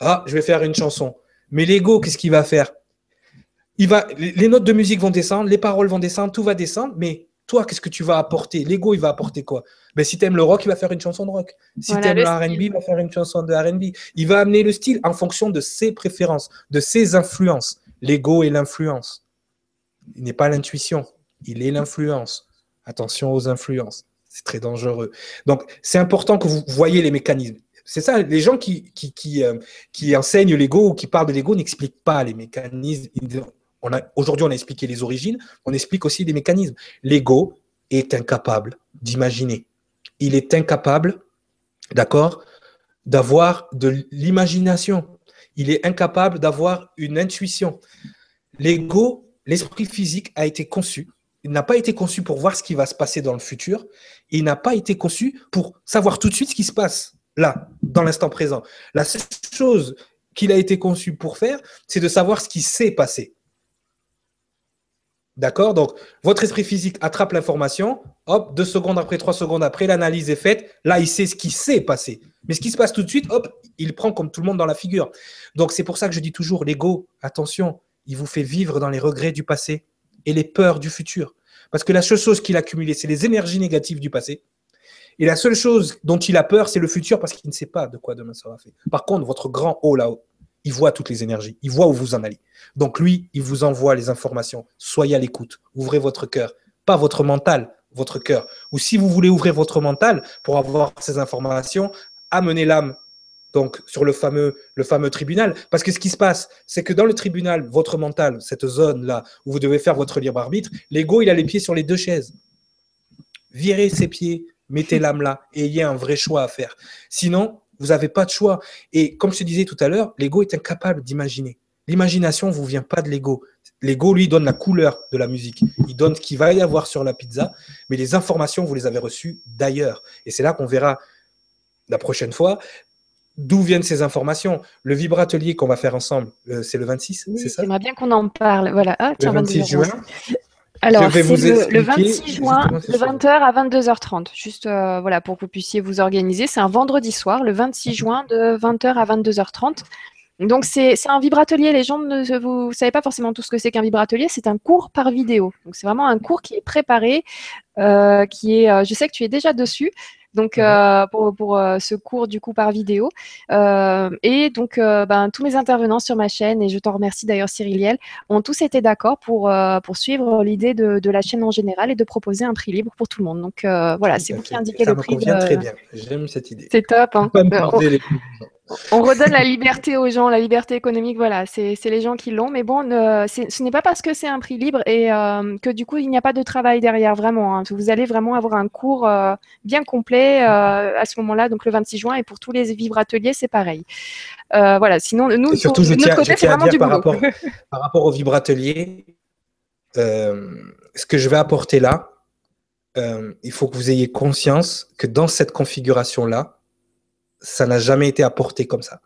Ah, je vais faire une chanson. Mais l'ego, qu'est-ce qu'il va faire? Il va, Les notes de musique vont descendre, les paroles vont descendre, tout va descendre, mais toi, qu'est-ce que tu vas apporter? L'ego, il va apporter quoi? Ben, Si tu aimes le rock, il va faire une chanson de rock. Si tu aimes le RB, il va faire une chanson de RB. Il va amener le style en fonction de ses préférences, de ses influences. L'ego et l'influence. Il n'est pas l'intuition, il est l'influence. Attention aux influences, c'est très dangereux. Donc, c'est important que vous voyez les mécanismes. C'est ça, les gens qui, qui, qui, euh, enseignent l'ego ou qui parlent de l'ego n'expliquent pas les mécanismes. Aujourd'hui, on a expliqué les origines, on explique aussi les mécanismes. L'ego est incapable d'imaginer. Il est incapable, d'accord, d'avoir de l'imagination. Il est incapable d'avoir une intuition. L'ego l'esprit physique a été conçu. Il n'a pas été conçu pour voir ce qui va se passer dans le futur. Il n'a pas été conçu pour savoir tout de suite ce qui se passe là, dans l'instant présent. La seule chose qu'il a été conçu pour faire, c'est de savoir ce qui s'est passé. D'accord? Donc, votre esprit physique attrape l'information, hop, deux secondes après, trois secondes après, l'analyse est faite. Là, il sait ce qui s'est passé. Mais ce qui se passe tout de suite, hop, il prend comme tout le monde dans la figure. Donc, c'est pour ça que je dis toujours, l'ego, attention, il vous fait vivre dans les regrets du passé et les peurs du futur. Parce que la seule chose qu'il a accumulée, c'est les énergies négatives du passé. Et la seule chose dont il a peur, c'est le futur parce qu'il ne sait pas de quoi demain sera fait. Par contre, votre grand haut là-haut, il voit toutes les énergies, il voit où vous en allez. Donc lui, il vous envoie les informations. Soyez à l'écoute, ouvrez votre cœur, pas votre mental, votre cœur. Ou si vous voulez ouvrir votre mental pour avoir ces informations, amenez l'âme donc sur le fameux, le fameux tribunal. Parce que ce qui se passe, c'est que dans le tribunal, votre mental, cette zone-là où vous devez faire votre libre arbitre, l'ego, il a les pieds sur les deux chaises. Virez ses pieds, mettez l'âme là et ayez un vrai choix à faire. Sinon, vous n'avez pas de choix. Et comme je te disais tout à l'heure, l'ego est incapable d'imaginer. L'imagination ne vous vient pas de l'ego. L'ego, lui, donne la couleur de la musique. Il donne ce qu'il va y avoir sur la pizza, mais les informations, vous les avez reçues d'ailleurs. Et c'est là qu'on verra la prochaine fois d'où viennent ces informations. Le vibratelier qu'on va faire ensemble, euh, c'est le 26, c'est ça? J'aimerais bien qu'on en parle. Voilà. Ah, le 26 juin. Alors, c'est le, 26 juin, de 20h à 22h30, juste euh, voilà, pour que vous puissiez vous organiser. C'est un vendredi soir, le 26 juin, de 20h à 22h30. Donc, c'est un vibratelier. Les gens ne vous savez pas forcément tout ce que c'est qu'un vibratelier. C'est un cours par vidéo. Donc, c'est vraiment un cours qui est préparé, euh, qui est. je sais que tu es déjà dessus donc euh, pour, pour euh, ce cours du coup par vidéo. Euh, et donc ben, tous mes intervenants sur ma chaîne, et je t'en remercie d'ailleurs Cyril Liel, ont tous été d'accord pour, pour suivre l'idée de, de, la chaîne en général et de proposer un prix libre pour tout le monde. Donc voilà, c'est vous qui indiquez le prix. Ça me convient très bien, j'aime cette idée. C'est top. Hein on redonne la liberté aux gens, la liberté économique, voilà, c'est les gens qui l'ont. Mais bon, ce n'est pas parce que c'est un prix libre et euh, que du coup, il n'y a pas de travail derrière, vraiment. Hein. Vous allez vraiment avoir un cours euh, bien complet euh, à ce moment-là, donc le 26 juin. Et pour tous les vivres ateliers, c'est pareil. voilà, sinon, nous, surtout, je tiens, côté, c'est vraiment du par rapport, par rapport au vibratelier, ce que je vais apporter là, il faut que vous ayez conscience que dans cette configuration-là, ça n'a jamais été apporté comme ça.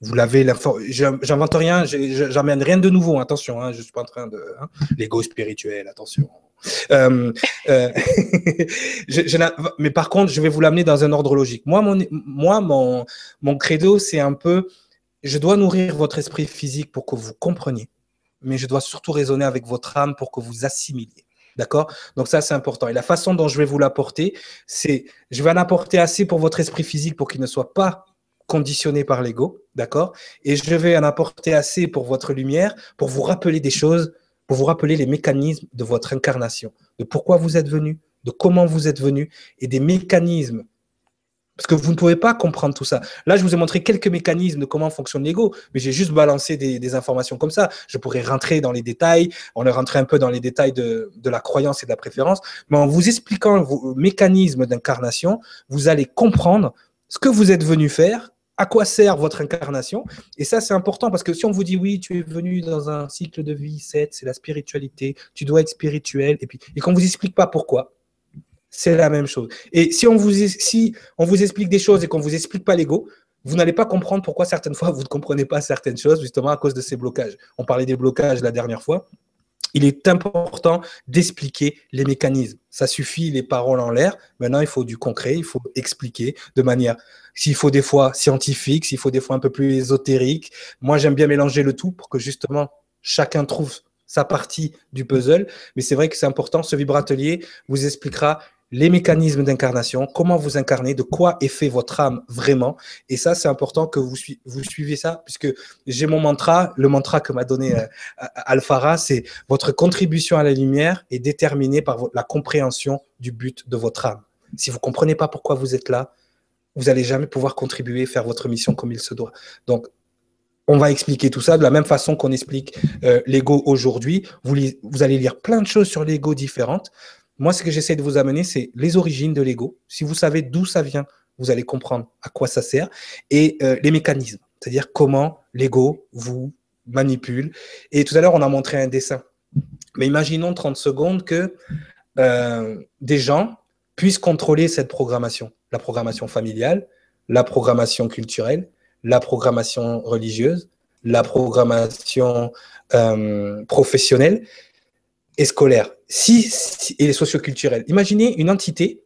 Vous l'avez, j'invente rien, j'amène rien de nouveau, attention, hein, je ne suis pas en train de. Hein, L'ego spirituel, attention. Euh, euh, mais par contre, je vais vous l'amener dans un ordre logique. Moi, mon, moi, mon, mon credo, c'est un peu, je dois nourrir votre esprit physique pour que vous compreniez, mais je dois surtout raisonner avec votre âme pour que vous assimiliez. D'accord? Donc ça, c'est important. Et la façon dont je vais vous l'apporter, c'est, je vais en apporter assez pour votre esprit physique pour qu'il ne soit pas conditionné par l'ego, d'accord? Et je vais en apporter assez pour votre lumière, pour vous rappeler des choses, pour vous rappeler les mécanismes de votre incarnation, de pourquoi vous êtes venu, de comment vous êtes venu, et des mécanismes parce que vous ne pouvez pas comprendre tout ça. Là, je vous ai montré quelques mécanismes de comment fonctionne l'ego, mais j'ai juste balancé des, informations comme ça. Je pourrais rentrer dans les détails, on est rentré un peu dans les détails de, la croyance et de la préférence, mais en vous expliquant vos mécanismes d'incarnation, vous allez comprendre ce que vous êtes venu faire, à quoi sert votre incarnation. Et ça, c'est important parce que si on vous dit oui, tu es venu dans un cycle de vie 7, c'est la spiritualité, tu dois être spirituel, et puis et qu'on vous explique pas pourquoi, c'est la même chose. Et si on vous, si on vous explique des choses et qu'on ne vous explique pas l'ego, vous n'allez pas comprendre pourquoi certaines fois vous ne comprenez pas certaines choses, justement à cause de ces blocages. On parlait des blocages la dernière fois. Il est important d'expliquer les mécanismes. Ça suffit les paroles en l'air. Maintenant, il faut du concret, il faut expliquer de manière, s'il faut des fois scientifique, s'il faut des fois un peu plus ésotérique. Moi, j'aime bien mélanger le tout pour que justement chacun trouve sa partie du puzzle. Mais c'est vrai que c'est important. Ce vibratelier vous expliquera les mécanismes d'incarnation, comment vous incarnez, de quoi est fait votre âme vraiment. Et ça, c'est important que vous, suivez ça, puisque j'ai mon mantra, le mantra que m'a donné euh, Alphara, c'est votre contribution à la lumière est déterminée par la compréhension du but de votre âme. Si vous comprenez pas pourquoi vous êtes là, vous n'allez jamais pouvoir contribuer, faire votre mission comme il se doit. Donc, on va expliquer tout ça de la même façon qu'on explique euh, l'ego aujourd'hui. Vous, vous allez lire plein de choses sur l'ego différentes. Moi, ce que j'essaie de vous amener, c'est les origines de l'ego. Si vous savez d'où ça vient, vous allez comprendre à quoi ça sert et euh, les mécanismes, c'est-à-dire comment l'ego vous manipule. Et tout à l'heure, on a montré un dessin. Mais imaginons 30 secondes que euh, des gens puissent contrôler cette programmation, la programmation familiale, la programmation culturelle, la programmation religieuse, la programmation euh, professionnelle et scolaire, si, et les socioculturelles. Imaginez une entité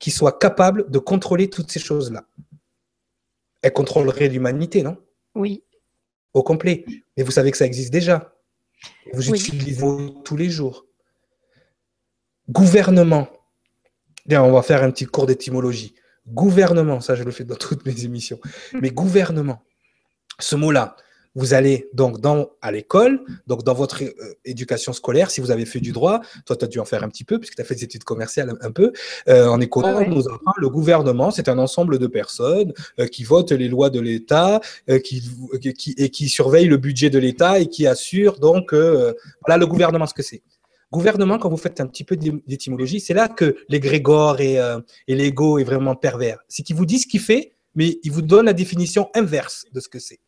qui soit capable de contrôler toutes ces choses-là. Elle contrôlerait l'humanité, non? Oui. Au complet. Mais vous savez que ça existe déjà. Vous utilisez tous les jours. Gouvernement. Bien, on va faire un petit cours d'étymologie. Gouvernement, ça je le fais dans toutes mes émissions. Mais gouvernement, ce mot-là, vous allez donc dans, à l'école, donc dans votre euh, éducation scolaire, si vous avez fait du droit, toi tu as dû en faire un petit peu, puisque tu as fait des études commerciales un, peu, euh, en économie, ah nous apprend le gouvernement, c'est un ensemble de personnes euh, qui votent les lois de l'État qui, qui, et qui surveillent le budget de l'État et qui assurent donc, voilà le gouvernement ce que c'est. Gouvernement, quand vous faites un petit peu d'étymologie, c'est là que l'égrégore et, et l'ego est vraiment pervers. C'est qu'il vous dit ce qu'il fait, mais il vous donne la définition inverse de ce que c'est.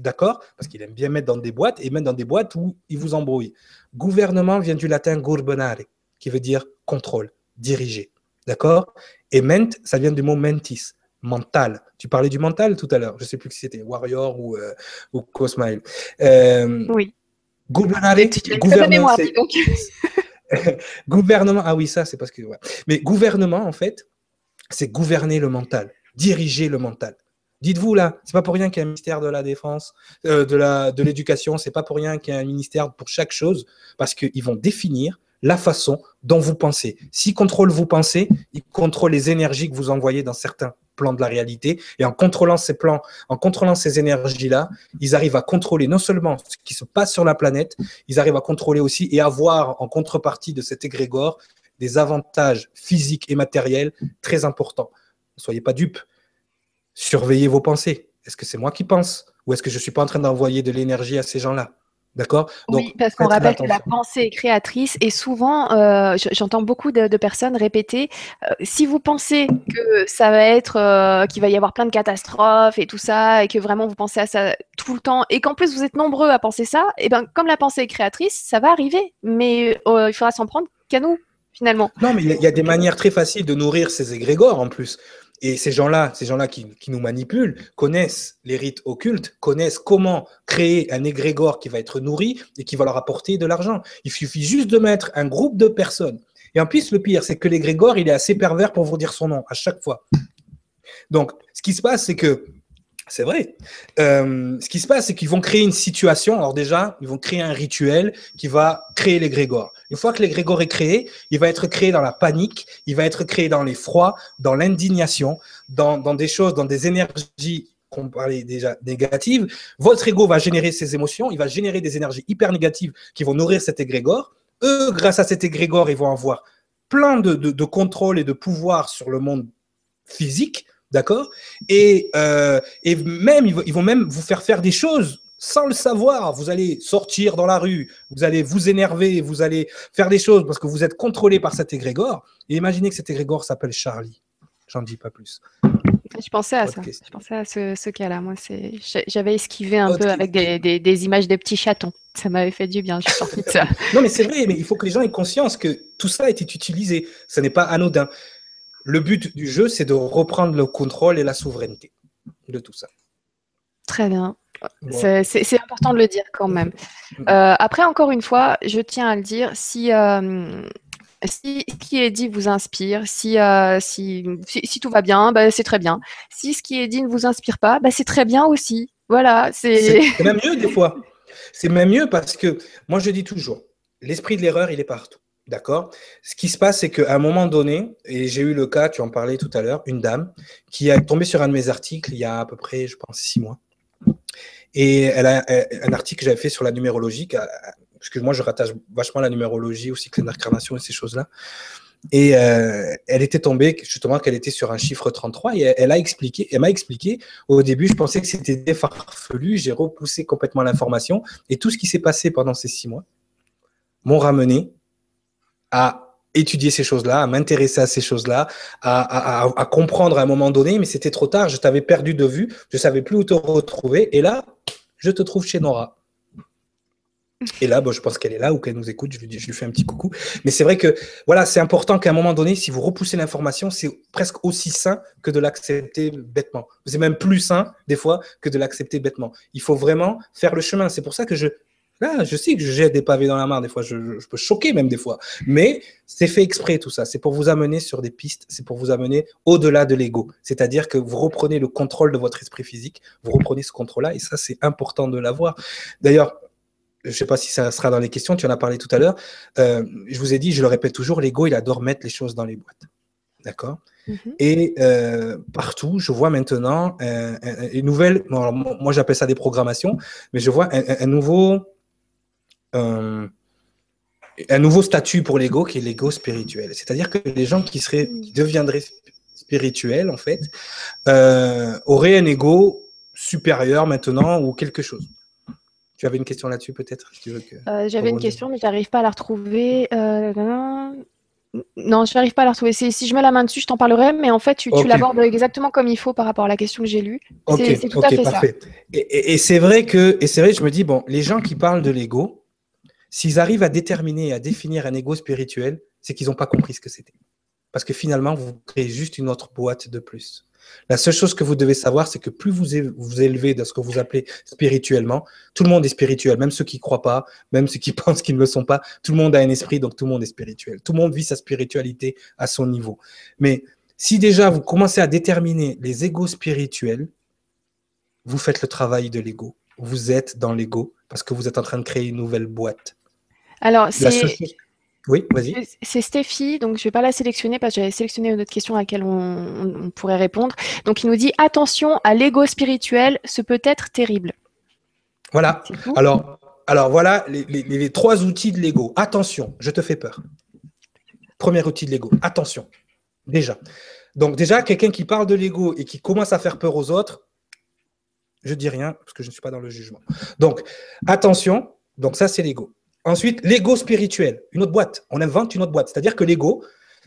D'accord? Parce qu'il aime bien mettre dans des boîtes et mettre dans des boîtes où il vous embrouille. Gouvernement vient du latin gouvernare, qui veut dire contrôle, diriger. D'accord? Et ment, ça vient du mot mentis, mental. Tu parlais du mental tout à l'heure. Je ne sais plus si c'était Warrior ou, euh, ou Cosmile. Euh, oui. Gouvernement, ah oui, ça c'est parce que. Mais gouvernement, en fait, c'est gouverner le mental, diriger le mental. Dites-vous là, c'est pas pour rien qu'il y a un ministère de la défense, euh, de la de l'éducation, c'est pas pour rien qu'il y a un ministère pour chaque chose, parce qu'ils vont définir la façon dont vous pensez. S'ils contrôlent vos pensées, ils contrôlent les énergies que vous envoyez dans certains plans de la réalité. Et en contrôlant ces plans, en contrôlant ces énergies-là, ils arrivent à contrôler non seulement ce qui se passe sur la planète, ils arrivent à contrôler aussi et avoir en contrepartie de cet égrégore des avantages physiques et matériels très importants. Ne soyez pas dupes surveillez vos pensées. Est-ce que c'est moi qui pense ou est-ce que je ne suis pas en train d'envoyer de l'énergie à ces gens-là? D'accord? Oui, parce qu'on rappelle que la pensée est créatrice et souvent, euh, j'entends beaucoup de, personnes répéter euh, si vous pensez que ça va être, euh, qu'il va y avoir plein de catastrophes et tout ça, et que vraiment vous pensez à ça tout le temps, et qu'en plus vous êtes nombreux à penser ça, et eh ben comme la pensée est créatrice, ça va arriver, mais il faudra s'en prendre qu'à nous finalement. Non, mais il y, a des manières très faciles de nourrir ces égrégores en plus. Et ces gens-là, ces gens-là qui, nous manipulent, connaissent les rites occultes, connaissent comment créer un égrégore qui va être nourri et qui va leur apporter de l'argent. Il suffit juste de mettre un groupe de personnes. Et en plus, le pire, c'est que l'égrégore, il est assez pervers pour vous dire son nom à chaque fois. Donc, ce qui se passe, c'est que c'est vrai. Euh, ce qui se passe, c'est qu'ils vont créer une situation. Alors déjà, ils vont créer un rituel qui va créer l'égrégore. Une fois que l'égrégore est créé, il va être créé dans la panique, il va être créé dans l'effroi, dans l'indignation, dans, des choses, dans des énergies qu'on parlait déjà négatives. Votre ego va générer ces émotions, il va générer des énergies hyper négatives qui vont nourrir cet égrégore. Eux, grâce à cet égrégore, ils vont avoir plein de, contrôle et de pouvoir sur le monde physique D'accord? Et, euh, et même, ils vont même vous faire faire des choses sans le savoir. Vous allez sortir dans la rue, vous allez vous énerver, vous allez faire des choses parce que vous êtes contrôlé par cet égrégore. Et imaginez que cet égrégore s'appelle Charlie. J'en dis pas plus. Je pensais à ça. Je pensais à ce, cas-là. Moi, c'est, j'avais esquivé un peu avec des, des, images de petits chatons. Ça m'avait fait du bien. Je suis sortie de ça. non, mais c'est vrai. Mais il faut que les gens aient conscience que tout ça a été utilisé. Ce n'est pas anodin le but du jeu, c'est de reprendre le contrôle et la souveraineté de tout ça. Très bien. C'est important de le dire quand même. Euh, après, encore une fois, je tiens à le dire, si, euh, si ce qui est dit vous inspire, si, euh, si, si, tout va bien, bah, c'est très bien. Si ce qui est dit ne vous inspire pas, bah, c'est très bien aussi. Voilà, c'est même mieux des fois. C'est même mieux parce que moi, je dis toujours, l'esprit de l'erreur, il est partout. D'accord? Ce qui se passe, c'est qu'à un moment donné, et j'ai eu le cas, tu en parlais tout à l'heure, une dame qui est tombée sur un de mes articles il y a à peu près, je pense, six mois. Et elle a un article que j'avais fait sur la numérologie, parce que moi, je rattache vachement la numérologie au cycle d'incarnation et ces choses-là. Et euh, elle était tombée, justement, qu'elle était sur un chiffre 33 et elle a expliqué, elle m'a expliqué, au début, je pensais que c'était défarfelu, j'ai repoussé complètement l'information et tout ce qui s'est passé pendant ces six mois m'ont ramené à étudier ces choses-là, à m'intéresser à ces choses-là, à, comprendre à un moment donné, mais c'était trop tard, je t'avais perdu de vue, je savais plus où te retrouver, et là, je te trouve chez Nora. Et là, bon, je pense qu'elle est là ou qu'elle nous écoute. Je lui, je lui fais un petit coucou. Mais c'est vrai que voilà, c'est important qu'à un moment donné, si vous repoussez l'information, c'est presque aussi sain que de l'accepter bêtement. C'est même plus sain des fois que de l'accepter bêtement. Il faut vraiment faire le chemin. C'est pour ça que je Là, je sais que je jette des pavés dans la mare des fois, je, je peux choquer même des fois, mais c'est fait exprès tout ça. C'est pour vous amener sur des pistes, c'est pour vous amener au-delà de l'ego. C'est-à-dire que vous reprenez le contrôle de votre esprit physique, vous reprenez ce contrôle-là, et ça, c'est important de l'avoir. D'ailleurs, je ne sais pas si ça sera dans les questions, tu en as parlé tout à l'heure. Euh, je vous ai dit, je le répète toujours, l'ego, il adore mettre les choses dans les boîtes. D'accord? Mm -hmm. Et euh, partout, je vois maintenant euh, une nouvelle, moi j'appelle ça des programmations, mais je vois un, un nouveau, euh, un nouveau statut pour l'ego qui est l'ego spirituel. C'est-à-dire que les gens qui, seraient, qui deviendraient spirituels, en fait, euh, auraient un ego supérieur maintenant ou quelque chose. Tu avais une question là-dessus peut-être si que... euh, J'avais une question, mais je n'arrive pas à la retrouver. Euh, non, je n'arrive pas à la retrouver. Si je mets la main dessus, je t'en parlerai, mais en fait, tu, okay. l'abordes exactement comme il faut par rapport à la question que j'ai lue. Okay. C'est tout okay, à fait parfait. ça. Et, et, et c'est vrai que, et c'est vrai, je me dis, bon, les gens qui parlent de l'ego, s'ils arrivent à déterminer et à définir un ego spirituel, c'est qu'ils n'ont pas compris ce que c'était. Parce que finalement, vous créez juste une autre boîte de plus. La seule chose que vous devez savoir, c'est que plus vous vous élevez dans ce que vous appelez spirituellement, tout le monde est spirituel, même ceux qui ne croient pas, même ceux qui pensent qu'ils ne le sont pas, tout le monde a un esprit, donc tout le monde est spirituel. Tout le monde vit sa spiritualité à son niveau. Mais si déjà vous commencez à déterminer les égos spirituels, vous faites le travail de l'ego. Vous êtes dans l'ego parce que vous êtes en train de créer une nouvelle boîte. Alors, c'est. Oui, vas-y. C'est Stéphie, donc je ne vais pas la sélectionner parce que j'avais sélectionné une autre question à laquelle on, on, pourrait répondre. Donc il nous dit attention à l'ego spirituel, ce peut être terrible. Voilà. Alors, alors voilà les, les, les trois outils de l'ego. Attention, je te fais peur. Premier outil de l'ego. Attention. Déjà. Donc déjà, quelqu'un qui parle de l'ego et qui commence à faire peur aux autres, je dis rien parce que je ne suis pas dans le jugement. Donc attention. Donc ça, c'est l'ego. Ensuite, l'ego spirituel, une autre boîte. On invente une autre boîte. C'est-à-dire que l'ego,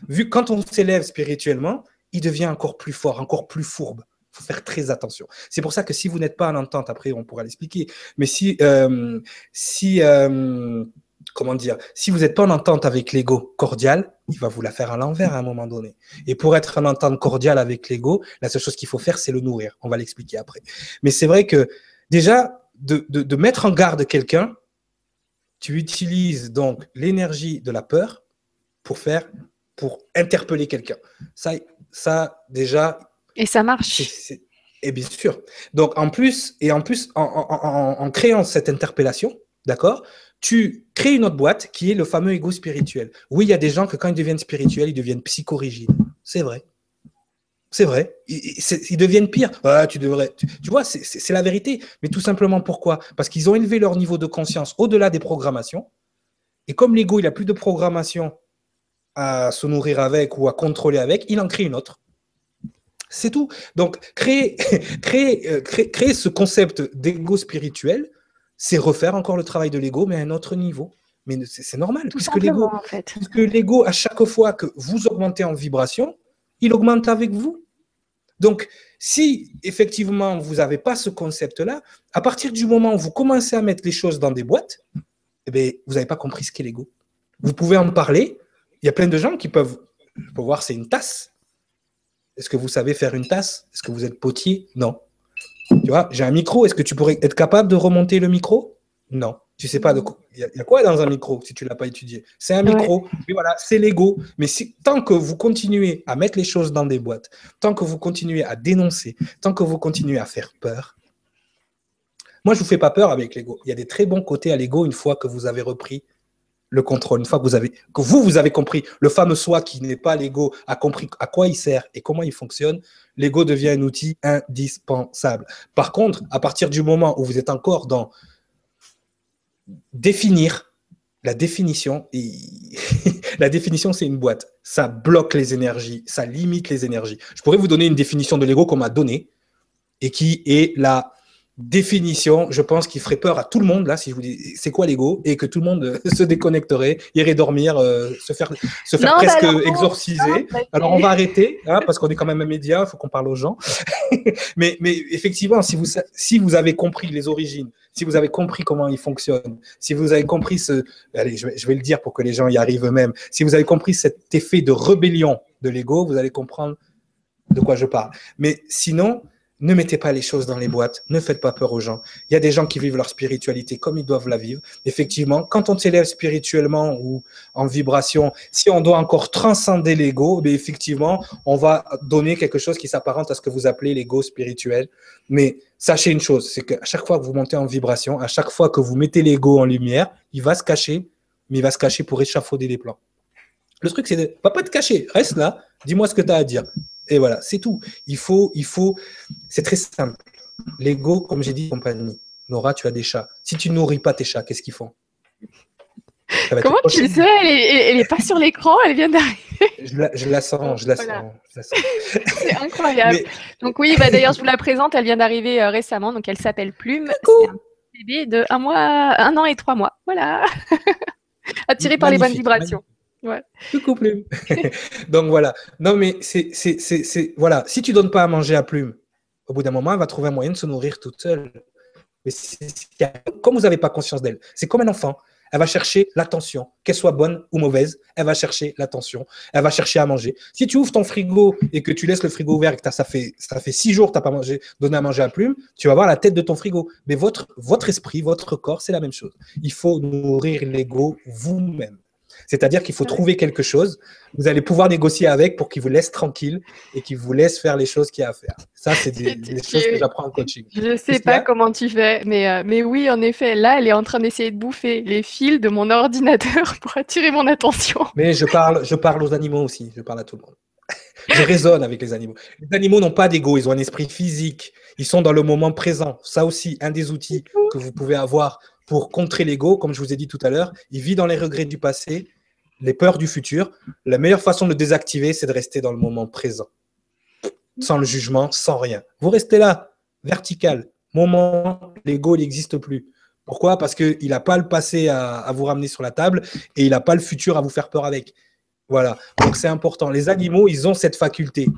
vu quand on s'élève spirituellement, il devient encore plus fort, encore plus fourbe. Il faut faire très attention. C'est pour ça que si vous n'êtes pas en entente, après on pourra l'expliquer, mais si, euh, si euh, comment dire, si vous n'êtes pas en entente avec l'ego cordial, il va vous la faire à l'envers à un moment donné. Et pour être en entente cordiale avec l'ego, la seule chose qu'il faut faire, c'est le nourrir. On va l'expliquer après. Mais c'est vrai que déjà, de, mettre en garde quelqu'un, tu utilises donc l'énergie de la peur pour faire, pour interpeller quelqu'un. Ça, ça déjà. Et ça marche. et bien sûr. Donc en plus, et en plus, en, en, en créant cette interpellation, d'accord, tu crées une autre boîte qui est le fameux ego spirituel. Oui, il y a des gens que quand ils deviennent spirituels, ils deviennent psychorigides. C'est vrai. C'est vrai. Ils, ils, deviennent pires. Ah, tu devrais. Tu, tu vois, c'est la vérité. Mais tout simplement pourquoi? Parce qu'ils ont élevé leur niveau de conscience au-delà des programmations. Et comme l'ego, il a plus de programmation à se nourrir avec ou à contrôler avec, il en crée une autre. C'est tout. Donc, créer, créer, euh, créer, créer ce concept d'ego spirituel, c'est refaire encore le travail de l'ego, mais à un autre niveau. Mais c'est normal, tout puisque l'ego, en fait. puisque l'ego, à chaque fois que vous augmentez en vibration, il augmente avec vous. Donc, si effectivement vous n'avez pas ce concept-là, à partir du moment où vous commencez à mettre les choses dans des boîtes, eh bien, vous n'avez pas compris ce qu'est l'ego. Vous pouvez en parler. Il y a plein de gens qui peuvent, peuvent voir c'est une tasse. Est-ce que vous savez faire une tasse? Est-ce que vous êtes potier? Non. Tu vois, j'ai un micro. Est-ce que tu pourrais être capable de remonter le micro? Non. Tu sais pas de quoi. Il y, a quoi dans un micro si tu l'as pas étudié? C'est un micro. Ouais. Mais voilà, c'est l'ego. Mais si, tant que vous continuez à mettre les choses dans des boîtes, tant que vous continuez à dénoncer, tant que vous continuez à faire peur, moi je vous fais pas peur avec l'ego. Il y a des très bons côtés à l'ego une fois que vous avez repris le contrôle, une fois que vous avez que vous vous avez compris le fameux soi qui n'est pas l'ego a compris à quoi il sert et comment il fonctionne, l'ego devient un outil indispensable. Par contre, à partir du moment où vous êtes encore dans définir la définition, la définition, c'est une boîte. Ça bloque les énergies, ça limite les énergies. Je pourrais vous donner une définition de l'ego qu'on m'a donnée et qui est la, définition, je pense qu'il ferait peur à tout le monde, là, si je vous dis c'est quoi l'ego, et que tout le monde se déconnecterait, irait dormir, euh, se faire, se faire presque bah exorciser. alors, on va arrêter, hein, parce qu'on est quand même un média, il faut qu'on parle aux gens. mais, mais effectivement, si vous, si vous avez compris les origines, si vous avez compris comment il fonctionne, si vous avez compris ce. Allez, je vais, je vais le dire pour que les gens y arrivent eux-mêmes. Si vous avez compris cet effet de rébellion de l'ego, vous allez comprendre de quoi je parle. Mais sinon, ne mettez pas les choses dans les boîtes, ne faites pas peur aux gens. Il y a des gens qui vivent leur spiritualité comme ils doivent la vivre. Effectivement, quand on s'élève spirituellement ou en vibration, si on doit encore transcender l'ego, mais eh effectivement, on va donner quelque chose qui s'apparente à ce que vous appelez l'ego spirituel. Mais sachez une chose, c'est qu'à chaque fois que vous montez en vibration, à chaque fois que vous mettez l'ego en lumière, il va se cacher, mais il va se cacher pour échafauder les plans. Le truc, c'est de, va pas te cacher, reste là, dis-moi ce que tu as à dire. Et voilà, c'est tout. Il faut, il faut, c'est très simple. L'ego, comme j'ai dit, compagnie. Nora, tu as des chats. Si tu nourris pas tes chats, qu'est-ce qu'ils font? Comment tu le sais? Elle n'est pas sur l'écran, elle vient d'arriver. Je la, je la, sens, je la sens. C'est incroyable. Donc oui, bah, d'ailleurs, je vous la présente, elle vient d'arriver euh, récemment, donc elle s'appelle Plume. C'est un bébé de un mois, un an et trois mois. Voilà. Attiré par les bonnes vibrations. Ouais. Plume. Donc voilà. Non, mais c'est, c'est, voilà. Si tu donnes pas à manger à Plume, au bout d'un moment, elle va trouver un moyen de se nourrir toute seule. Mais comme vous n'avez pas conscience d'elle, c'est comme un enfant. Elle va chercher l'attention, qu'elle soit bonne ou mauvaise, elle va chercher l'attention, elle va chercher à manger. Si tu ouvres ton frigo et que tu laisses le frigo ouvert et que ça fait, ça fait six jours que tu n'as pas mangé, donné à manger à plume, tu vas voir la tête de ton frigo. Mais votre, votre esprit, votre corps, c'est la même chose. Il faut nourrir l'ego vous-même. C'est-à-dire qu'il faut trouver quelque chose. Vous allez pouvoir négocier avec pour qu'il vous laisse tranquille et qu'il vous laisse faire les choses qu'il y a à faire. Ça, c'est des, choses que j'apprends en coaching. Je ne sais pas comment tu fais, mais, euh, mais oui, en effet, là, elle est en train d'essayer de bouffer les fils de mon ordinateur pour attirer mon attention. Mais je parle, je parle aux animaux aussi. Je parle à tout le monde. je raisonne avec les animaux. Les animaux n'ont pas d'ego, ils ont un esprit physique. Ils sont dans le moment présent. Ça aussi, un des outils que vous pouvez avoir pour contrer l'ego, comme je vous ai dit tout à l'heure. Il vit dans les regrets du passé, les peurs du futur. La meilleure façon de le désactiver, c'est de rester dans le moment présent, sans le jugement, sans rien. Vous restez là, vertical. Moment, l'ego, n'existe plus. Pourquoi? Parce qu'il n'a pas le passé à, à, vous ramener sur la table et il n'a pas le futur à vous faire peur avec. Voilà. Donc c'est important. Les animaux, ils ont cette faculté.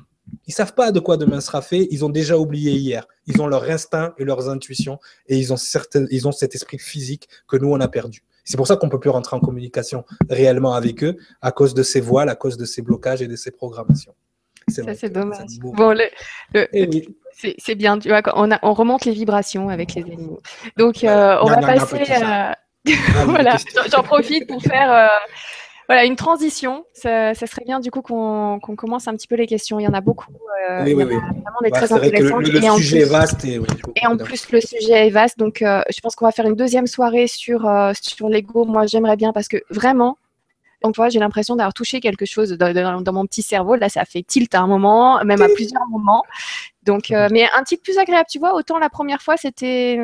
Ils savent pas de quoi demain sera fait. Ils ont déjà oublié hier. Ils ont leur instinct et leurs intuitions et ils ont, certaines, ils ont cet esprit physique que nous, on a perdu. C'est pour ça qu'on peut plus rentrer en communication réellement avec eux à cause de ces voiles, à cause de ces blocages et de ces programmations. Ça, c'est dommage. Bon, eh c'est bien, tu vois, on, a, on, remonte les vibrations avec les animaux. Donc, euh, on va passer à. voilà, j'en profite pour faire. Euh, voilà, une transition. Ça, serait bien du coup qu'on commence un petit peu les questions. Il y en a beaucoup. Euh, oui, oui, oui. Vraiment des bah, très intéressantes. Le, le sujet est vaste. Et, et en plus, le sujet est vaste. Donc, euh, je pense qu'on va faire une deuxième soirée sur, euh, sur l'ego. Moi, j'aimerais bien parce que vraiment, donc, tu vois, j'ai l'impression d'avoir touché quelque chose dans, dans, mon petit cerveau. Là, ça fait tilt à un moment, même à plusieurs moments. Donc, mais un titre plus agréable, tu vois. Autant la première fois, c'était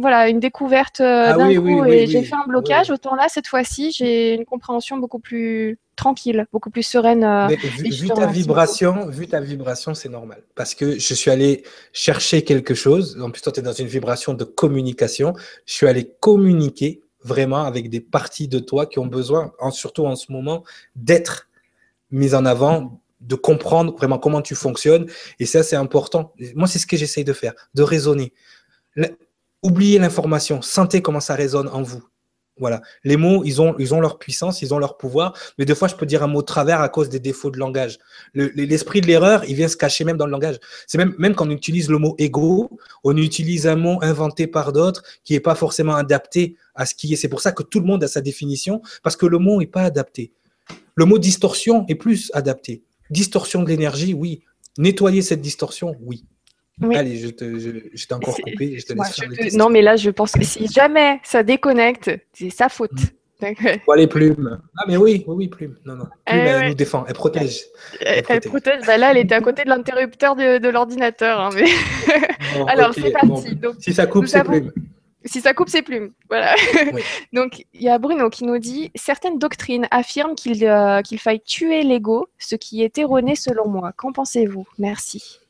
voilà, une découverte euh, ah d'un coup et j'ai fait un blocage. Autant là, cette fois-ci, j'ai une compréhension beaucoup plus tranquille, beaucoup plus sereine. Euh, vu, ta vibration, vu ta vibration, c'est normal. Parce que je suis allé chercher quelque chose. En plus, toi, tu es dans une vibration de communication. Je suis allé communiquer vraiment avec des parties de toi qui ont besoin, surtout en ce moment, d'être mises en avant, de comprendre vraiment comment tu fonctionnes. Et ça, c'est important. Moi, c'est ce que j'essaye de faire, de raisonner oubliez l'information, sentez comment ça résonne en vous. Voilà. Les mots, ils ont, ils leur puissance, ils ont leur pouvoir, mais des fois, je peux dire un mot travers à cause des défauts de langage. L'esprit de l'erreur, il vient se cacher même dans le langage. C'est même, même quand on utilise le mot égo, on utilise un mot inventé par d'autres qui n'est pas forcément adapté à ce qui est. C'est pour ça que tout le monde a sa définition, parce que le mot n'est pas adapté. Le mot distorsion est plus adapté. Distorsion de l'énergie, oui. Nettoyer cette distorsion, oui. Allez, je, t'ai encore coupé. Je te laisse faire Non, mais là, je pense que si jamais ça déconnecte, c'est sa faute. Mmh. les plumes. Ah, mais oui, oui, oui, plume. Non, non. Eh plume, elle nous défend, elle protège. Elle, protège. Bah, là, elle était à côté de l'interrupteur de, de l'ordinateur. Hein, mais... Alors, c'est parti. Donc, si ça coupe, c'est plume. Si ça coupe, c'est plume. Voilà. Donc, il y a Bruno qui nous dit Certaines doctrines affirment qu'il euh, qu'il faille tuer l'ego, ce qui est erroné selon moi. Qu'en pensez-vous? Merci.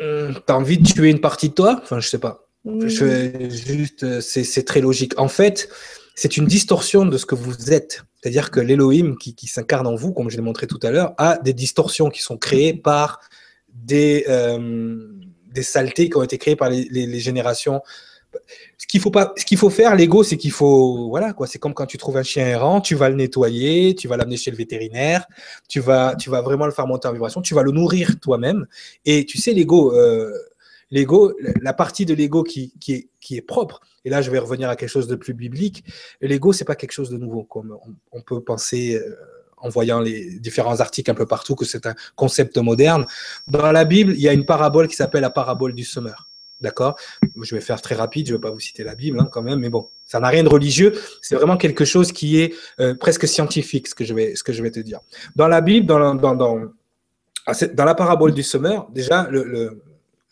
Euh, T'as envie de tuer une partie de toi? Enfin, je sais pas. Je, juste, c'est très logique. En fait, c'est une distorsion de ce que vous êtes. C'est-à-dire que l'Elohim qui, s'incarne en vous, comme je l'ai montré tout à l'heure, a des distorsions qui sont créées par des, euh, des saletés qui ont été créées par les, générations. Ce qu'il faut pas, faire, l'ego, c'est qu'il faut, voilà quoi. C'est comme quand tu trouves un chien errant, tu vas le nettoyer, tu vas l'amener chez le vétérinaire, tu vas, vraiment le faire monter en vibration, tu vas le nourrir toi-même. Et tu sais, l'ego, euh, l'ego, la partie de l'ego qui, qui, est, qui est propre, et là je vais revenir à quelque chose de plus biblique, l'ego, c'est pas quelque chose de nouveau, comme on, peut penser euh, en voyant les différents articles un peu partout que c'est un concept moderne. Dans la Bible, il y a une parabole qui s'appelle la parabole du semeur. D'accord? Je vais faire très rapide, je ne vais pas vous citer la Bible hein, quand même, mais bon, ça n'a rien de religieux, c'est vraiment quelque chose qui est euh, presque scientifique, ce que, je vais, ce que je vais te dire. Dans la Bible, dans, dans, dans, ah, la parabole du semeur, déjà, le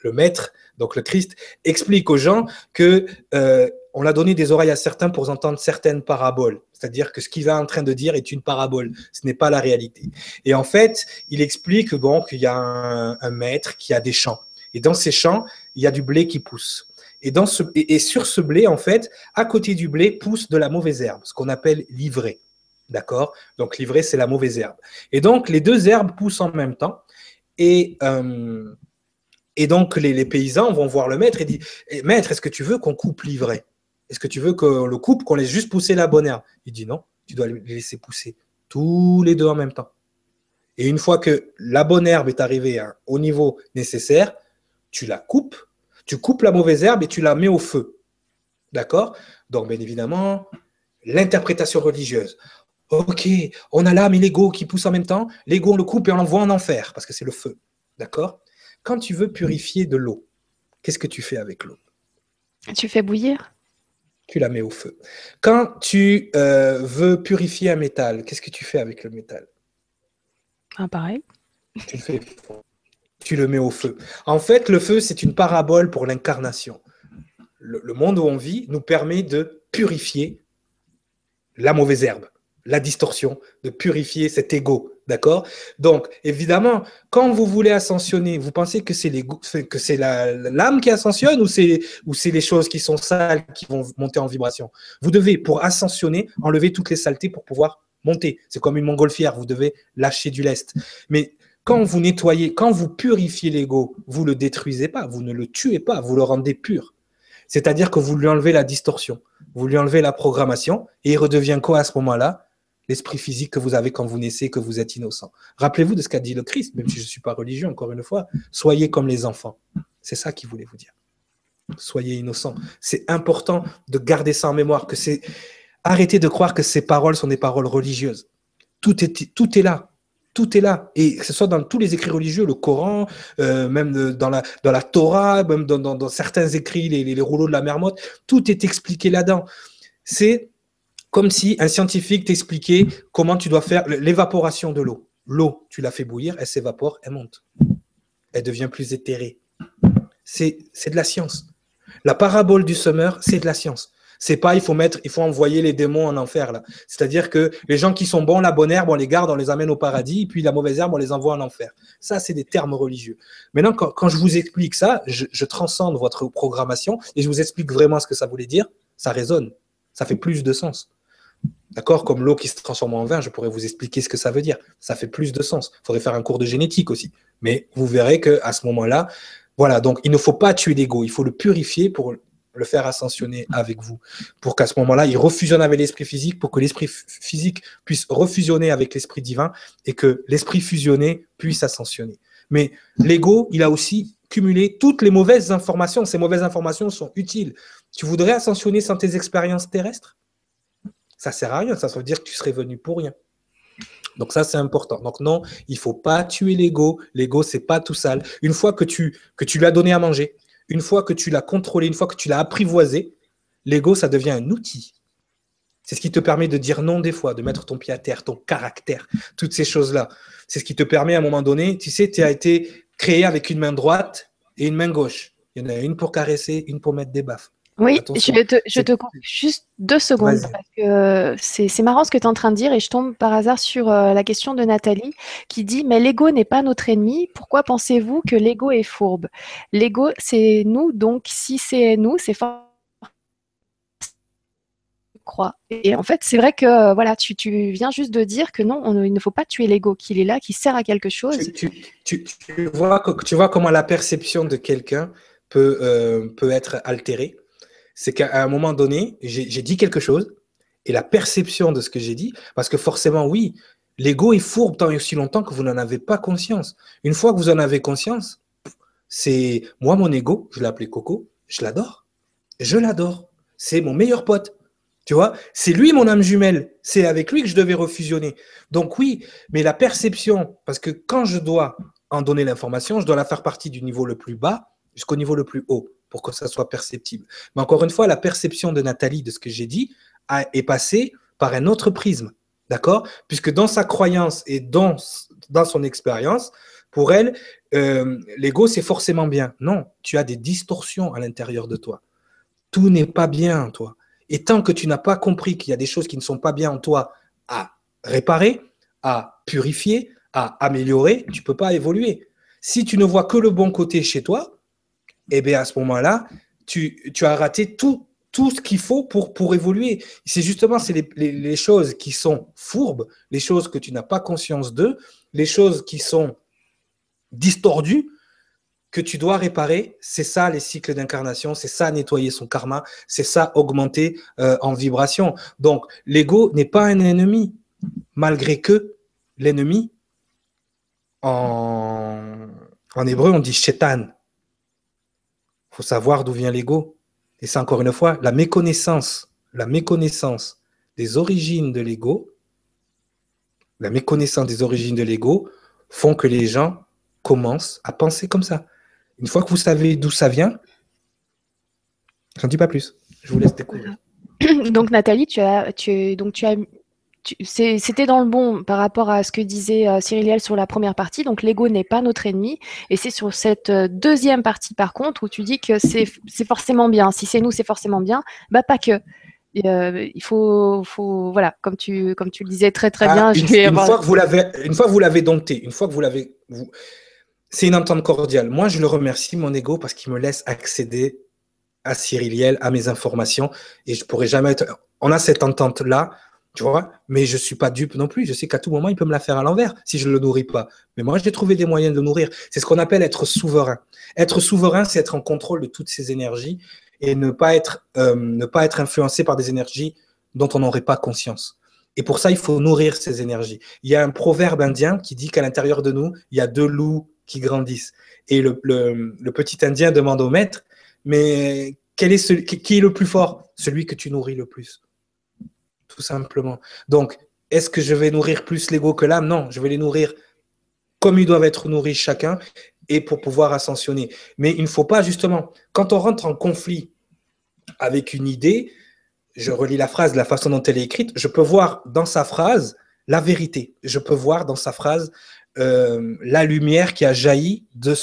le maître, donc le Christ, explique aux gens que euh, on a donné des oreilles à certains pour entendre certaines paraboles. C'est-à-dire que ce qu'il est en train de dire est une parabole, ce n'est pas la réalité. Et en fait, il explique donc qu'il y a un, maître qui a des champs. Et dans ces champs, il y a du blé qui pousse. Et, sur ce blé, en fait, à côté du blé pousse de la mauvaise herbe, ce qu'on appelle l'ivraie. D'accord? Donc l'ivraie, c'est la mauvaise herbe. Et donc les deux herbes poussent en même temps. Et euh, donc, les, paysans vont voir le maître et disent eh, Maître, est-ce que tu veux qu'on coupe l'ivraie Est-ce que tu veux qu'on le coupe, qu'on laisse juste pousser la bonne herbe? Il dit Non, tu dois les laisser pousser tous les deux en même temps. Et une fois que la bonne herbe est arrivée au niveau nécessaire, tu la coupes, tu coupes la mauvaise herbe et tu la mets au feu. D'accord? Donc, bien évidemment, l'interprétation religieuse. Ok, on a l'âme et l'ego qui poussent en même temps. L'ego, on le coupe et on l'envoie en enfer parce que c'est le feu. D'accord? Quand tu veux purifier de l'eau, qu'est-ce que tu fais avec l'eau? Tu fais bouillir? Tu la mets au feu. Quand tu euh, veux purifier un métal, qu'est-ce que tu fais avec le métal? Ah, pareil. Tu le fais tu le mets au feu. En fait, le feu, c'est une parabole pour l'incarnation. le, monde où on vit nous permet de purifier la mauvaise herbe, la distorsion, de purifier cet ego, D'accord? Donc, évidemment, quand vous voulez ascensionner, vous pensez que c'est l'âme qui ascensionne ou c'est ou c'est les choses qui sont sales qui vont monter en vibration? Vous devez, pour ascensionner, enlever toutes les saletés pour pouvoir monter. C'est comme une montgolfière, vous devez lâcher du lest. Mais quand vous nettoyez, quand vous purifiez l'ego, vous le détruisez pas, vous ne le tuez pas, vous le rendez pur. C'est-à-dire que vous lui enlevez la distorsion, vous lui enlevez la programmation et il redevient quoi à ce moment-là? L'esprit physique que vous avez quand vous naissez, que vous êtes innocent. Rappelez-vous de ce qu'a dit le Christ, même si je ne suis pas religieux, encore une fois. Soyez comme les enfants. C'est ça qu'il voulait vous dire. Soyez innocents. C'est important de garder ça en mémoire, que c'est arrêtez de croire que ces paroles sont des paroles religieuses. Tout est là. Tout est là. Et que ce soit dans tous les écrits religieux, le Coran, euh, même dans la, dans la Torah, même dans, certains écrits, les, rouleaux de la Mermotte, tout est expliqué là-dedans. C'est comme si un scientifique t'expliquait comment tu dois faire l'évaporation de l'eau. L'eau, tu la fais bouillir, elle s'évapore, elle monte. Elle devient plus éthérée. C'est de la science. La parabole du semeur, c'est de la science. C'est pas il faut mettre, il faut envoyer les démons en enfer là. C'est-à-dire que les gens qui sont bons, la bonne herbe, on les garde, on les amène au paradis, puis la mauvaise herbe, on les envoie en enfer. Ça, c'est des termes religieux. Maintenant, quand, je vous explique ça, je, je transcende votre programmation et je vous explique vraiment ce que ça voulait dire. Ça résonne, ça fait plus de sens. D'accord? Comme l'eau qui se transforme en vin, je pourrais vous expliquer ce que ça veut dire. Ça fait plus de sens. Il faudrait faire un cours de génétique aussi. Mais vous verrez qu'à ce moment-là, voilà, donc il ne faut pas tuer l'ego, il faut le purifier pour le faire ascensionner avec vous, pour qu'à ce moment-là, il refusionne avec l'esprit physique, pour que l'esprit physique puisse refusionner avec l'esprit divin et que l'esprit fusionné puisse ascensionner. Mais l'ego, il a aussi cumulé toutes les mauvaises informations. Ces mauvaises informations sont utiles. Tu voudrais ascensionner sans tes expériences terrestres? Ça sert à rien. Ça veut dire que tu serais venu pour rien. Donc ça, c'est important. Donc non, il faut pas tuer l'ego. L'ego, c'est pas tout sale. Une fois que tu, que tu lui as donné à manger, une fois que tu l'as contrôlé, une fois que tu l'as apprivoisé, l'ego, ça devient un outil. C'est ce qui te permet de dire non des fois, de mettre ton pied à terre, ton caractère, toutes ces choses-là. C'est ce qui te permet à un moment donné, tu sais, tu as été créé avec une main droite et une main gauche. Il y en a une pour caresser, une pour mettre des baffes. Oui, je te, coupe juste deux secondes parce que c'est marrant ce que tu es en train de dire et je tombe par hasard sur euh, la question de Nathalie qui dit Mais l'ego n'est pas notre ennemi, pourquoi pensez-vous que l'ego est fourbe? L'ego, c'est nous, donc si c'est nous, c'est fort. Crois. Et en fait, c'est vrai que euh, voilà, tu, viens juste de dire que non, il ne faut pas tuer l'ego, qu'il est là, qu'il sert à quelque chose. Tu, vois, tu vois comment la perception de quelqu'un peut, euh, peut être altérée? C'est qu'à un moment donné, j'ai dit quelque chose et la perception de ce que j'ai dit, parce que forcément, oui, l'ego est fourbe tant et aussi longtemps que vous n'en avez pas conscience. Une fois que vous en avez conscience, c'est moi, mon ego, je l'ai appelé Coco, je l'adore. Je l'adore. C'est mon meilleur pote. Tu vois, c'est lui mon âme jumelle. C'est avec lui que je devais refusionner. Donc oui, mais la perception, parce que quand je dois en donner l'information, je dois la faire partie du niveau le plus bas jusqu'au niveau le plus haut pour que ça soit perceptible. Mais encore une fois, la perception de Nathalie de ce que j'ai dit est passée par un autre prisme. D'accord? Puisque dans sa croyance et dans, dans son expérience, pour elle, euh, l'ego, c'est forcément bien. Non, tu as des distorsions à l'intérieur de toi. Tout n'est pas bien en toi. Et tant que tu n'as pas compris qu'il y a des choses qui ne sont pas bien en toi à réparer, à purifier, à améliorer, tu ne peux pas évoluer. Si tu ne vois que le bon côté chez toi, eh bien à ce moment-là, tu, as raté tout, ce qu'il faut pour, pour évoluer. C'est justement c'est les, choses qui sont fourbes, les choses que tu n'as pas conscience d'eux, les choses qui sont distordues que tu dois réparer. C'est ça les cycles d'incarnation, c'est ça nettoyer son karma, c'est ça augmenter euh, en vibration. Donc l'ego n'est pas un ennemi, malgré que l'ennemi, en, en hébreu on dit shetan, savoir d'où vient l'ego. Et c'est encore une fois la méconnaissance, la méconnaissance des origines de l'ego, la méconnaissance des origines de l'ego font que les gens commencent à penser comme ça. Une fois que vous savez d'où ça vient, j'en dis pas plus. Je vous laisse découvrir. Donc Nathalie, tu as, tu, donc tu as c'était dans le bon par rapport à ce que disait euh, Cyriliel sur la première partie. Donc, l'ego n'est pas notre ennemi. Et c'est sur cette euh, deuxième partie, par contre, où tu dis que c'est forcément bien. Si c'est nous, c'est forcément bien. Bah, pas que. Euh, il faut, faut, voilà, comme tu, comme tu le disais très très ah, bien. Une, fois que vous l'avez, une fois que vous l'avez dompté, une fois que vous l'avez, c'est une entente cordiale. Moi, je le remercie mon ego parce qu'il me laisse accéder à Cyriliel, à mes informations, et je pourrais jamais être. On a cette entente là tu vois? Mais je ne suis pas dupe non plus. Je sais qu'à tout moment, il peut me la faire à l'envers si je ne le nourris pas. Mais moi, j'ai trouvé des moyens de le nourrir. C'est ce qu'on appelle être souverain. Être souverain, c'est être en contrôle de toutes ces énergies et ne pas être, euh, ne pas être influencé par des énergies dont on n'aurait pas conscience. Et pour ça, il faut nourrir ces énergies. Il y a un proverbe indien qui dit qu'à l'intérieur de nous, il y a deux loups qui grandissent. Et le, petit indien demande au maître, mais qui est le plus fort? Celui que tu nourris le plus tout simplement. Donc, est-ce que je vais nourrir plus l'ego que l'âme? Non, je vais les nourrir comme ils doivent être nourris chacun et pour pouvoir ascensionner. Mais il ne faut pas, justement, quand on rentre en conflit avec une idée, je relis la phrase de la façon dont elle est écrite, je peux voir dans sa phrase la vérité. Je peux voir dans sa phrase euh, la lumière qui a jailli de,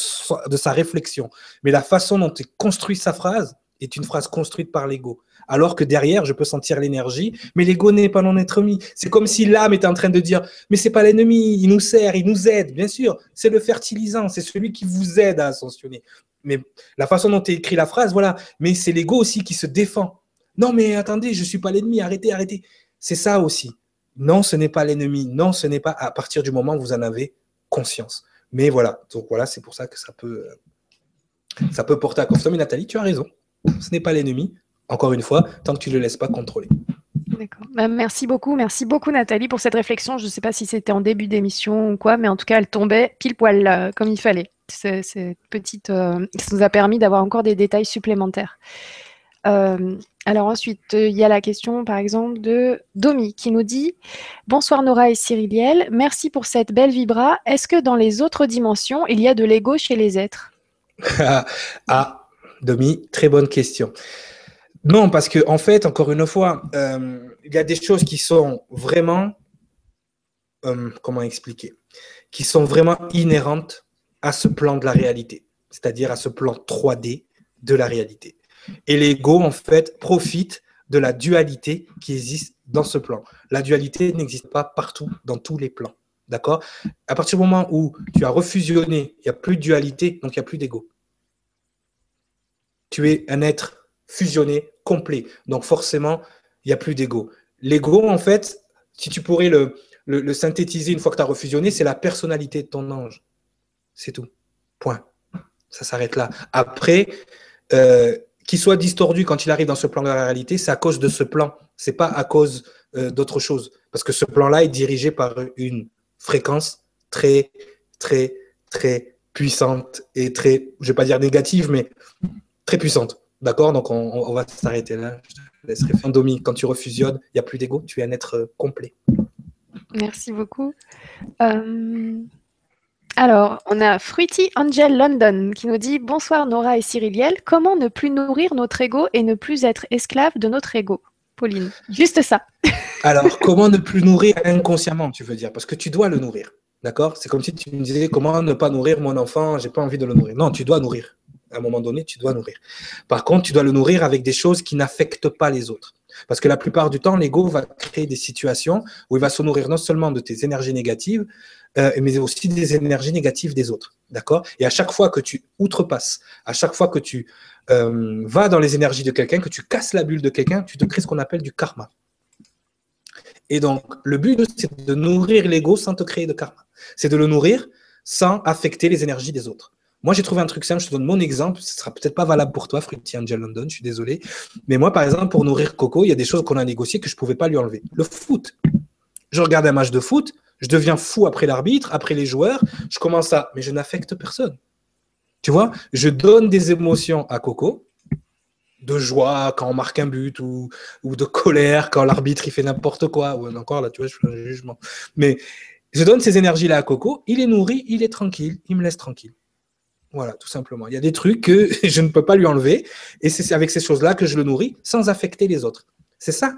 de sa réflexion. Mais la façon dont est construite sa phrase est une phrase construite par l'ego alors que derrière, je peux sentir l'énergie, mais l'ego n'est pas non être mis. C'est comme si l'âme était en train de dire, mais c'est pas l'ennemi, il nous sert, il nous aide, bien sûr, c'est le fertilisant, c'est celui qui vous aide à ascensionner. Mais la façon dont tu écrit la phrase, voilà, mais c'est l'ego aussi qui se défend. Non, mais attendez, je suis pas l'ennemi, arrêtez, arrêtez. C'est ça aussi. Non, ce n'est pas l'ennemi. Non, ce n'est pas à partir du moment où vous en avez conscience. Mais voilà, c'est pour ça que ça peut, ça peut porter à confusion. Mais Nathalie, tu as raison. Ce n'est pas l'ennemi encore une fois, tant que tu ne le laisses pas contrôler. D'accord. Bah, merci beaucoup, merci beaucoup Nathalie pour cette réflexion. Je ne sais pas si c'était en début d'émission ou quoi, mais en tout cas, elle tombait pile poil euh, comme il fallait. Cette petite, euh, ça nous a permis d'avoir encore des détails supplémentaires. Euh, alors ensuite, il y a la question, par exemple, de Domi qui nous dit Bonsoir Nora et Cyriliel, merci pour cette belle vibra. Est-ce que dans les autres dimensions, il y a de l'ego chez les êtres? Ah, Domi, très bonne question. Non, parce que en fait, encore une fois, euh, il y a des choses qui sont vraiment, euh, comment expliquer, qui sont vraiment inhérentes à ce plan de la réalité, c'est-à-dire à ce plan 3D de la réalité. Et l'ego, en fait, profite de la dualité qui existe dans ce plan. La dualité n'existe pas partout, dans tous les plans. D'accord? À partir du moment où tu as refusionné, il n'y a plus de dualité, donc il n'y a plus d'ego. Tu es un être fusionné, complet. Donc forcément, il n'y a plus d'ego. L'ego, en fait, si tu pourrais le, synthétiser une fois que tu as refusionné, c'est la personnalité de ton ange. C'est tout. Point. Ça s'arrête là. Après, euh, qu'il soit distordu quand il arrive dans ce plan de la réalité, c'est à cause de ce plan. C'est pas à cause euh, d'autre chose. Parce que ce plan-là est dirigé par une fréquence très, très, très puissante et très, je vais pas dire négative, mais très puissante. D'accord Donc, on, va s'arrêter là. Je te laisserai Quand tu refusionnes, il n'y a plus d'ego, tu es un être euh, complet. Merci beaucoup. Euh, alors, on a Fruity Angel London qui nous dit Bonsoir Nora et Cyriliel. Comment ne plus nourrir notre ego et ne plus être esclave de notre ego? Pauline, juste ça. Alors, comment ne plus nourrir inconsciemment, tu veux dire? Parce que tu dois le nourrir. D'accord? C'est comme si tu me disais Comment ne pas nourrir mon enfant? J'ai pas envie de le nourrir. Non, tu dois nourrir. À un moment donné, tu dois nourrir. Par contre, tu dois le nourrir avec des choses qui n'affectent pas les autres. Parce que la plupart du temps, l'ego va créer des situations où il va se nourrir non seulement de tes énergies négatives, euh, mais aussi des énergies négatives des autres. D'accord? Et à chaque fois que tu outrepasses, à chaque fois que tu euh, vas dans les énergies de quelqu'un, que tu casses la bulle de quelqu'un, tu te crées ce qu'on appelle du karma. Et donc, le but, c'est de nourrir l'ego sans te créer de karma. C'est de le nourrir sans affecter les énergies des autres. Moi, j'ai trouvé un truc simple, je te donne mon exemple, ce sera peut-être pas valable pour toi, Fruity Angel London, je suis désolé. Mais moi, par exemple, pour nourrir Coco, il y a des choses qu'on a négociées que je ne pouvais pas lui enlever. Le foot. Je regarde un match de foot, je deviens fou après l'arbitre, après les joueurs, je commence à... Mais je n'affecte personne. Tu vois, je donne des émotions à Coco, de joie quand on marque un but ou, ou de colère quand l'arbitre il fait n'importe quoi. Ou encore là, tu vois, je fais un jugement. Mais je donne ces énergies-là à Coco, il est nourri, il est tranquille, il me laisse tranquille. Voilà, tout simplement. Il y a des trucs que je ne peux pas lui enlever et c'est avec ces choses-là que je le nourris sans affecter les autres. C'est ça,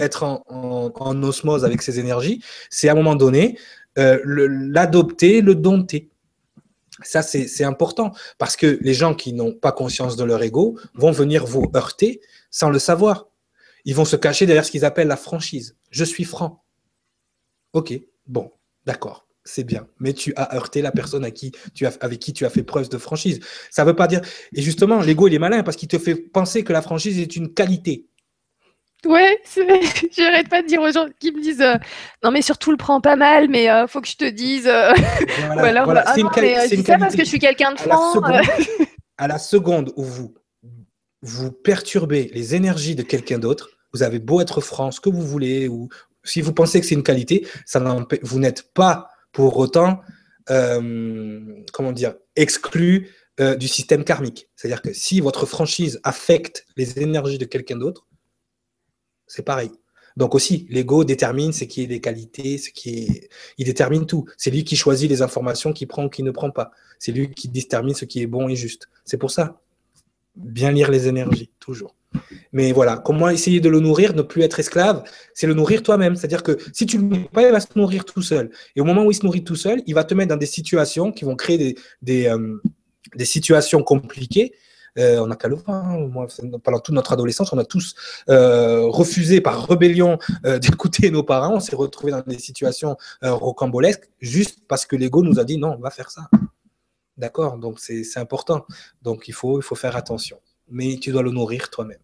être en, osmose avec ces énergies, c'est à un moment donné euh, l'adopter, le, dompter. Ça, c'est important parce que les gens qui n'ont pas conscience de leur ego vont venir vous heurter sans le savoir. Ils vont se cacher derrière ce qu'ils appellent la franchise. Je suis franc. Ok, bon, d'accord c'est bien, mais tu as heurté la personne avec qui tu as fait preuve de franchise. Ça ne veut pas dire. Et justement, l'ego, il est malin parce qu'il te fait penser que la franchise est une qualité. Ouais, j'arrête pas de dire aux gens qui me disent euh, non mais surtout le prends pas mal, mais euh, faut que je te dise. Euh, voilà, voilà. Ah c'est une, ça parce que je suis quelqu'un de franc. À, la seconde où vous vous perturbez les énergies de quelqu'un d'autre, vous avez beau être franc, ce que vous voulez, ou si vous pensez que c'est une qualité, ça vous n'êtes pas pour autant, euh, comment dire, exclu euh, du système karmique. C'est-à-dire que si votre franchise affecte les énergies de quelqu'un d'autre, c'est pareil. Donc aussi, l'ego détermine ce qui est des qualités, ce qui est... Il détermine tout. C'est lui qui choisit les informations qu'il prend ou qu'il ne prend pas. C'est lui qui détermine ce qui est bon et juste. C'est pour ça. Bien lire les énergies, toujours. Mais voilà, comment essayer de le nourrir, ne plus être esclave, c'est le nourrir toi-même. C'est-à-dire que si tu ne le nourris pas, il va se nourrir tout seul. Et au moment où il se nourrit tout seul, il va te mettre dans des situations qui vont créer des, des, euh, situations compliquées. Euh, on a qu'à le voir. Hein. pendant toute notre adolescence, on a tous euh, refusé par rébellion d'écouter nos parents. On s'est retrouvés dans des situations rocambolesques juste parce que l'ego nous a dit non, on va faire ça. D'accord? Donc c'est important. Donc il faut, il faut faire attention mais tu dois le nourrir toi-même.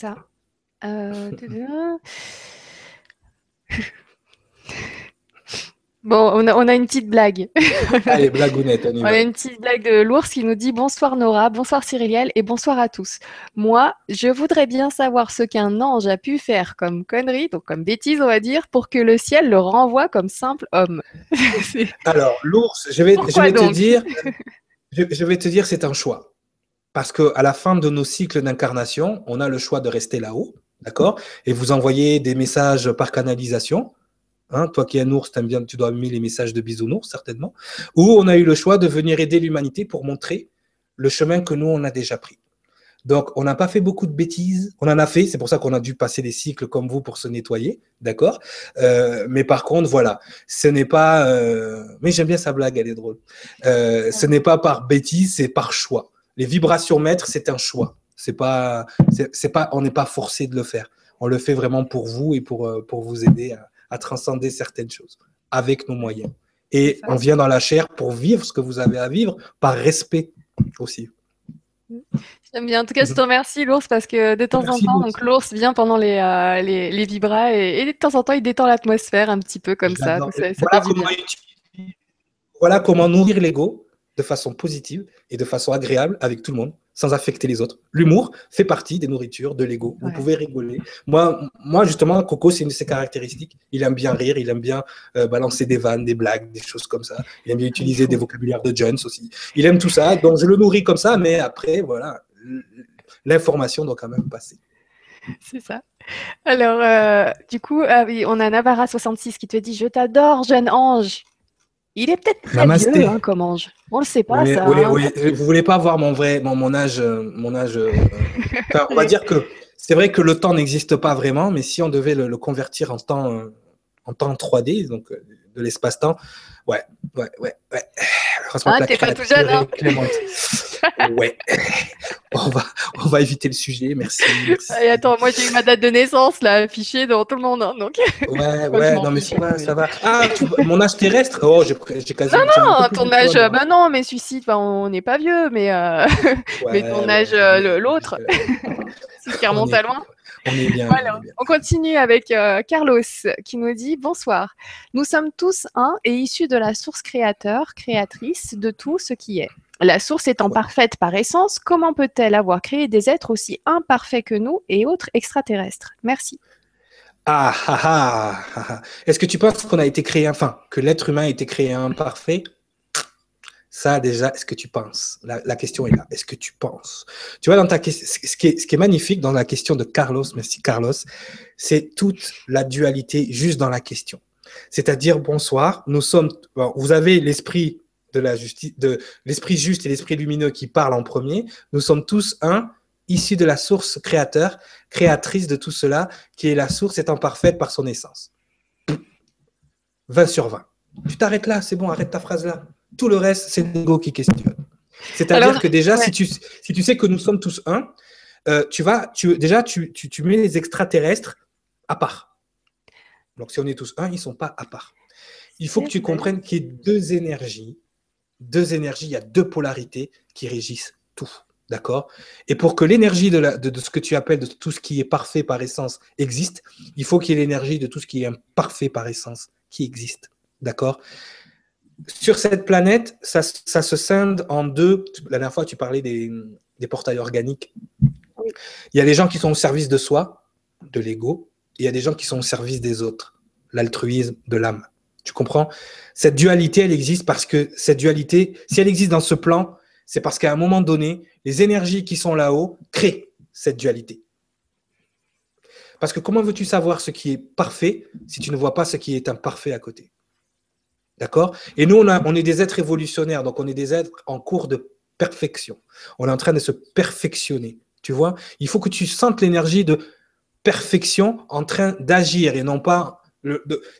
Ça. Euh, bon, on a, on a, une petite blague. Allez, blagounette. On, on a une petite blague de l'ours qui nous dit bonsoir Nora, bonsoir Cyriliel et bonsoir à tous. Moi, je voudrais bien savoir ce qu'un ange a pu faire comme connerie, donc comme bêtise, on va dire, pour que le ciel le renvoie comme simple homme. Alors, l'ours, je vais, je vais te dire, je vais te dire, c'est un choix. Parce qu'à la fin de nos cycles d'incarnation, on a le choix de rester là-haut, d'accord? Et vous envoyez des messages par canalisation. Hein, toi qui es un ours, bien, tu dois aimer les messages de bisounours, certainement. Ou on a eu le choix de venir aider l'humanité pour montrer le chemin que nous, on a déjà pris. Donc, on n'a pas fait beaucoup de bêtises. On en a fait, c'est pour ça qu'on a dû passer des cycles comme vous pour se nettoyer, d'accord? Euh, Mais par contre, voilà, ce n'est pas. Euh, mais j'aime bien sa blague, elle est drôle. Euh, ce n'est pas par bêtise, c'est par choix Les vibrations maîtres, c'est un choix. C'est pas, c'est pas, on n'est pas forcé de le faire. On le fait vraiment pour vous et pour, euh, pour vous aider à, transcender certaines choses avec nos moyens. Et on vient dans la chair pour vivre ce que vous avez à vivre par respect aussi. J'aime bien. En tout cas, je te remercie, l'ours, parce que de temps en temps, donc l'ours vient pendant les, euh, les, les, vibras et, de temps en temps, il détend l'atmosphère un petit peu comme ça. voilà comment nourrir l'ego de façon positive et de façon agréable avec tout le monde sans affecter les autres. L'humour fait partie des nourritures de l'ego. Vous pouvez rigoler. Moi, moi, justement, Coco, c'est une de ses caractéristiques. Il aime bien rire, il aime bien euh, balancer des vannes, des blagues, des choses comme ça. Il aime bien utiliser des vocabulaires de Jones aussi. Il aime tout ça. Donc, je le nourris comme ça, mais après, voilà, l'information doit quand même passer. C'est ça. Alors, euh, du coup, ah on a Navara66 qui te dit Je t'adore, jeune ange. Il est peut-être très vieux hein, comme ange. On le sait pas, ça. Vous voulez, hein. voulez pas voir mon vrai, mon, âge, euh, mon âge. Euh, on va dire que c'est vrai que le temps n'existe pas vraiment, mais si on devait le, convertir en temps, euh, en temps 3D, donc de l'espace-temps, ouais, ouais, ouais, ouais. Ah, t'es pas tout jeune, hein Ouais. on, va, on va éviter le sujet, merci. attends, moi j'ai eu ma date de naissance là, affichée devant tout le monde. Hein, donc... Ouais, ouais, non mais ça va, ça va. Ah, mon âge terrestre? Oh, j'ai quasi. Non, non, ton âge, bah non, mais suicide, on n'est pas vieux, mais, euh... mais ton âge, euh, l'autre, c'est ce qui remonte à loin. On est bien. on, continue avec euh, Carlos qui nous dit Bonsoir. Nous sommes tous un et issus de la source créateur, créatrice de tout ce qui est. La source étant parfaite par essence, comment peut-elle avoir créé des êtres aussi imparfaits que nous et autres extraterrestres? Merci. Ah, ah, ah, ah Est-ce que tu penses qu'on a été créé, enfin, que l'être humain a été créé imparfait? Ça, déjà, est-ce que tu penses? La, question est là. Est-ce que tu penses? Tu vois, dans ta ce qui, est, ce qui est magnifique dans la question de Carlos, merci Carlos, c'est toute la dualité juste dans la question. C'est-à-dire, bonsoir, nous sommes. vous avez l'esprit de la justice, de l'esprit juste et l'esprit lumineux qui parlent en premier. Nous sommes tous un, issus de la source créateur, créatrice de tout cela, qui est la source étant parfaite par son essence. 20 sur 20. Tu t'arrêtes là, c'est bon, arrête ta phrase là. Tout le reste, c'est l'ego qui questionne. C'est-à-dire que déjà, si, tu, si tu sais que nous sommes tous un, euh, tu vas, tu, déjà, tu, tu, tu mets les extraterrestres à part. Donc, si on est tous un, ils ne sont pas à part. Il faut que tu comprennes qu'il y ait deux énergies deux énergies, il y a deux polarités qui régissent tout. D'accord? Et pour que l'énergie de, de, ce que tu appelles de tout ce qui est parfait par essence existe, il faut qu'il y ait l'énergie de tout ce qui est imparfait par essence qui existe. D'accord? Sur cette planète, ça, se scinde en deux. La dernière fois, tu parlais des, des portails organiques. Il y a des gens qui sont au service de soi, de l'ego, et il y a des gens qui sont au service des autres, l'altruisme, de l'âme. Tu comprends? Cette dualité, elle existe parce que cette dualité, si elle existe dans ce plan, c'est parce qu'à un moment donné, les énergies qui sont là-haut créent cette dualité. Parce que comment veux-tu savoir ce qui est parfait si tu ne vois pas ce qui est imparfait à côté? D'accord? Et nous, on, est des êtres évolutionnaires, donc on est des êtres en cours de perfection. On est en train de se perfectionner. Tu vois? Il faut que tu sentes l'énergie de perfection en train d'agir et non pas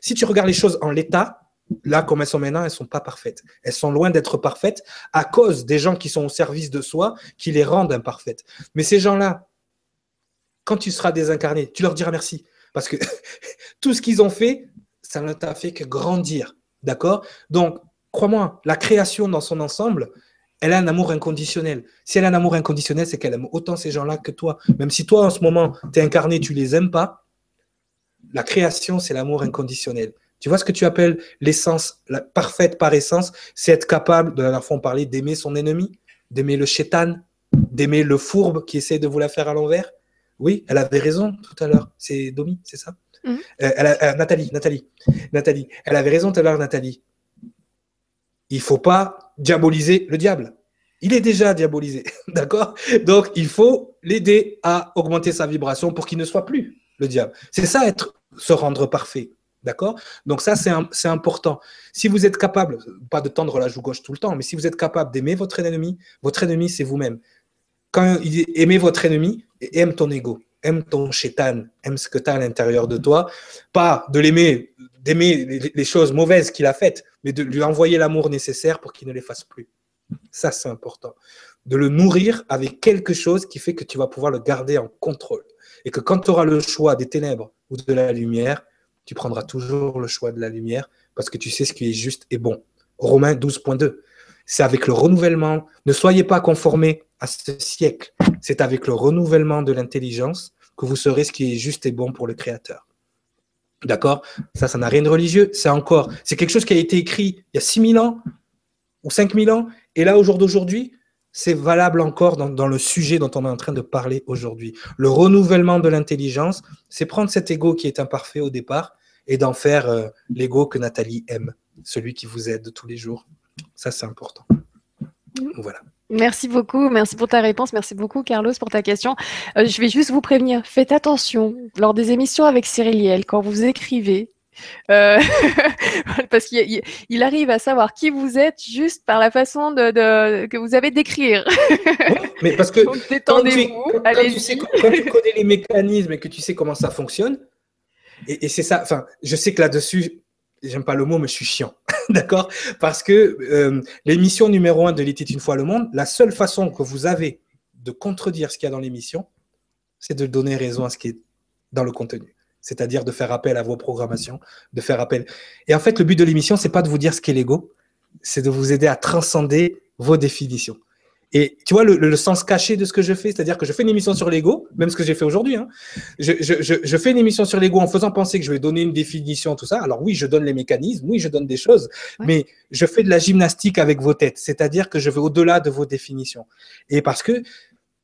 si tu regardes les choses en l'état, là, comme elles sont maintenant, elles ne sont pas parfaites. Elles sont loin d'être parfaites à cause des gens qui sont au service de soi, qui les rendent imparfaites. Mais ces gens-là, quand tu seras désincarné, tu leur diras merci. Parce que tout ce qu'ils ont fait, ça ne t'a fait que grandir. D'accord? Donc, crois-moi, la création dans son ensemble, elle a un amour inconditionnel. Si elle a un amour inconditionnel, c'est qu'elle aime autant ces gens-là que toi. Même si toi, en ce moment, tu es incarné, tu les aimes pas, la création, c'est l'amour inconditionnel. Tu vois ce que tu appelles l'essence la parfaite par essence, c'est être capable, de la dernière fois on parlait d'aimer son ennemi, d'aimer le chétan, d'aimer le fourbe qui essaie de vous la faire à l'envers? Oui, elle avait raison tout à l'heure. C'est Domi, c'est ça? Mhm. euh, euh, Nathalie, Nathalie, Nathalie. Elle avait raison tout à l'heure, Nathalie. Il faut pas diaboliser le diable. Il est déjà diabolisé, d'accord? Donc, il faut l'aider à augmenter sa vibration pour qu'il ne soit plus le diable. C'est ça être se rendre parfait. D'accord? Donc ça, c'est important. Si vous êtes capable, pas de tendre la joue gauche tout le temps, mais si vous êtes capable d'aimer votre ennemi, votre ennemi, c'est vous-même. Quand il aimez votre ennemi, aime ton ego, aime ton chétan, aime ce que tu as à l'intérieur de toi. Pas de l'aimer, d'aimer les, choses mauvaises qu'il a faites, mais de lui envoyer l'amour nécessaire pour qu'il ne les fasse plus. Ça, c'est important. de le nourrir avec quelque chose qui fait que tu vas pouvoir le garder en contrôle. Et que quand tu auras le choix des ténèbres ou de la lumière, tu prendras toujours le choix de la lumière parce que tu sais ce qui est juste et bon. Romains 12.2, c'est avec le renouvellement. Ne soyez pas conformés à ce siècle. C'est avec le renouvellement de l'intelligence que vous saurez ce qui est juste et bon pour le Créateur. D'accord? Ça, ça n'a rien de religieux. C'est encore, c'est quelque chose qui a été écrit il y a 6000 ans ou 5000 ans. Et là, au jour d'aujourd'hui, c'est valable encore dans, le sujet dont on est en train de parler aujourd'hui. Le renouvellement de l'intelligence, c'est prendre cet ego qui est imparfait au départ et d'en faire euh, l'ego que Nathalie aime, celui qui vous aide tous les jours. Ça, c'est important. Voilà. Merci beaucoup, merci pour ta réponse, merci beaucoup Carlos pour ta question. Euh, je vais juste vous prévenir, faites attention lors des émissions avec Cyril quand vous écrivez, euh, parce qu'il arrive à savoir qui vous êtes juste par la façon de, que vous avez d'écrire. mais parce que détendez-vous, allez-y. Quand, tu connais les mécanismes et que tu sais comment ça fonctionne, et, et c'est ça, enfin, je sais que là-dessus, j'aime pas le mot, mais je suis chiant. D'accord? Parce que euh, l'émission numéro un de L'était une fois le monde, la seule façon que vous avez de contredire ce qu'il y a dans l'émission, c'est de donner raison à ce qui est dans le contenu. C'est-à-dire de faire appel à vos programmations, de faire appel. Et en fait, le but de l'émission, c'est pas de vous dire ce qu'est l'ego, c'est de vous aider à transcender vos définitions. Et tu vois le, sens caché de ce que je fais, c'est-à-dire que je fais une émission sur l'ego, même ce que j'ai fait aujourd'hui. Hein. Je, je, je, fais une émission sur l'ego en faisant penser que je vais donner une définition, tout ça. Alors oui, je donne les mécanismes, oui, je donne des choses, mais je fais de la gymnastique avec vos têtes, c'est-à-dire que je vais au-delà de vos définitions. Et parce que,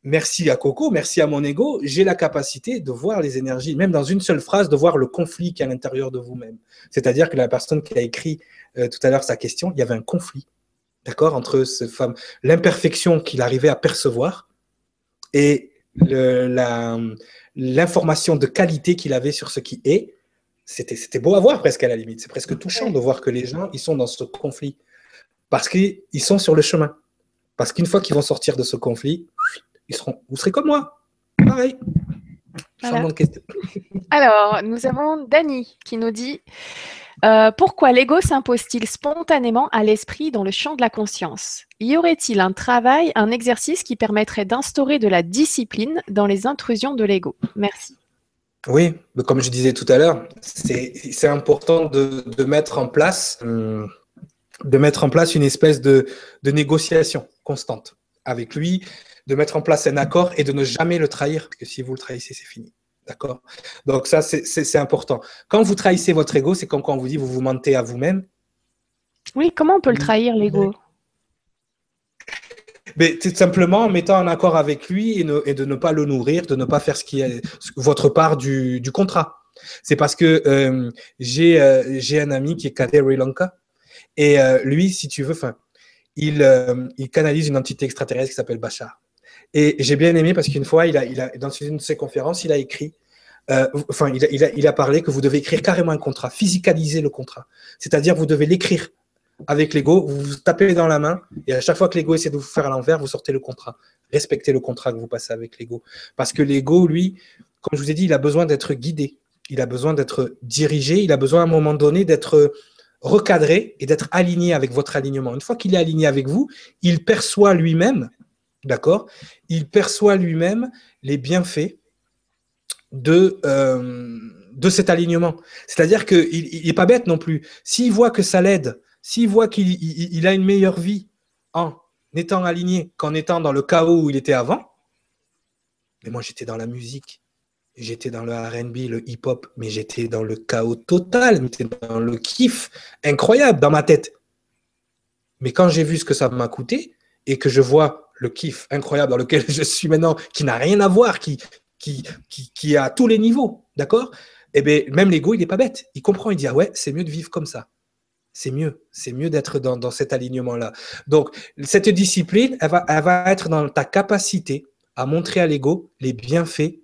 merci à Coco, merci à mon ego, j'ai la capacité de voir les énergies, même dans une seule phrase, de voir le conflit qui est à l'intérieur de vous-même. C'est-à-dire que la personne qui a écrit euh, tout à l'heure sa question, il y avait un conflit d'accord, entre ce femme, l'imperfection qu'il arrivait à percevoir et l'information de qualité qu'il avait sur ce qui est. C'était beau à voir presque à la limite. C'est presque touchant de voir que les gens, ils sont dans ce conflit parce qu'ils sont sur le chemin. Parce qu'une fois qu'ils vont sortir de ce conflit, ils seront, vous serez comme moi, pareil. Alors, nous avons Dani qui nous dit euh, pourquoi l'ego s'impose-t-il spontanément à l'esprit dans le champ de la conscience? Y aurait-il un travail, un exercice qui permettrait d'instaurer de la discipline dans les intrusions de l'ego? Merci. Oui, comme je disais tout à l'heure, c'est important de, mettre en place, hum, de mettre en place une espèce de, de négociation constante avec lui, de mettre en place un accord et de ne jamais le trahir, parce que si vous le trahissez, c'est fini. D'accord? Donc ça, c'est important. Quand vous trahissez votre ego, c'est comme quand on vous dit vous vous mentez à vous-même. Oui, comment on peut le trahir, l'ego? Mais tout simplement en mettant en accord avec lui et, de ne pas le nourrir, de ne pas faire ce qui est votre part du, contrat. C'est parce que euh, euh, j'ai un ami qui est Kader Lanka et euh, lui, si tu veux, il, il canalise une entité extraterrestre qui s'appelle Bachar. Et j'ai bien aimé parce qu'une fois, il a, dans une de ses conférences, il a écrit, euh, enfin, il a, parlé que vous devez écrire carrément un contrat, physicaliser le contrat. C'est-à-dire, vous devez l'écrire avec l'ego, vous vous tapez dans la main, et à chaque fois que l'ego essaie de vous faire à l'envers, vous sortez le contrat. Respectez le contrat que vous passez avec l'ego. Parce que l'ego, lui, comme je vous ai dit, il a besoin d'être guidé, il a besoin d'être dirigé, il a besoin à un moment donné d'être recadré et d'être aligné avec votre alignement. Une fois qu'il est aligné avec vous, il perçoit lui-même D'accord? Il perçoit lui-même les bienfaits de, euh, de cet alignement. C'est-à-dire qu'il n'est pas bête non plus. S'il voit que ça l'aide, s'il voit qu'il a une meilleure vie en étant aligné qu'en étant dans le chaos où il était avant, mais moi j'étais dans la musique, j'étais dans le RB, le hip-hop, mais j'étais dans le chaos total, j'étais dans le kiff incroyable dans ma tête. Mais quand j'ai vu ce que ça m'a coûté et que je vois le kiff incroyable dans lequel je suis maintenant, qui n'a rien à voir, qui, qui, qui, a tous les niveaux, d'accord? Eh bien, même l'ego, il n'est pas bête. Il comprend, il dit, ah ouais, c'est mieux de vivre comme ça. C'est mieux, c'est mieux d'être dans, dans, cet alignement-là. Donc, cette discipline, elle va, elle va être dans ta capacité à montrer à l'ego les bienfaits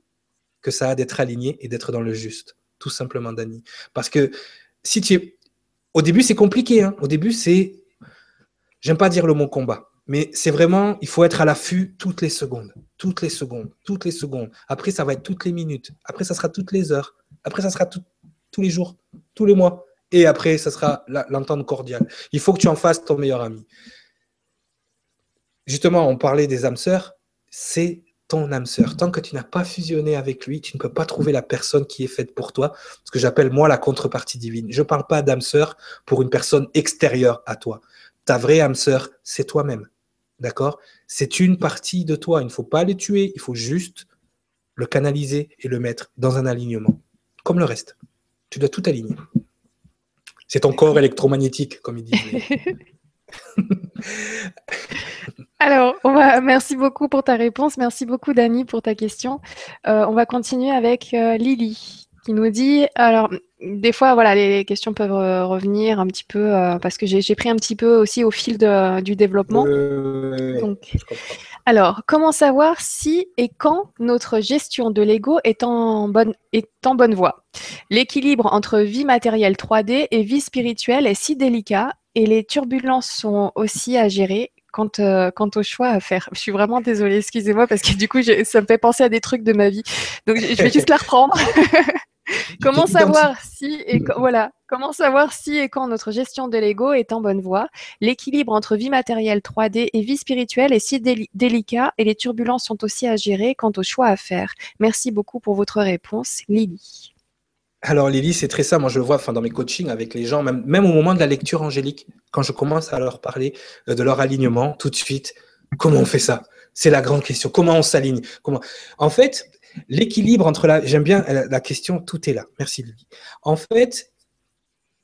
que ça a d'être aligné et d'être dans le juste. Tout simplement, Dani. Parce que si tu es... Au début, c'est compliqué. Hein. Au début, c'est... J'aime pas dire le mot combat. Mais c'est vraiment, il faut être à l'affût toutes les secondes, toutes les secondes, toutes les secondes. Après, ça va être toutes les minutes. Après, ça sera toutes les heures. Après, ça sera tous les jours, tous les mois. Et après, ça sera l'entente cordiale. Il faut que tu en fasses ton meilleur ami. justement, on parlait des âmes sœurs, c'est ton âme sœur. Tant que tu n'as pas fusionné avec lui, tu ne peux pas trouver la personne qui est faite pour toi, ce que j'appelle moi la contrepartie divine. Je ne parle pas d'âme sœur pour une personne extérieure à toi. Ta vraie âme sœur, c'est toi-même. D'accord? C'est une partie de toi. Il ne faut pas les tuer, il faut juste le canaliser et le mettre dans un alignement, comme le reste. Tu dois tout aligner. C'est ton corps électromagnétique, comme il dit. Alors, merci beaucoup pour ta réponse. Merci beaucoup, Dani, pour ta question. Euh, on va continuer avec euh, Lily qui nous dit alors, des fois, voilà, les questions peuvent revenir un petit peu euh, parce que j'ai pris un petit peu aussi au fil du développement. alors, comment savoir si et quand notre gestion de l'ego est en bonne, est en bonne voie? L'équilibre entre vie matérielle 3D et vie spirituelle est si délicat et les turbulences sont aussi à gérer quant, euh, quant au choix à faire. Je suis vraiment désolée, excusez-moi, parce que du coup, ça me fait penser à des trucs de ma vie. Donc, je vais juste la reprendre. comment savoir si et voilà, comment savoir si et quand notre gestion de l'ego est en bonne voie? L'équilibre entre vie matérielle 3D et vie spirituelle est si délicat et les turbulences sont aussi à gérer quant au choix à faire. Merci beaucoup pour votre réponse, Lily. Alors Lily, c'est très ça. Moi, je le vois enfin, dans mes coachings avec les gens, même, même au moment de la lecture angélique, quand je commence à leur parler euh, de leur alignement, tout de suite, comment on fait ça? C'est la grande question. Comment on s'aligne? Comment? En fait, l'équilibre entre la... J'aime bien la, question, tout est là. Merci Lily. En fait,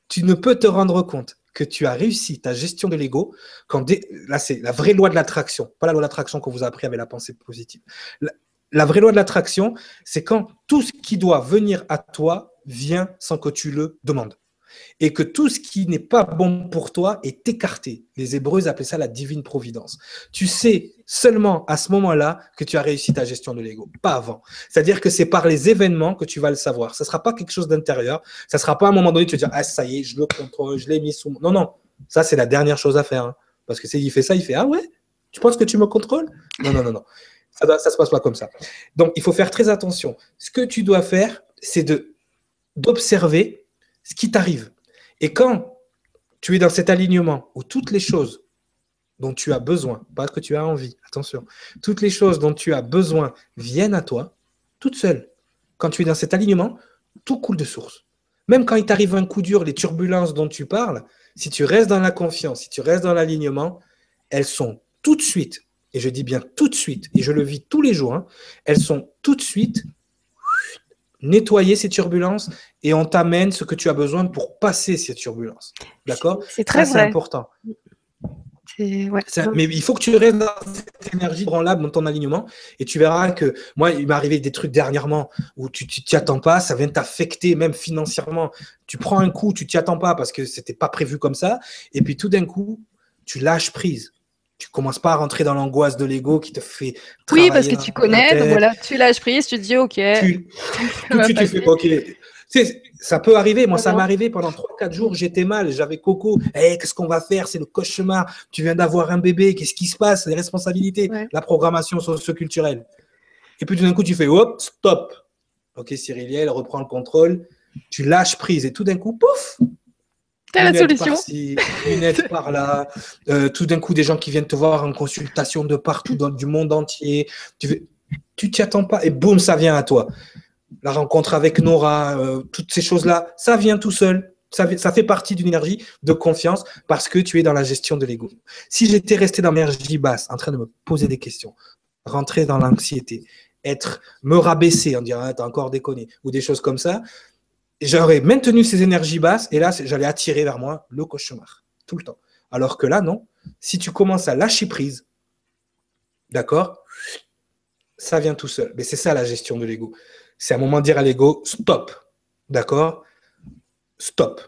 tu ne peux te rendre compte que tu as réussi ta gestion de l'ego quand là c'est la vraie loi de l'attraction, pas la loi de l'attraction qu'on vous a appris avec la pensée positive. la vraie loi de l'attraction, c'est quand tout ce qui doit venir à toi vient sans que tu le demandes. Et que tout ce qui n'est pas bon pour toi est écarté. Les Hébreux appelaient ça la divine providence. Tu sais seulement à ce moment-là que tu as réussi ta gestion de l'ego, pas avant. C'est-à-dire que c'est par les événements que tu vas le savoir. Ce ne sera pas quelque chose d'intérieur. Ça ne sera pas à un moment donné, tu vas dire, ah ça y est, je le contrôle, je l'ai mis sous... Non, non, ça c'est la dernière chose à faire. Hein. Parce que s'il fait ça, il fait, ah ouais, tu penses que tu me contrôles? Non, non, non, non. Ça ne se passe pas comme ça. Donc, il faut faire très attention. Ce que tu dois faire, c'est de d'observer ce qui t'arrive. Et quand tu es dans cet alignement où toutes les choses dont tu as besoin, pas que tu as envie, attention, toutes les choses dont tu as besoin viennent à toi, toutes seules. Quand tu es dans cet alignement, tout coule de source. Même quand il t'arrive un coup dur, les turbulences dont tu parles, si tu restes dans la confiance, si tu restes dans l'alignement, elles sont tout de suite, et je dis bien tout de suite, et je le vis tous les jours, hein, elles sont tout de suite nettoyer ces turbulences et on t'amène ce que tu as besoin pour passer ces turbulences. D'accord? C'est très important. mais il faut que tu restes dans cette énergie branlable, dans ton alignement, et tu verras que moi, il m'est arrivé des trucs dernièrement où tu t'y attends pas, ça vient t'affecter même financièrement. Tu prends un coup, tu t'y attends pas parce que c'était pas prévu comme ça, et puis tout d'un coup, tu lâches prise tu commences pas à rentrer dans l'angoisse de l'ego qui te fait. Oui, parce que tu connais, donc voilà, tu lâches prise, tu te dis OK. Tu, tout de suite, tu fais OK. ça peut arriver. Moi, ça m'est arrivé pendant 3-4 jours. J'étais mal. J'avais Coco. Hey, qu'est-ce qu'on va faire? C'est le cauchemar. Tu viens d'avoir un bébé. Qu'est-ce qui se passe? Les responsabilités. La programmation socioculturelle. Et puis tout d'un coup, tu fais hop, stop. Ok, Cyriliel reprend le contrôle. Tu lâches prise. Et tout d'un coup, pouf T'as la solution. une aide par là. Euh, tout d'un coup, des gens qui viennent te voir en consultation de partout, dans, du monde entier. Tu t'y attends pas et boum, ça vient à toi. La rencontre avec Nora, euh, toutes ces choses-là, ça vient tout seul. Ça, ça fait partie d'une énergie de confiance parce que tu es dans la gestion de l'ego. Si j'étais resté dans l'énergie basse, en train de me poser des questions, rentrer dans l'anxiété, être me rabaisser en disant ah, t'as encore déconné ou des choses comme ça, j'aurais maintenu ces énergies basses et là, j'allais attirer vers moi le cauchemar tout le temps. Alors que là, non. Si tu commences à lâcher prise, d'accord, ça vient tout seul. Mais c'est ça la gestion de l'ego. C'est un moment dire à l'ego, stop, d'accord, stop.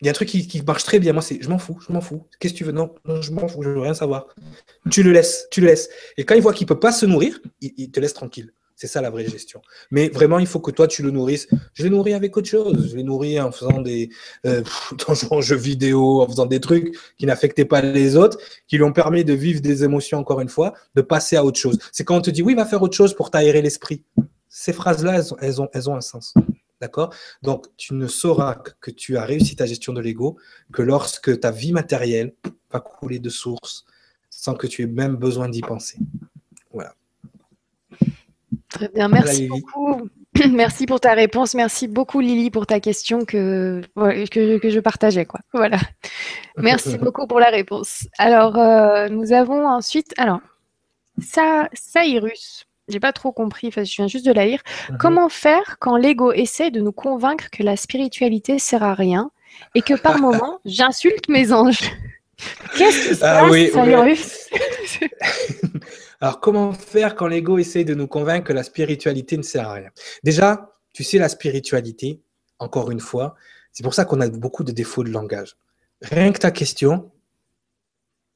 Il y a un truc qui, marche très bien. Moi, c'est je m'en fous, je m'en fous. Qu'est-ce que tu veux? Non, je m'en fous, je veux rien savoir. Tu le laisses, tu le laisses. Et quand il voit qu'il peut pas se nourrir, il te laisse tranquille. C'est ça la vraie gestion. Mais vraiment, il faut que toi, tu le nourrisses. Je l'ai nourri avec autre chose. Je l'ai nourri en faisant des euh, en jeux vidéo, en faisant des trucs qui n'affectaient pas les autres, qui lui ont permis de vivre des émotions, encore une fois, de passer à autre chose. C'est quand on te dit, oui, va faire autre chose pour t'aérer l'esprit. Ces phrases-là, elles ont, elles, ont, un sens. D'accord? Donc, tu ne sauras que tu as réussi ta gestion de l'ego que lorsque ta vie matérielle va couler de source, sans que tu aies même besoin d'y penser. Voilà. Très bien, merci beaucoup. Merci pour ta réponse. Merci beaucoup, Lily, pour ta question que, que, je partageais. Quoi. Voilà. Merci beaucoup pour la réponse. Alors, euh, nous avons ensuite. Alors, ça, Cyrus, j'ai pas trop compris, enfin, je viens juste de la lire. Mhm. Comment faire quand l'ego essaie de nous convaincre que la spiritualité sert à rien et que par moment, j'insulte mes anges? Qu'est-ce qui se ah passe, Alors, comment faire quand l'ego essaie de nous convaincre que la spiritualité ne sert à rien? Déjà, tu sais, la spiritualité, encore une fois, c'est pour ça qu'on a beaucoup de défauts de langage. Rien que ta question,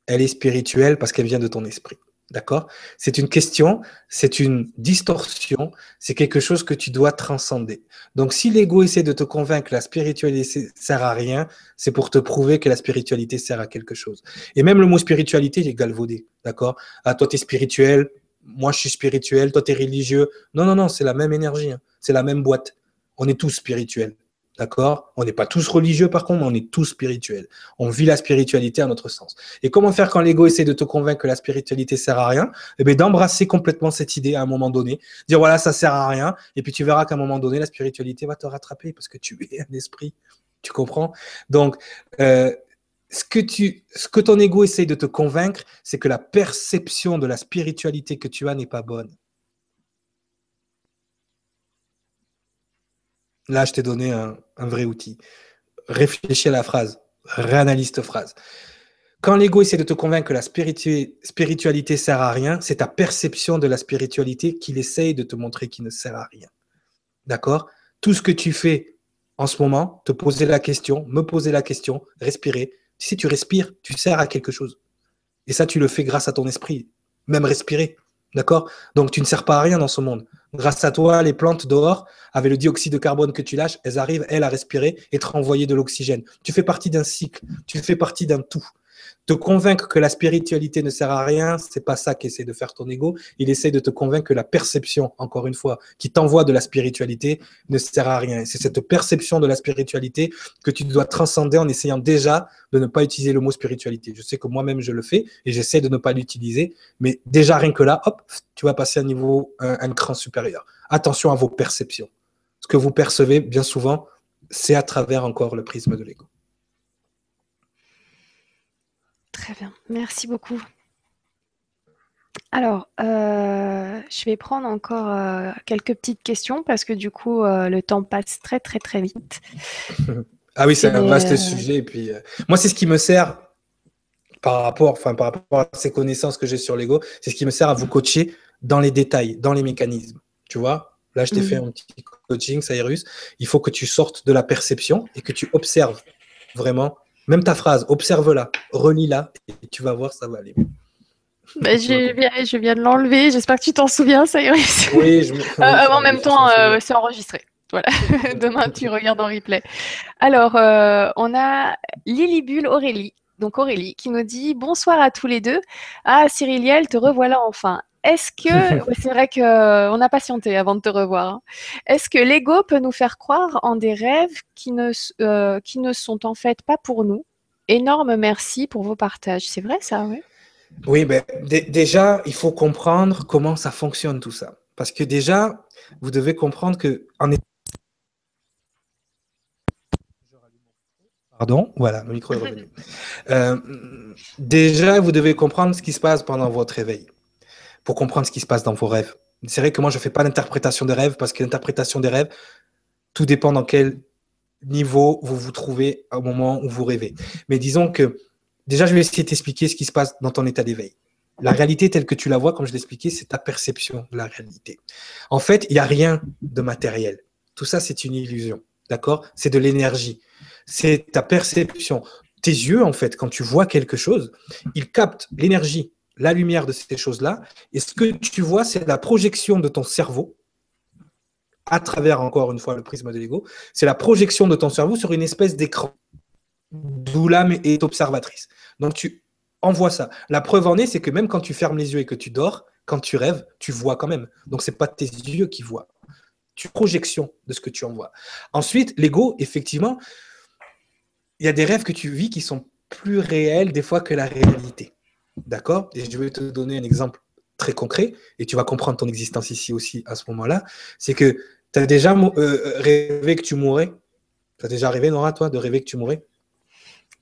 elle est spirituelle parce qu'elle vient de ton esprit. D'accord? C'est une question, c'est une distorsion, c'est quelque chose que tu dois transcender. Donc, si l'ego essaie de te convaincre que la spiritualité sert à rien, c'est pour te prouver que la spiritualité sert à quelque chose. Et même le mot spiritualité, il est galvaudé. D'accord? Ah, toi, tu es spirituel, moi, je suis spirituel, toi, tu es religieux. Non, non, non, c'est la même énergie, hein. c'est la même boîte. On est tous spirituels. D'accord? On n'est pas tous religieux par contre, mais on est tous spirituels. On vit la spiritualité à notre sens. Et comment faire quand l'ego essaie de te convaincre que la spiritualité sert à rien? Eh bien, d'embrasser complètement cette idée à un moment donné. Dire voilà, ça sert à rien. Et puis tu verras qu'à un moment donné, la spiritualité va te rattraper parce que tu es un esprit. Tu comprends? Donc, euh, ce que, ce que ton ego essaie de te convaincre, c'est que la perception de la spiritualité que tu as n'est pas bonne. Là, je t'ai donné un, vrai outil. Réfléchis à la phrase, réanalyse ta phrase. Quand l'ego essaie de te convaincre que la spiritualité sert à rien, c'est ta perception de la spiritualité qu'il essaye de te montrer qui ne sert à rien. D'accord? Tout ce que tu fais en ce moment, te poser la question, me poser la question, respirer. Si tu respires, tu sers à quelque chose. Et ça, tu le fais grâce à ton esprit. Même respirer. D'accord? Donc, tu ne sers pas à rien dans ce monde. Grâce à toi, les plantes dehors, avec le dioxyde de carbone que tu lâches, elles arrivent, elles, à respirer et te renvoyer de l'oxygène. Tu fais partie d'un cycle, tu fais partie d'un tout. Te convaincre que la spiritualité ne sert à rien, c'est pas ça qu'essaie de faire ton ego. Il essaie de te convaincre que la perception, encore une fois, qui t'envoie de la spiritualité ne sert à rien. C'est cette perception de la spiritualité que tu dois transcender en essayant déjà de ne pas utiliser le mot spiritualité. Je sais que moi-même je le fais et j'essaie de ne pas l'utiliser, mais déjà rien que là, hop, tu vas passer à un niveau, un, un cran supérieur. Attention à vos perceptions. Ce que vous percevez, bien souvent, c'est à travers encore le prisme de l'ego. Très bien, merci beaucoup. Alors, euh, je vais prendre encore euh, quelques petites questions parce que du coup, euh, le temps passe très très très vite. ah oui, c'est un vaste sujet. Et puis, moi, c'est ce qui me sert par rapport, enfin, par rapport à ces connaissances que j'ai sur l'ego, c'est ce qui me sert à vous coacher dans les détails, dans les mécanismes. Tu vois, là, je t'ai fait mhm. un petit coaching, Cyrus. Il faut que tu sortes de la perception et que tu observes vraiment même ta phrase, observe-la, relis-la, et tu vas voir, ça va aller. Bah, je, viens, de l'enlever. J'espère que tu t'en souviens, ça Oui, je euh, En même temps, euh, c'est enregistré. Voilà. Demain, tu regardes en replay. Alors, euh, on a Lily Bulle Aurélie. Donc Aurélie qui nous dit bonsoir à tous les deux. Ah Cyriliel, te revoilà enfin. Est-ce que, c'est vrai qu'on a patienté avant de te revoir, hein. est-ce que l'ego peut nous faire croire en des rêves qui ne, euh, qui ne sont en fait pas pour nous? Énorme merci pour vos partages. C'est vrai ça, oui Oui, ben, déjà, il faut comprendre comment ça fonctionne tout ça. Parce que déjà, vous devez comprendre que en Pardon, voilà, le micro est revenu. Euh, déjà, vous devez comprendre ce qui se passe pendant votre réveil pour comprendre ce qui se passe dans vos rêves. C'est vrai que moi, je ne fais pas l'interprétation des rêves parce que l'interprétation des rêves, tout dépend dans quel niveau vous vous trouvez au moment où vous rêvez. Mais disons que déjà, je vais essayer de t'expliquer ce qui se passe dans ton état d'éveil. La réalité telle que tu la vois, comme je l'ai expliqué, c'est ta perception de la réalité. En fait, il n'y a rien de matériel. Tout ça, c'est une illusion. D'accord? C'est de l'énergie. C'est ta perception. Tes yeux, en fait, quand tu vois quelque chose, ils captent l'énergie la lumière de ces choses-là. Et ce que tu vois, c'est la projection de ton cerveau, à travers, encore une fois, le prisme de l'ego, c'est la projection de ton cerveau sur une espèce d'écran, d'où l'âme est observatrice. Donc tu envoies ça. La preuve en est, c'est que même quand tu fermes les yeux et que tu dors, quand tu rêves, tu vois quand même. Donc ce n'est pas tes yeux qui voient. Tu projection de ce que tu envoies. Ensuite, l'ego, effectivement, il y a des rêves que tu vis qui sont plus réels des fois que la réalité. D'accord? Et je vais te donner un exemple très concret, et tu vas comprendre ton existence ici aussi à ce moment-là. C'est que tu as déjà euh, rêvé que tu mourrais? Tu as déjà rêvé, Nora, toi, de rêver que tu mourrais?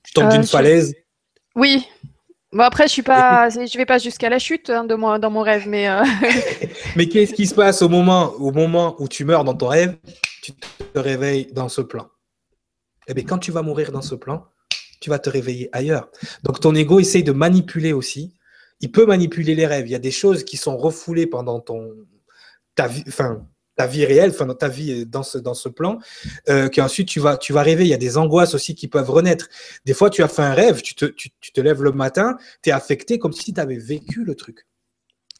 Tu tombes d'une falaise? Oui, Bon après, je suis pas, je vais pas jusqu'à la chute hein, de moi dans mon rêve, mais. Euh, mais qu'est-ce qui se passe au moment, au moment où tu meurs dans ton rêve? Tu te réveilles dans ce plan. Eh bien, quand tu vas mourir dans ce plan, tu vas te réveiller ailleurs. Donc ton ego essaye de manipuler aussi. Il peut manipuler les rêves. Il y a des choses qui sont refoulées pendant ton ta vie, enfin ta vie réelle, enfin ta vie dans ce, dans ce plan, euh, qu'ensuite tu vas, tu vas rêver. Il y a des angoisses aussi qui peuvent renaître. Des fois, tu as fait un rêve, tu te, tu, te lèves le matin, tu es affecté comme si tu avais vécu le truc.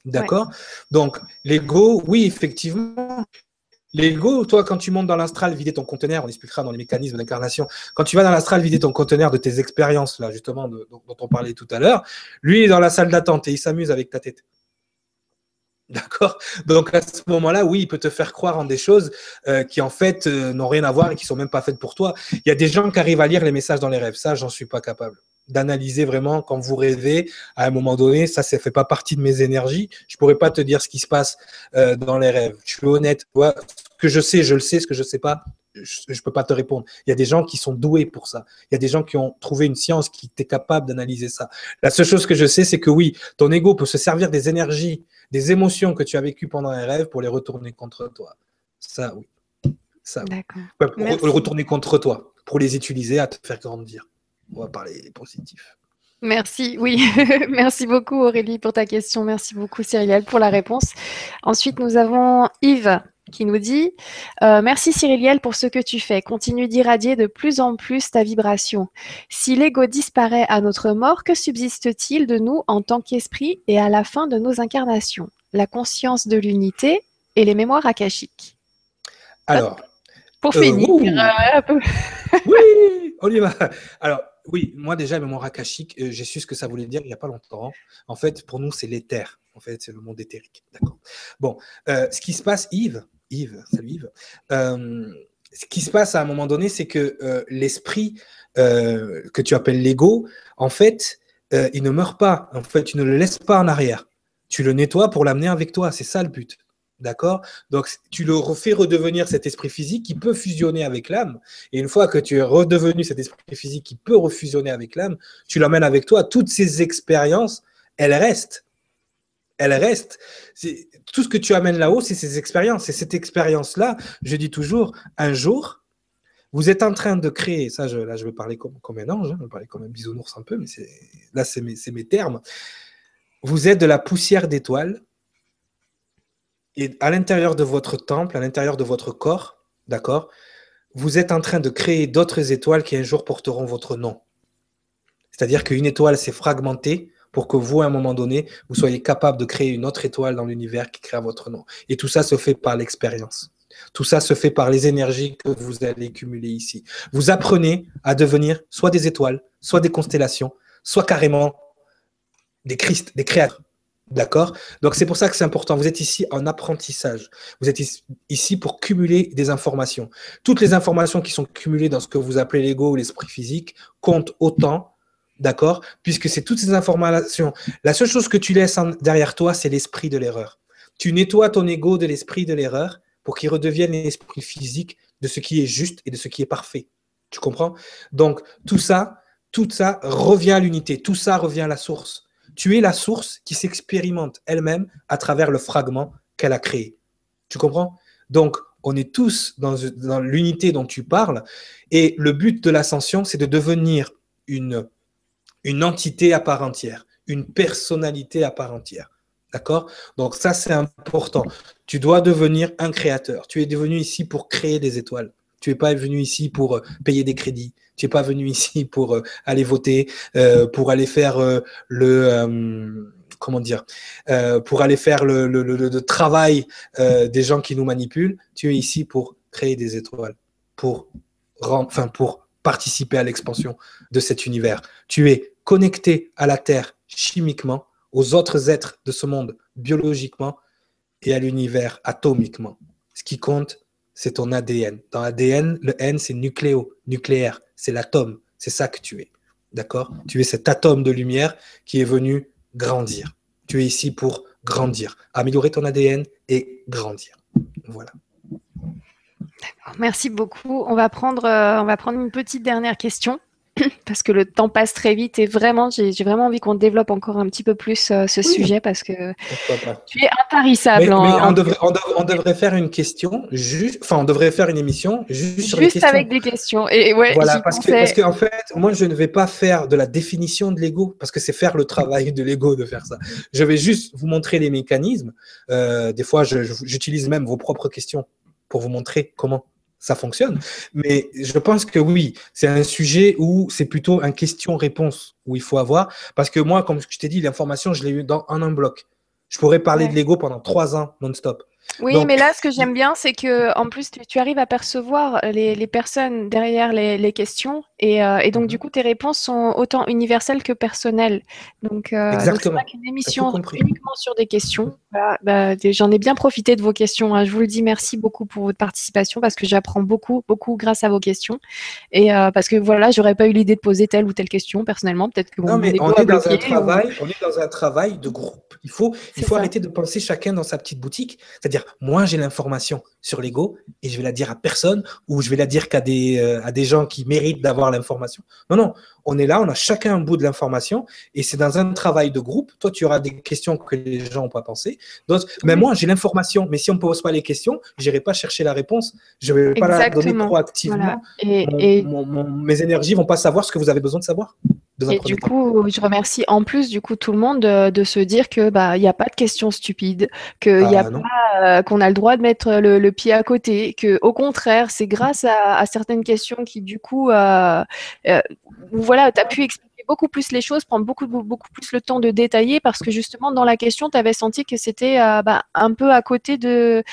D'accord? Donc, l'ego, oui, effectivement. L'ego, toi, quand tu montes dans l'astral, vider ton conteneur, on expliquera dans les mécanismes d'incarnation. Quand tu vas dans l'astral, vider ton conteneur de tes expériences, là, justement, dont on parlait tout à l'heure, lui, il est dans la salle d'attente et il s'amuse avec ta tête. D'accord? Donc à ce moment-là, oui, il peut te faire croire en des choses euh, qui en fait euh, n'ont rien à voir et qui sont même pas faites pour toi. Il y a des gens qui arrivent à lire les messages dans les rêves. Ça, j'en suis pas capable. D'analyser vraiment quand vous rêvez, à un moment donné, ça, ça fait pas partie de mes énergies. Je pourrais pas te dire ce qui se passe euh, dans les rêves. Je suis honnête. Que je sais, je le sais. Ce que je sais pas, je ne peux pas te répondre. Il y a des gens qui sont doués pour ça. Il y a des gens qui ont trouvé une science qui est capable d'analyser ça. La seule chose que je sais, c'est que oui, ton ego peut se servir des énergies des émotions que tu as vécues pendant un rêve pour les retourner contre toi. Ça, oui. Ça, pour les retourner contre toi, pour les utiliser à te faire grandir. On va parler positif. Merci, oui. Merci beaucoup Aurélie pour ta question. Merci beaucoup Cyrielle pour la réponse. Ensuite, nous avons Yves qui nous dit euh, Merci Cyriliel pour ce que tu fais. Continue d'irradier de plus en plus ta vibration. Si l'ego disparaît à notre mort, que subsiste-t-il de nous en tant qu'esprit et à la fin de nos incarnations? La conscience de l'unité et les mémoires akashiques. Alors. Pour euh, finir. Euh, oui, Oliva. Alors, oui, moi déjà, mémoire akashique, j'ai su ce que ça voulait dire il n'y a pas longtemps. En fait, pour nous, c'est l'éther. En fait, c'est le monde éthérique. D'accord. Bon, ce qui se passe, Yves, Yves, salut Yves. Euh, ce qui se passe à un moment donné, c'est que euh, l'esprit euh, que tu appelles l'ego, en fait, il ne meurt pas. En fait, tu ne le laisses pas en arrière. Tu le nettoies pour l'amener avec toi. C'est ça le but. D'accord? Donc, tu le refais redevenir cet esprit physique qui peut fusionner avec l'âme. Et une fois que tu es redevenu cet esprit physique qui peut refusionner avec l'âme, tu l'emmènes avec toi. Toutes ces expériences, elles restent elle reste. Tout ce que tu amènes là-haut, c'est ces expériences. Et cette expérience-là, je dis toujours, un jour, vous êtes en train de créer, ça, là, je vais parler comme, comme un ange, hein, je vais parler comme un bisounours un peu, mais là, c'est mes, mes, termes. Vous êtes de la poussière d'étoiles, et à l'intérieur de votre temple, à l'intérieur de votre corps, d'accord, vous êtes en train de créer d'autres étoiles qui un jour porteront votre nom. C'est-à-dire qu'une étoile s'est fragmentée pour que vous, à un moment donné, vous soyez capable de créer une autre étoile dans l'univers qui crée votre nom. Et tout ça se fait par l'expérience. Tout ça se fait par les énergies que vous allez cumuler ici. Vous apprenez à devenir soit des étoiles, soit des constellations, soit carrément des Christ, des créateurs. D'accord? Donc c'est pour ça que c'est important. Vous êtes ici en apprentissage. Vous êtes ici pour cumuler des informations. Toutes les informations qui sont cumulées dans ce que vous appelez l'ego ou l'esprit physique comptent autant D'accord? Puisque c'est toutes ces informations. La seule chose que tu laisses derrière toi, c'est l'esprit de l'erreur. Tu nettoies ton ego de l'esprit de l'erreur pour qu'il redevienne l'esprit physique de ce qui est juste et de ce qui est parfait. Tu comprends? Donc, tout ça, tout ça revient à l'unité. Tout ça revient à la source. Tu es la source qui s'expérimente elle-même à travers le fragment qu'elle a créé. Tu comprends? Donc, on est tous dans, dans l'unité dont tu parles. Et le but de l'ascension, c'est de devenir une une entité à part entière, une personnalité à part entière. D'accord? Donc ça, c'est important. Tu dois devenir un créateur. Tu es devenu ici pour créer des étoiles. Tu n'es pas venu ici pour euh, payer des crédits. Tu n'es pas venu ici pour euh, aller voter, euh, pour aller faire le... comment dire Pour aller faire le, le travail des gens qui nous manipulent. Tu es ici pour créer des étoiles, pour, pour participer à l'expansion de cet univers. Tu es connecté à la Terre chimiquement, aux autres êtres de ce monde biologiquement et à l'univers atomiquement. Ce qui compte, c'est ton ADN. Dans ADN, le N, c'est nucléo, nucléaire, c'est l'atome, c'est ça que tu es. D'accord? Tu es cet atome de lumière qui est venu grandir. Tu es ici pour grandir, améliorer ton ADN et grandir. Voilà. Merci beaucoup. On va prendre, euh, on va prendre une petite dernière question. parce que le temps passe très vite et vraiment, j'ai vraiment envie qu'on développe encore un petit peu plus euh, ce sujet parce que tu es intarissable. Mais, on, devrait, on, devrait, faire une question, juste, enfin, on devrait faire une émission juste, sur les questions. avec des questions. Et ouais, voilà, parce que, parce qu'en fait, moi, je ne vais pas faire de la définition de l'ego parce que c'est faire le travail de l'ego de faire ça. Je vais juste vous montrer les mécanismes. Euh, des fois, j'utilise même vos propres questions pour vous montrer comment ça fonctionne. Mais je pense que oui, c'est un sujet où c'est plutôt un question-réponse où il faut avoir. Parce que moi, comme je t'ai dit, l'information, je l'ai eu dans, en un bloc. Je pourrais parler de l'ego pendant trois ans non-stop. Oui, mais là, ce que j'aime bien, c'est que en plus, tu, arrives à percevoir les, les personnes derrière les, les questions, et, euh, et, donc du mhm. coup, tes réponses sont autant universelles que personnelles. Donc, euh, Exactement. Donc, une émission uniquement sur des questions. Voilà, bah, J'en ai bien profité de vos questions. Hein. Je vous le dis, merci beaucoup pour votre participation parce que j'apprends beaucoup, beaucoup grâce à vos questions, et euh, parce que voilà, j'aurais pas eu l'idée de poser telle ou telle question personnellement. Peut-être que non, mais on est dans un travail, on est dans un travail de groupe. Il faut, il faut arrêter de penser chacun dans sa petite boutique. C'est-à-dire moi, j'ai l'information sur l'ego et je vais la dire à personne ou je vais la dire qu'à des, euh, à des gens qui méritent d'avoir l'information. Non, non, on est là, on a chacun un bout de l'information et c'est dans un travail de groupe. Toi, tu auras des questions que les gens n'ont pas pensé. Mais moi, j'ai l'information, mais si on ne pose pas les questions, je n'irai pas chercher la réponse. Je ne vais pas la donner proactivement. Et, mes énergies ne vont pas savoir ce que vous avez besoin de savoir. Et du coup, je remercie en plus du coup tout le monde de, se dire que bah il n'y a pas de questions stupides, qu'il y a ah, euh, qu'on a le droit de mettre le, pied à côté, que au contraire c'est grâce à, certaines questions qui du coup euh, euh, voilà, tu as pu expliquer beaucoup plus les choses, prendre beaucoup, beaucoup plus le temps de détailler parce que justement, dans la question, tu avais senti que c'était euh, bah, un peu à côté de.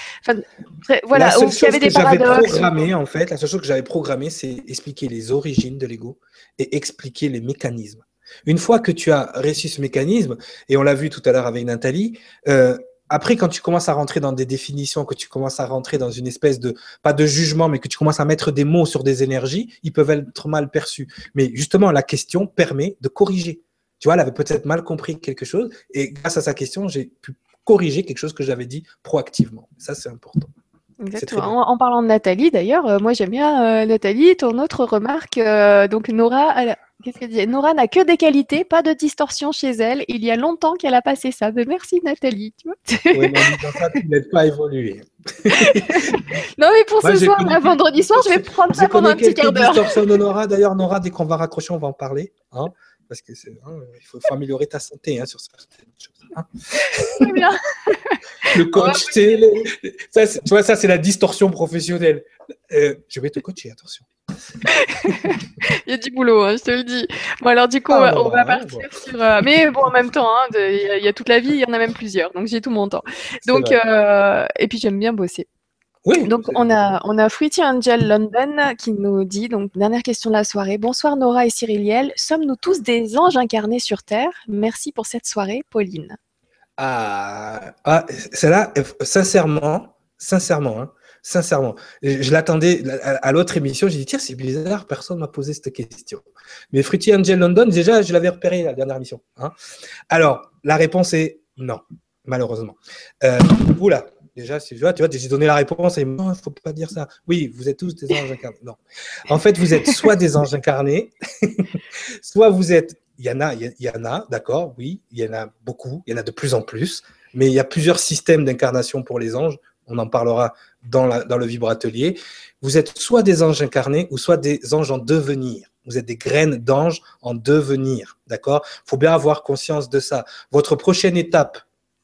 voilà, la seule chose avait des que j'avais programmé, en fait, la seule chose que j'avais programmé, c'est expliquer les origines de l'ego et expliquer les mécanismes. Une fois que tu as réussi ce mécanisme, et on l'a vu tout à l'heure avec Nathalie, euh, après, quand tu commences à rentrer dans des définitions, que tu commences à rentrer dans une espèce de, pas de jugement, mais que tu commences à mettre des mots sur des énergies, ils peuvent être mal perçus. Mais justement, la question permet de corriger. Tu vois, elle avait peut-être mal compris quelque chose, et grâce à sa question, j'ai pu corriger quelque chose que j'avais dit proactivement. Ça, c'est important. Exactement. En, parlant de Nathalie, d'ailleurs, euh, moi j'aime bien euh, Nathalie, ton autre remarque. Euh, donc Nora, qu'est-ce qu'elle dit Nora n'a que des qualités, pas de distorsion chez elle. Il y a longtemps qu'elle a passé ça. Mais merci Nathalie. Tu vois oui, mais ça, tu n'aides pas évolué. non, mais pour ce soir, vendredi soir, je vais prendre ça pendant un petit quart d'heure. distorsion de Nora. D'ailleurs, Nora, dès qu'on va raccrocher, on va en parler. Hein parce que hein, il faut, améliorer ta santé hein, sur certaines choses. Hein. Très bien. Le coach, ça, tu vois, ça c'est la distorsion professionnelle. Euh, je vais te coacher, attention. il y a du boulot, je te le dis. Bon, alors du coup, ah, on va partir sur. Euh, mais bon, en même temps, il y, a toute la vie, il y en a même plusieurs, donc j'ai tout mon temps. Donc, euh, et puis j'aime bien bosser. Oui, donc on a, on a Fruity Angel London qui nous dit, donc dernière question de la soirée. Bonsoir Nora et Cyriliel, sommes-nous tous des anges incarnés sur Terre? Merci pour cette soirée, Pauline. Ah, ah celle-là, sincèrement, sincèrement, hein, sincèrement, je, l'attendais à, l'autre émission, j'ai dit, tiens, c'est bizarre, personne m'a posé cette question. Mais Fruity Angel London, déjà, je l'avais repéré la dernière émission. Hein. Alors, la réponse est non, malheureusement. Euh, oula, Déjà, tu vois, tu vois, j'ai donné la réponse et non, il ne faut pas dire ça. Oui, vous êtes tous des anges incarnés. Non. En fait, vous êtes soit des anges incarnés, soit vous êtes. Il y en a, d'accord, oui, il y en a beaucoup, il y en a de plus en plus, mais il y a plusieurs systèmes d'incarnation pour les anges. On en parlera dans, la, dans le vibratelier. Vous êtes soit des anges incarnés ou soit des anges en devenir. Vous êtes des graines d'anges en devenir, d'accord? Il faut bien avoir conscience de ça. Votre prochaine étape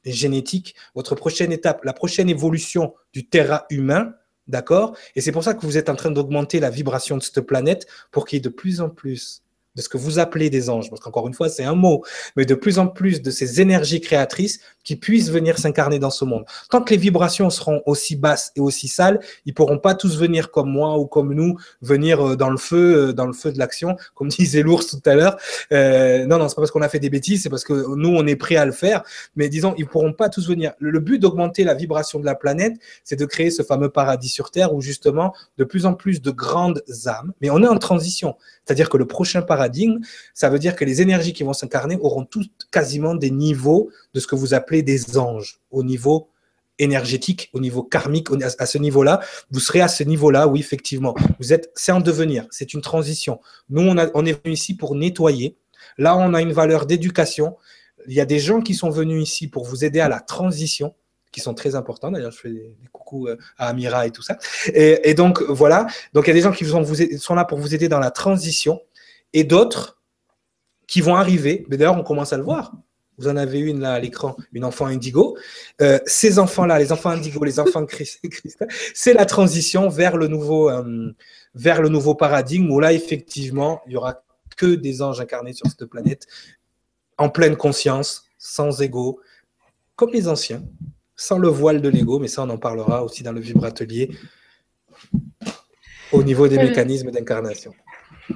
génétique, votre prochaine étape, la prochaine évolution du terrain humain, d'accord? Et c'est pour ça que vous êtes en train d'augmenter la vibration de cette planète pour qu'il y ait de plus en plus de ce que vous appelez des anges, parce qu'encore une fois, c'est un mot, mais de plus en plus de ces énergies créatrices qui puissent venir s'incarner dans ce monde. Tant que les vibrations seront aussi basses et aussi sales, ils pourront pas tous venir comme moi ou comme nous, venir euh, dans le feu, euh, dans le feu de l'action, comme disait l'ours tout à l'heure. Euh, non, non, c'est pas parce qu'on a fait des bêtises, c'est parce que nous, on est prêt à le faire. Mais disons, ils pourront pas tous venir. Le, but d'augmenter la vibration de la planète, c'est de créer ce fameux paradis sur Terre où justement, de plus en plus de grandes âmes, mais on est en transition. C'est-à-dire que le prochain paradigme, ça veut dire que les énergies qui vont s'incarner auront toutes quasiment des niveaux de ce que vous appelez des anges, au niveau énergétique, au niveau karmique, à ce niveau-là, vous serez à ce niveau-là, oui, effectivement. Vous êtes, c'est en devenir, c'est une transition. Nous, on, est venu ici pour nettoyer. Là, on a une valeur d'éducation. Il y a des gens qui sont venus ici pour vous aider à la transition, qui sont très importants. D'ailleurs, je fais des, coucous euh, à Amira et tout ça. Et, donc, voilà. Donc, il y a des gens qui vous, sont là pour vous aider dans la transition et d'autres qui vont arriver. Mais d'ailleurs, on commence à le voir vous en avez une là à l'écran, une enfant indigo. Euh, ces enfants-là, les enfants indigo, les enfants de Christ, c'est la transition vers le nouveau, euh, vers le nouveau paradigme où là, effectivement, il y aura que des anges incarnés sur cette planète, en pleine conscience, sans ego, comme les anciens, sans le voile de l'ego, mais ça, on en parlera aussi dans le vibratelier, au niveau des mécanismes d'incarnation.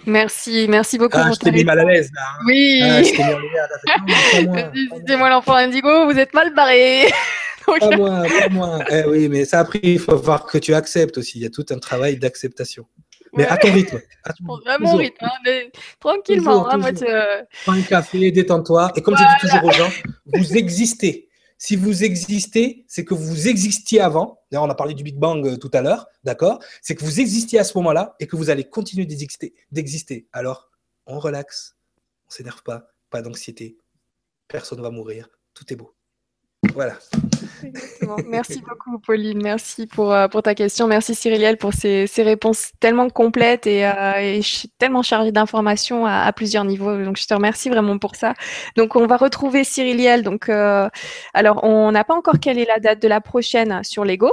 Merci, merci beaucoup. Ah, je t'ai mis mal à l'aise là. Hein. Oui. Ah, je t'ai mis en l'air. moi l'enfant indigo, vous êtes mal barré. Pas moi, pas moi. Eh oui, mais ça a pris, il faut voir que tu acceptes aussi. Il y a tout un travail d'acceptation. Mais à ton rythme. À ton... Vraiment rythme, hein, tranquillement. Hein, Prends un café, détends-toi. Et comme je dis toujours aux gens, vous existez. Si vous existez, c'est que vous existiez avant. D'ailleurs, on a parlé du Big Bang euh, tout à l'heure, d'accord? C'est que vous existiez à ce moment-là et que vous allez continuer d'exister. Alors, on relaxe, on s'énerve pas, pas d'anxiété, personne ne va mourir, tout est beau. Voilà. Merci beaucoup, Pauline. Merci pour, euh, pour ta question. Merci, Cyriliel, pour ces, ces réponses tellement complètes et, euh, tellement chargées d'informations à, plusieurs niveaux. Donc, je te remercie vraiment pour ça. Donc, on va retrouver Cyriliel. Donc, euh, alors, on n'a pas encore quelle est la date de la prochaine sur Lego.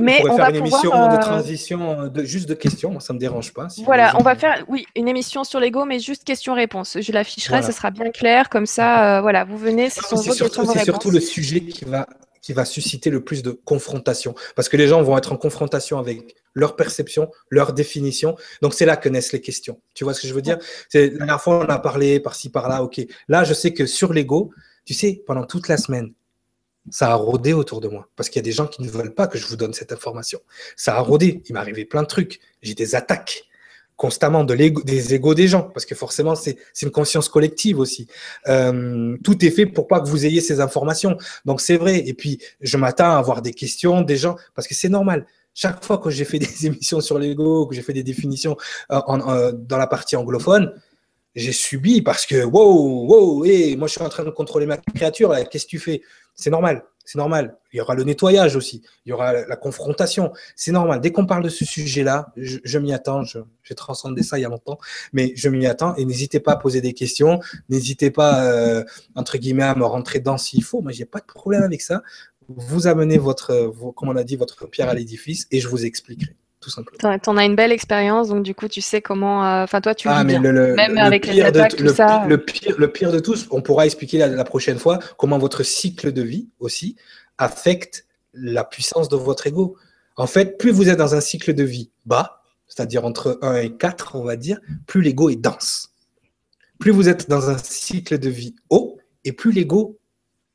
Mais on, va faire une émission de transition, de, juste de questions, ça ne me dérange pas. voilà, on va faire, oui, une émission sur Lego, mais juste questions-réponses. Je l'afficherai, ce sera bien clair, comme ça, voilà, vous venez, ce sont vos questions C'est surtout le sujet qui va qui va susciter le plus de confrontation. Parce que les gens vont être en confrontation avec leur perception, leur définition. Donc, c'est là que naissent les questions. Tu vois ce que je veux dire? La dernière fois, on a parlé par-ci, par-là. OK. Là, je sais que sur l'ego, tu sais, pendant toute la semaine, ça a rôdé autour de moi. Parce qu'il y a des gens qui ne veulent pas que je vous donne cette information. Ça a rôdé. Il m'est arrivé plein de trucs. J'ai des attaques constamment de des égaux des gens, parce que forcément, c'est une conscience collective aussi. Euh, tout est fait pour pas que vous ayez ces informations. Donc, c'est vrai. Et puis, je m'attends à avoir des questions des gens, parce que c'est normal. Chaque fois que j'ai fait des émissions sur l'ego, que j'ai fait des définitions euh, euh, dans la partie anglophone, j'ai subi parce que, wow, wow, hey, moi je suis en train de contrôler ma créature, qu'est-ce que tu fais? C'est normal. C'est normal. Il y aura le nettoyage aussi. Il y aura la confrontation. C'est normal. Dès qu'on parle de ce sujet-là, je, m'y attends. J'ai transcendé ça il y a longtemps, mais je m'y attends. Et n'hésitez pas à poser des questions. N'hésitez pas, euh, entre guillemets, à me rentrer dedans s'il faut. Moi, j'ai pas de problème avec ça. Vous amenez votre, comme on a dit, votre pierre à l'édifice et je vous expliquerai tout simplement. Tu en as une belle expérience, donc du coup, tu sais comment. Euh, enfin, toi, tu ah, mais le, même avec les attaques, tout ça. Le pire, le pire de tous, on pourra expliquer la, prochaine fois comment votre cycle de vie aussi affecte la puissance de votre ego. En fait, plus vous êtes dans un cycle de vie bas, c'est-à-dire entre 1 et 4, on va dire, plus l'ego est dense. Plus vous êtes dans un cycle de vie haut, et plus l'ego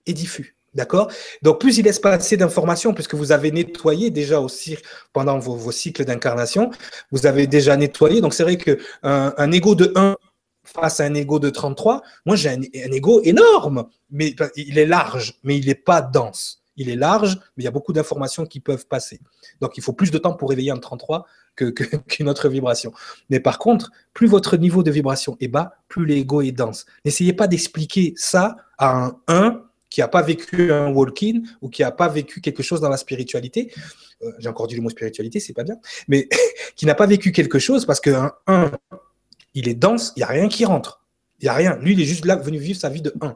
est diffus. D'accord? Donc, plus il laisse pas assez d'informations, puisque vous avez nettoyé déjà aussi pendant vos, cycles d'incarnation, vous avez déjà nettoyé. Donc, c'est vrai qu'un un ego de 1 face à un ego de 33, moi, j'ai un, ego énorme, mais il est large, mais il n'est pas dense. Il est large, mais il y a beaucoup d'informations qui peuvent passer. Donc, il faut plus de temps pour réveiller un 33 qu'une que, autre vibration. Mais par contre, plus votre niveau de vibration est bas, plus l'ego est dense. N'essayez pas d'expliquer ça à un 1 qui n'a pas vécu un walk-in ou qui n'a pas vécu quelque chose dans la spiritualité, euh, j'ai encore dit le mot spiritualité, c'est pas bien, mais qui n'a pas vécu quelque chose parce que un, il est dense, il n'y a rien qui rentre. Il n'y a rien. Lui, il est juste là, venu vivre sa vie de 1.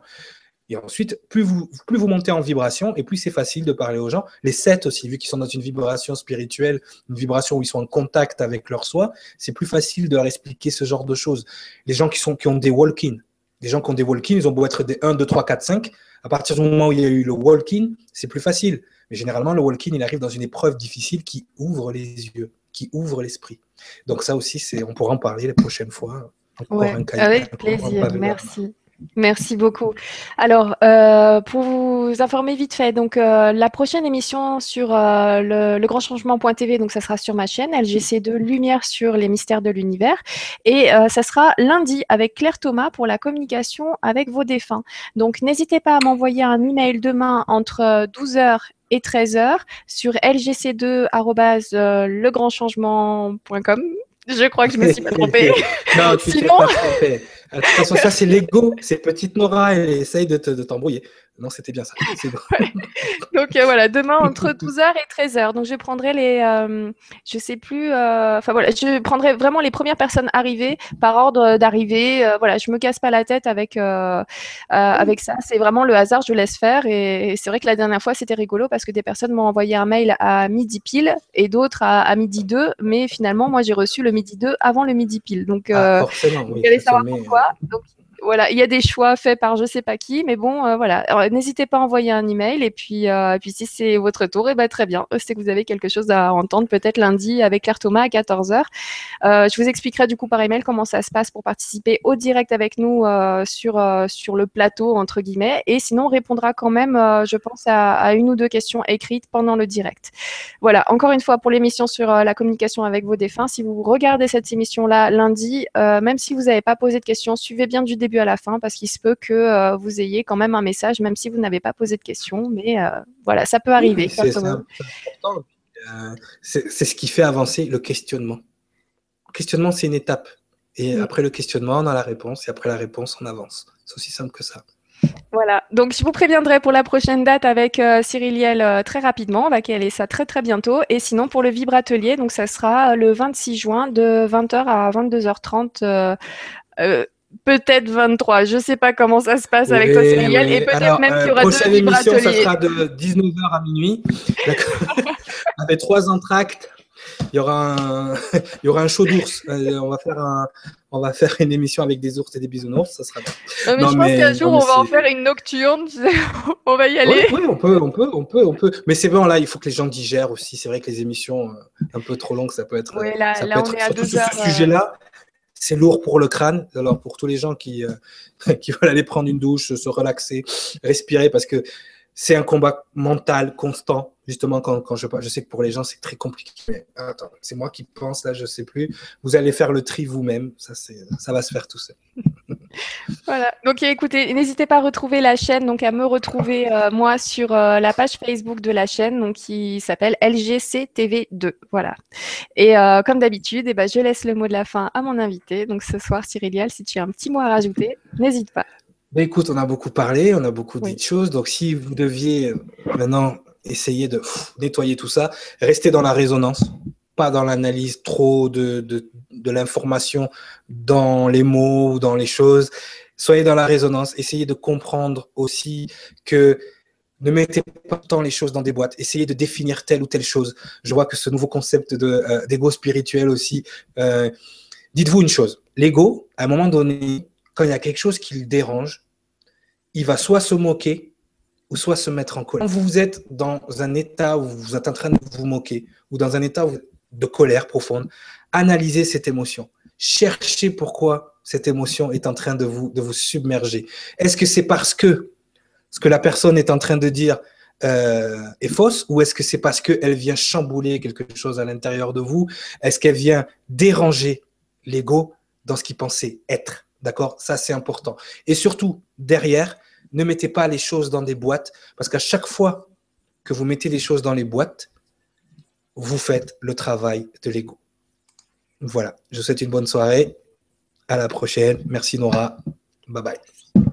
Et ensuite, plus vous, plus vous montez en vibration, et plus c'est facile de parler aux gens. Les 7 aussi, vu qu'ils sont dans une vibration spirituelle, une vibration où ils sont en contact avec leur soi, c'est plus facile de leur expliquer ce genre de choses. Les gens qui, sont, qui ont des walk-in, des gens qui ont des walk-in, ils ont beau être des 1, 2, 3, 4, 5, À partir du moment où il y a eu le walk-in, c'est plus facile. Mais généralement, le walk-in, il arrive dans une épreuve difficile qui ouvre les yeux, qui ouvre l'esprit. Donc ça aussi, c'est, on pourra en parler la prochaine fois. avec plaisir, merci. Merci beaucoup. Alors, euh, pour vous informer vite fait, donc euh, la prochaine émission sur euh, le, le, grand changement.tv, donc ça sera sur ma chaîne LGC2 Lumière sur les mystères de l'univers, et ça sera lundi avec Claire Thomas pour la communication avec vos défunts. Donc, n'hésitez pas à m'envoyer un email demain entre 12h et 13h sur lgc2 Je crois que je me suis pas trompée. non, tu t'es pas trompée. De toute façon, ça, c'est l'ego. C'est petite Nora, elle essaye de t'embrouiller. Non, c'était bien ça. Donc euh, voilà, demain entre 12h et 13h. Donc je prendrai les, euh, je sais plus, euh, enfin voilà, je prendrai vraiment les premières personnes arrivées par ordre d'arrivée. voilà, je me casse pas la tête avec avec ça. C'est vraiment le hasard, je laisse faire. Et, c'est vrai que la dernière fois c'était rigolo parce que des personnes m'ont envoyé un mail à midi pile et d'autres à, midi 2, mais finalement moi j'ai reçu le midi 2 avant le midi pile. Donc ah, forcément, oui, savoir pourquoi. Donc voilà, il y a des choix faits par je sais pas qui, mais bon, euh, voilà. N'hésitez pas à envoyer un email et puis, euh, puis si c'est votre tour, eh ben très bien. C'est que vous avez quelque chose à entendre peut-être lundi avec Claire Thomas à 14h. Euh, je vous expliquerai du coup par email comment ça se passe pour participer au direct avec nous sur le plateau entre guillemets. Et sinon, on répondra quand même, je pense, à, à, une ou deux questions écrites pendant le direct. Voilà. Encore une fois pour l'émission sur la communication avec vos défunts. Si vous regardez cette émission là lundi, même si vous n'avez pas posé de questions, suivez bien du début à la fin parce qu'il se peut que euh, vous ayez quand même un message, même si vous n'avez pas posé de questions. Mais euh, voilà, ça peut arriver. Euh, c'est ce qui fait avancer le questionnement. Le questionnement, c'est une étape. Et après le questionnement, on a la réponse. Et après la réponse, on avance. C'est aussi simple que ça. Voilà, donc je vous préviendrai pour la prochaine date avec euh, Cyriliel très rapidement, on va caler ça très très bientôt. Et sinon pour le Vibre Atelier, donc ça sera le 26 juin de 20h à 22h30 peut-être 23. Je ne sais pas comment ça se passe avec toi, Cyril. Et peut-être même qu'il y aura prochaine émission, ça sera de 19h à minuit. avec trois entractes. Il y aura un, il y aura un show d'ours. Euh, on va faire un, on va faire une émission avec des ours et des bisounours. Ça sera bien. Non, mais je pense qu'un jour, on va en faire une nocturne. on va y aller. Oui, on peut, on peut, on peut, on peut. Mais c'est bon, là, il faut que les gens digèrent aussi. C'est vrai que les émissions euh, un peu trop longues, ça peut être. Oui, là, là on est à deux heures. Ce sujet-là, c'est lourd pour le crâne. Alors pour tous les gens qui, euh, qui veulent aller prendre une douche, se relaxer, respirer, parce que c'est un combat mental constant. Justement, quand, quand je, je sais que pour les gens, c'est très compliqué. Mais attends, c'est moi qui pense, là, je sais plus. Vous allez faire le tri vous-même. Ça, ça va se faire tout seul. voilà. Donc écoutez, n'hésitez pas à retrouver la chaîne, donc à me retrouver euh, moi sur euh, la page Facebook de la chaîne, donc qui s'appelle LGCTV2. Voilà. Et euh, comme d'habitude, eh ben, je laisse le mot de la fin à mon invité. Donc ce soir, Cyrilial, si tu as un petit mot à rajouter, n'hésite pas. Ben, écoute, on a beaucoup parlé, on a beaucoup dit de choses. Donc si vous deviez maintenant essayer de nettoyer tout ça, restez dans la résonance dans l'analyse trop de, de, de l'information dans les mots ou dans les choses. Soyez dans la résonance. Essayez de comprendre aussi que ne mettez pas tant les choses dans des boîtes. Essayez de définir telle ou telle chose. Je vois que ce nouveau concept euh, d'ego spirituel aussi. Euh, dites-vous une chose. L'ego, à un moment donné, quand il y a quelque chose qui le dérange, il va soit se moquer ou soit se mettre en colère. Quand vous êtes dans un état où vous êtes en train de vous moquer ou dans un état de colère profonde, analysez cette émotion. Cherchez pourquoi cette émotion est en train de vous, submerger. Est-ce que c'est parce que ce que la personne est en train de dire euh, est fausse ou est-ce que c'est parce qu'elle vient chambouler quelque chose à l'intérieur de vous? Est-ce qu'elle vient déranger l'ego dans ce qu'il pensait être? D'accord? Ça, c'est important. Et surtout, derrière, ne mettez pas les choses dans des boîtes parce qu'à chaque fois que vous mettez les choses dans les boîtes, vous faites le travail de l'ego. Voilà, je vous souhaite une bonne soirée. À la prochaine. Merci Nora. Bye bye.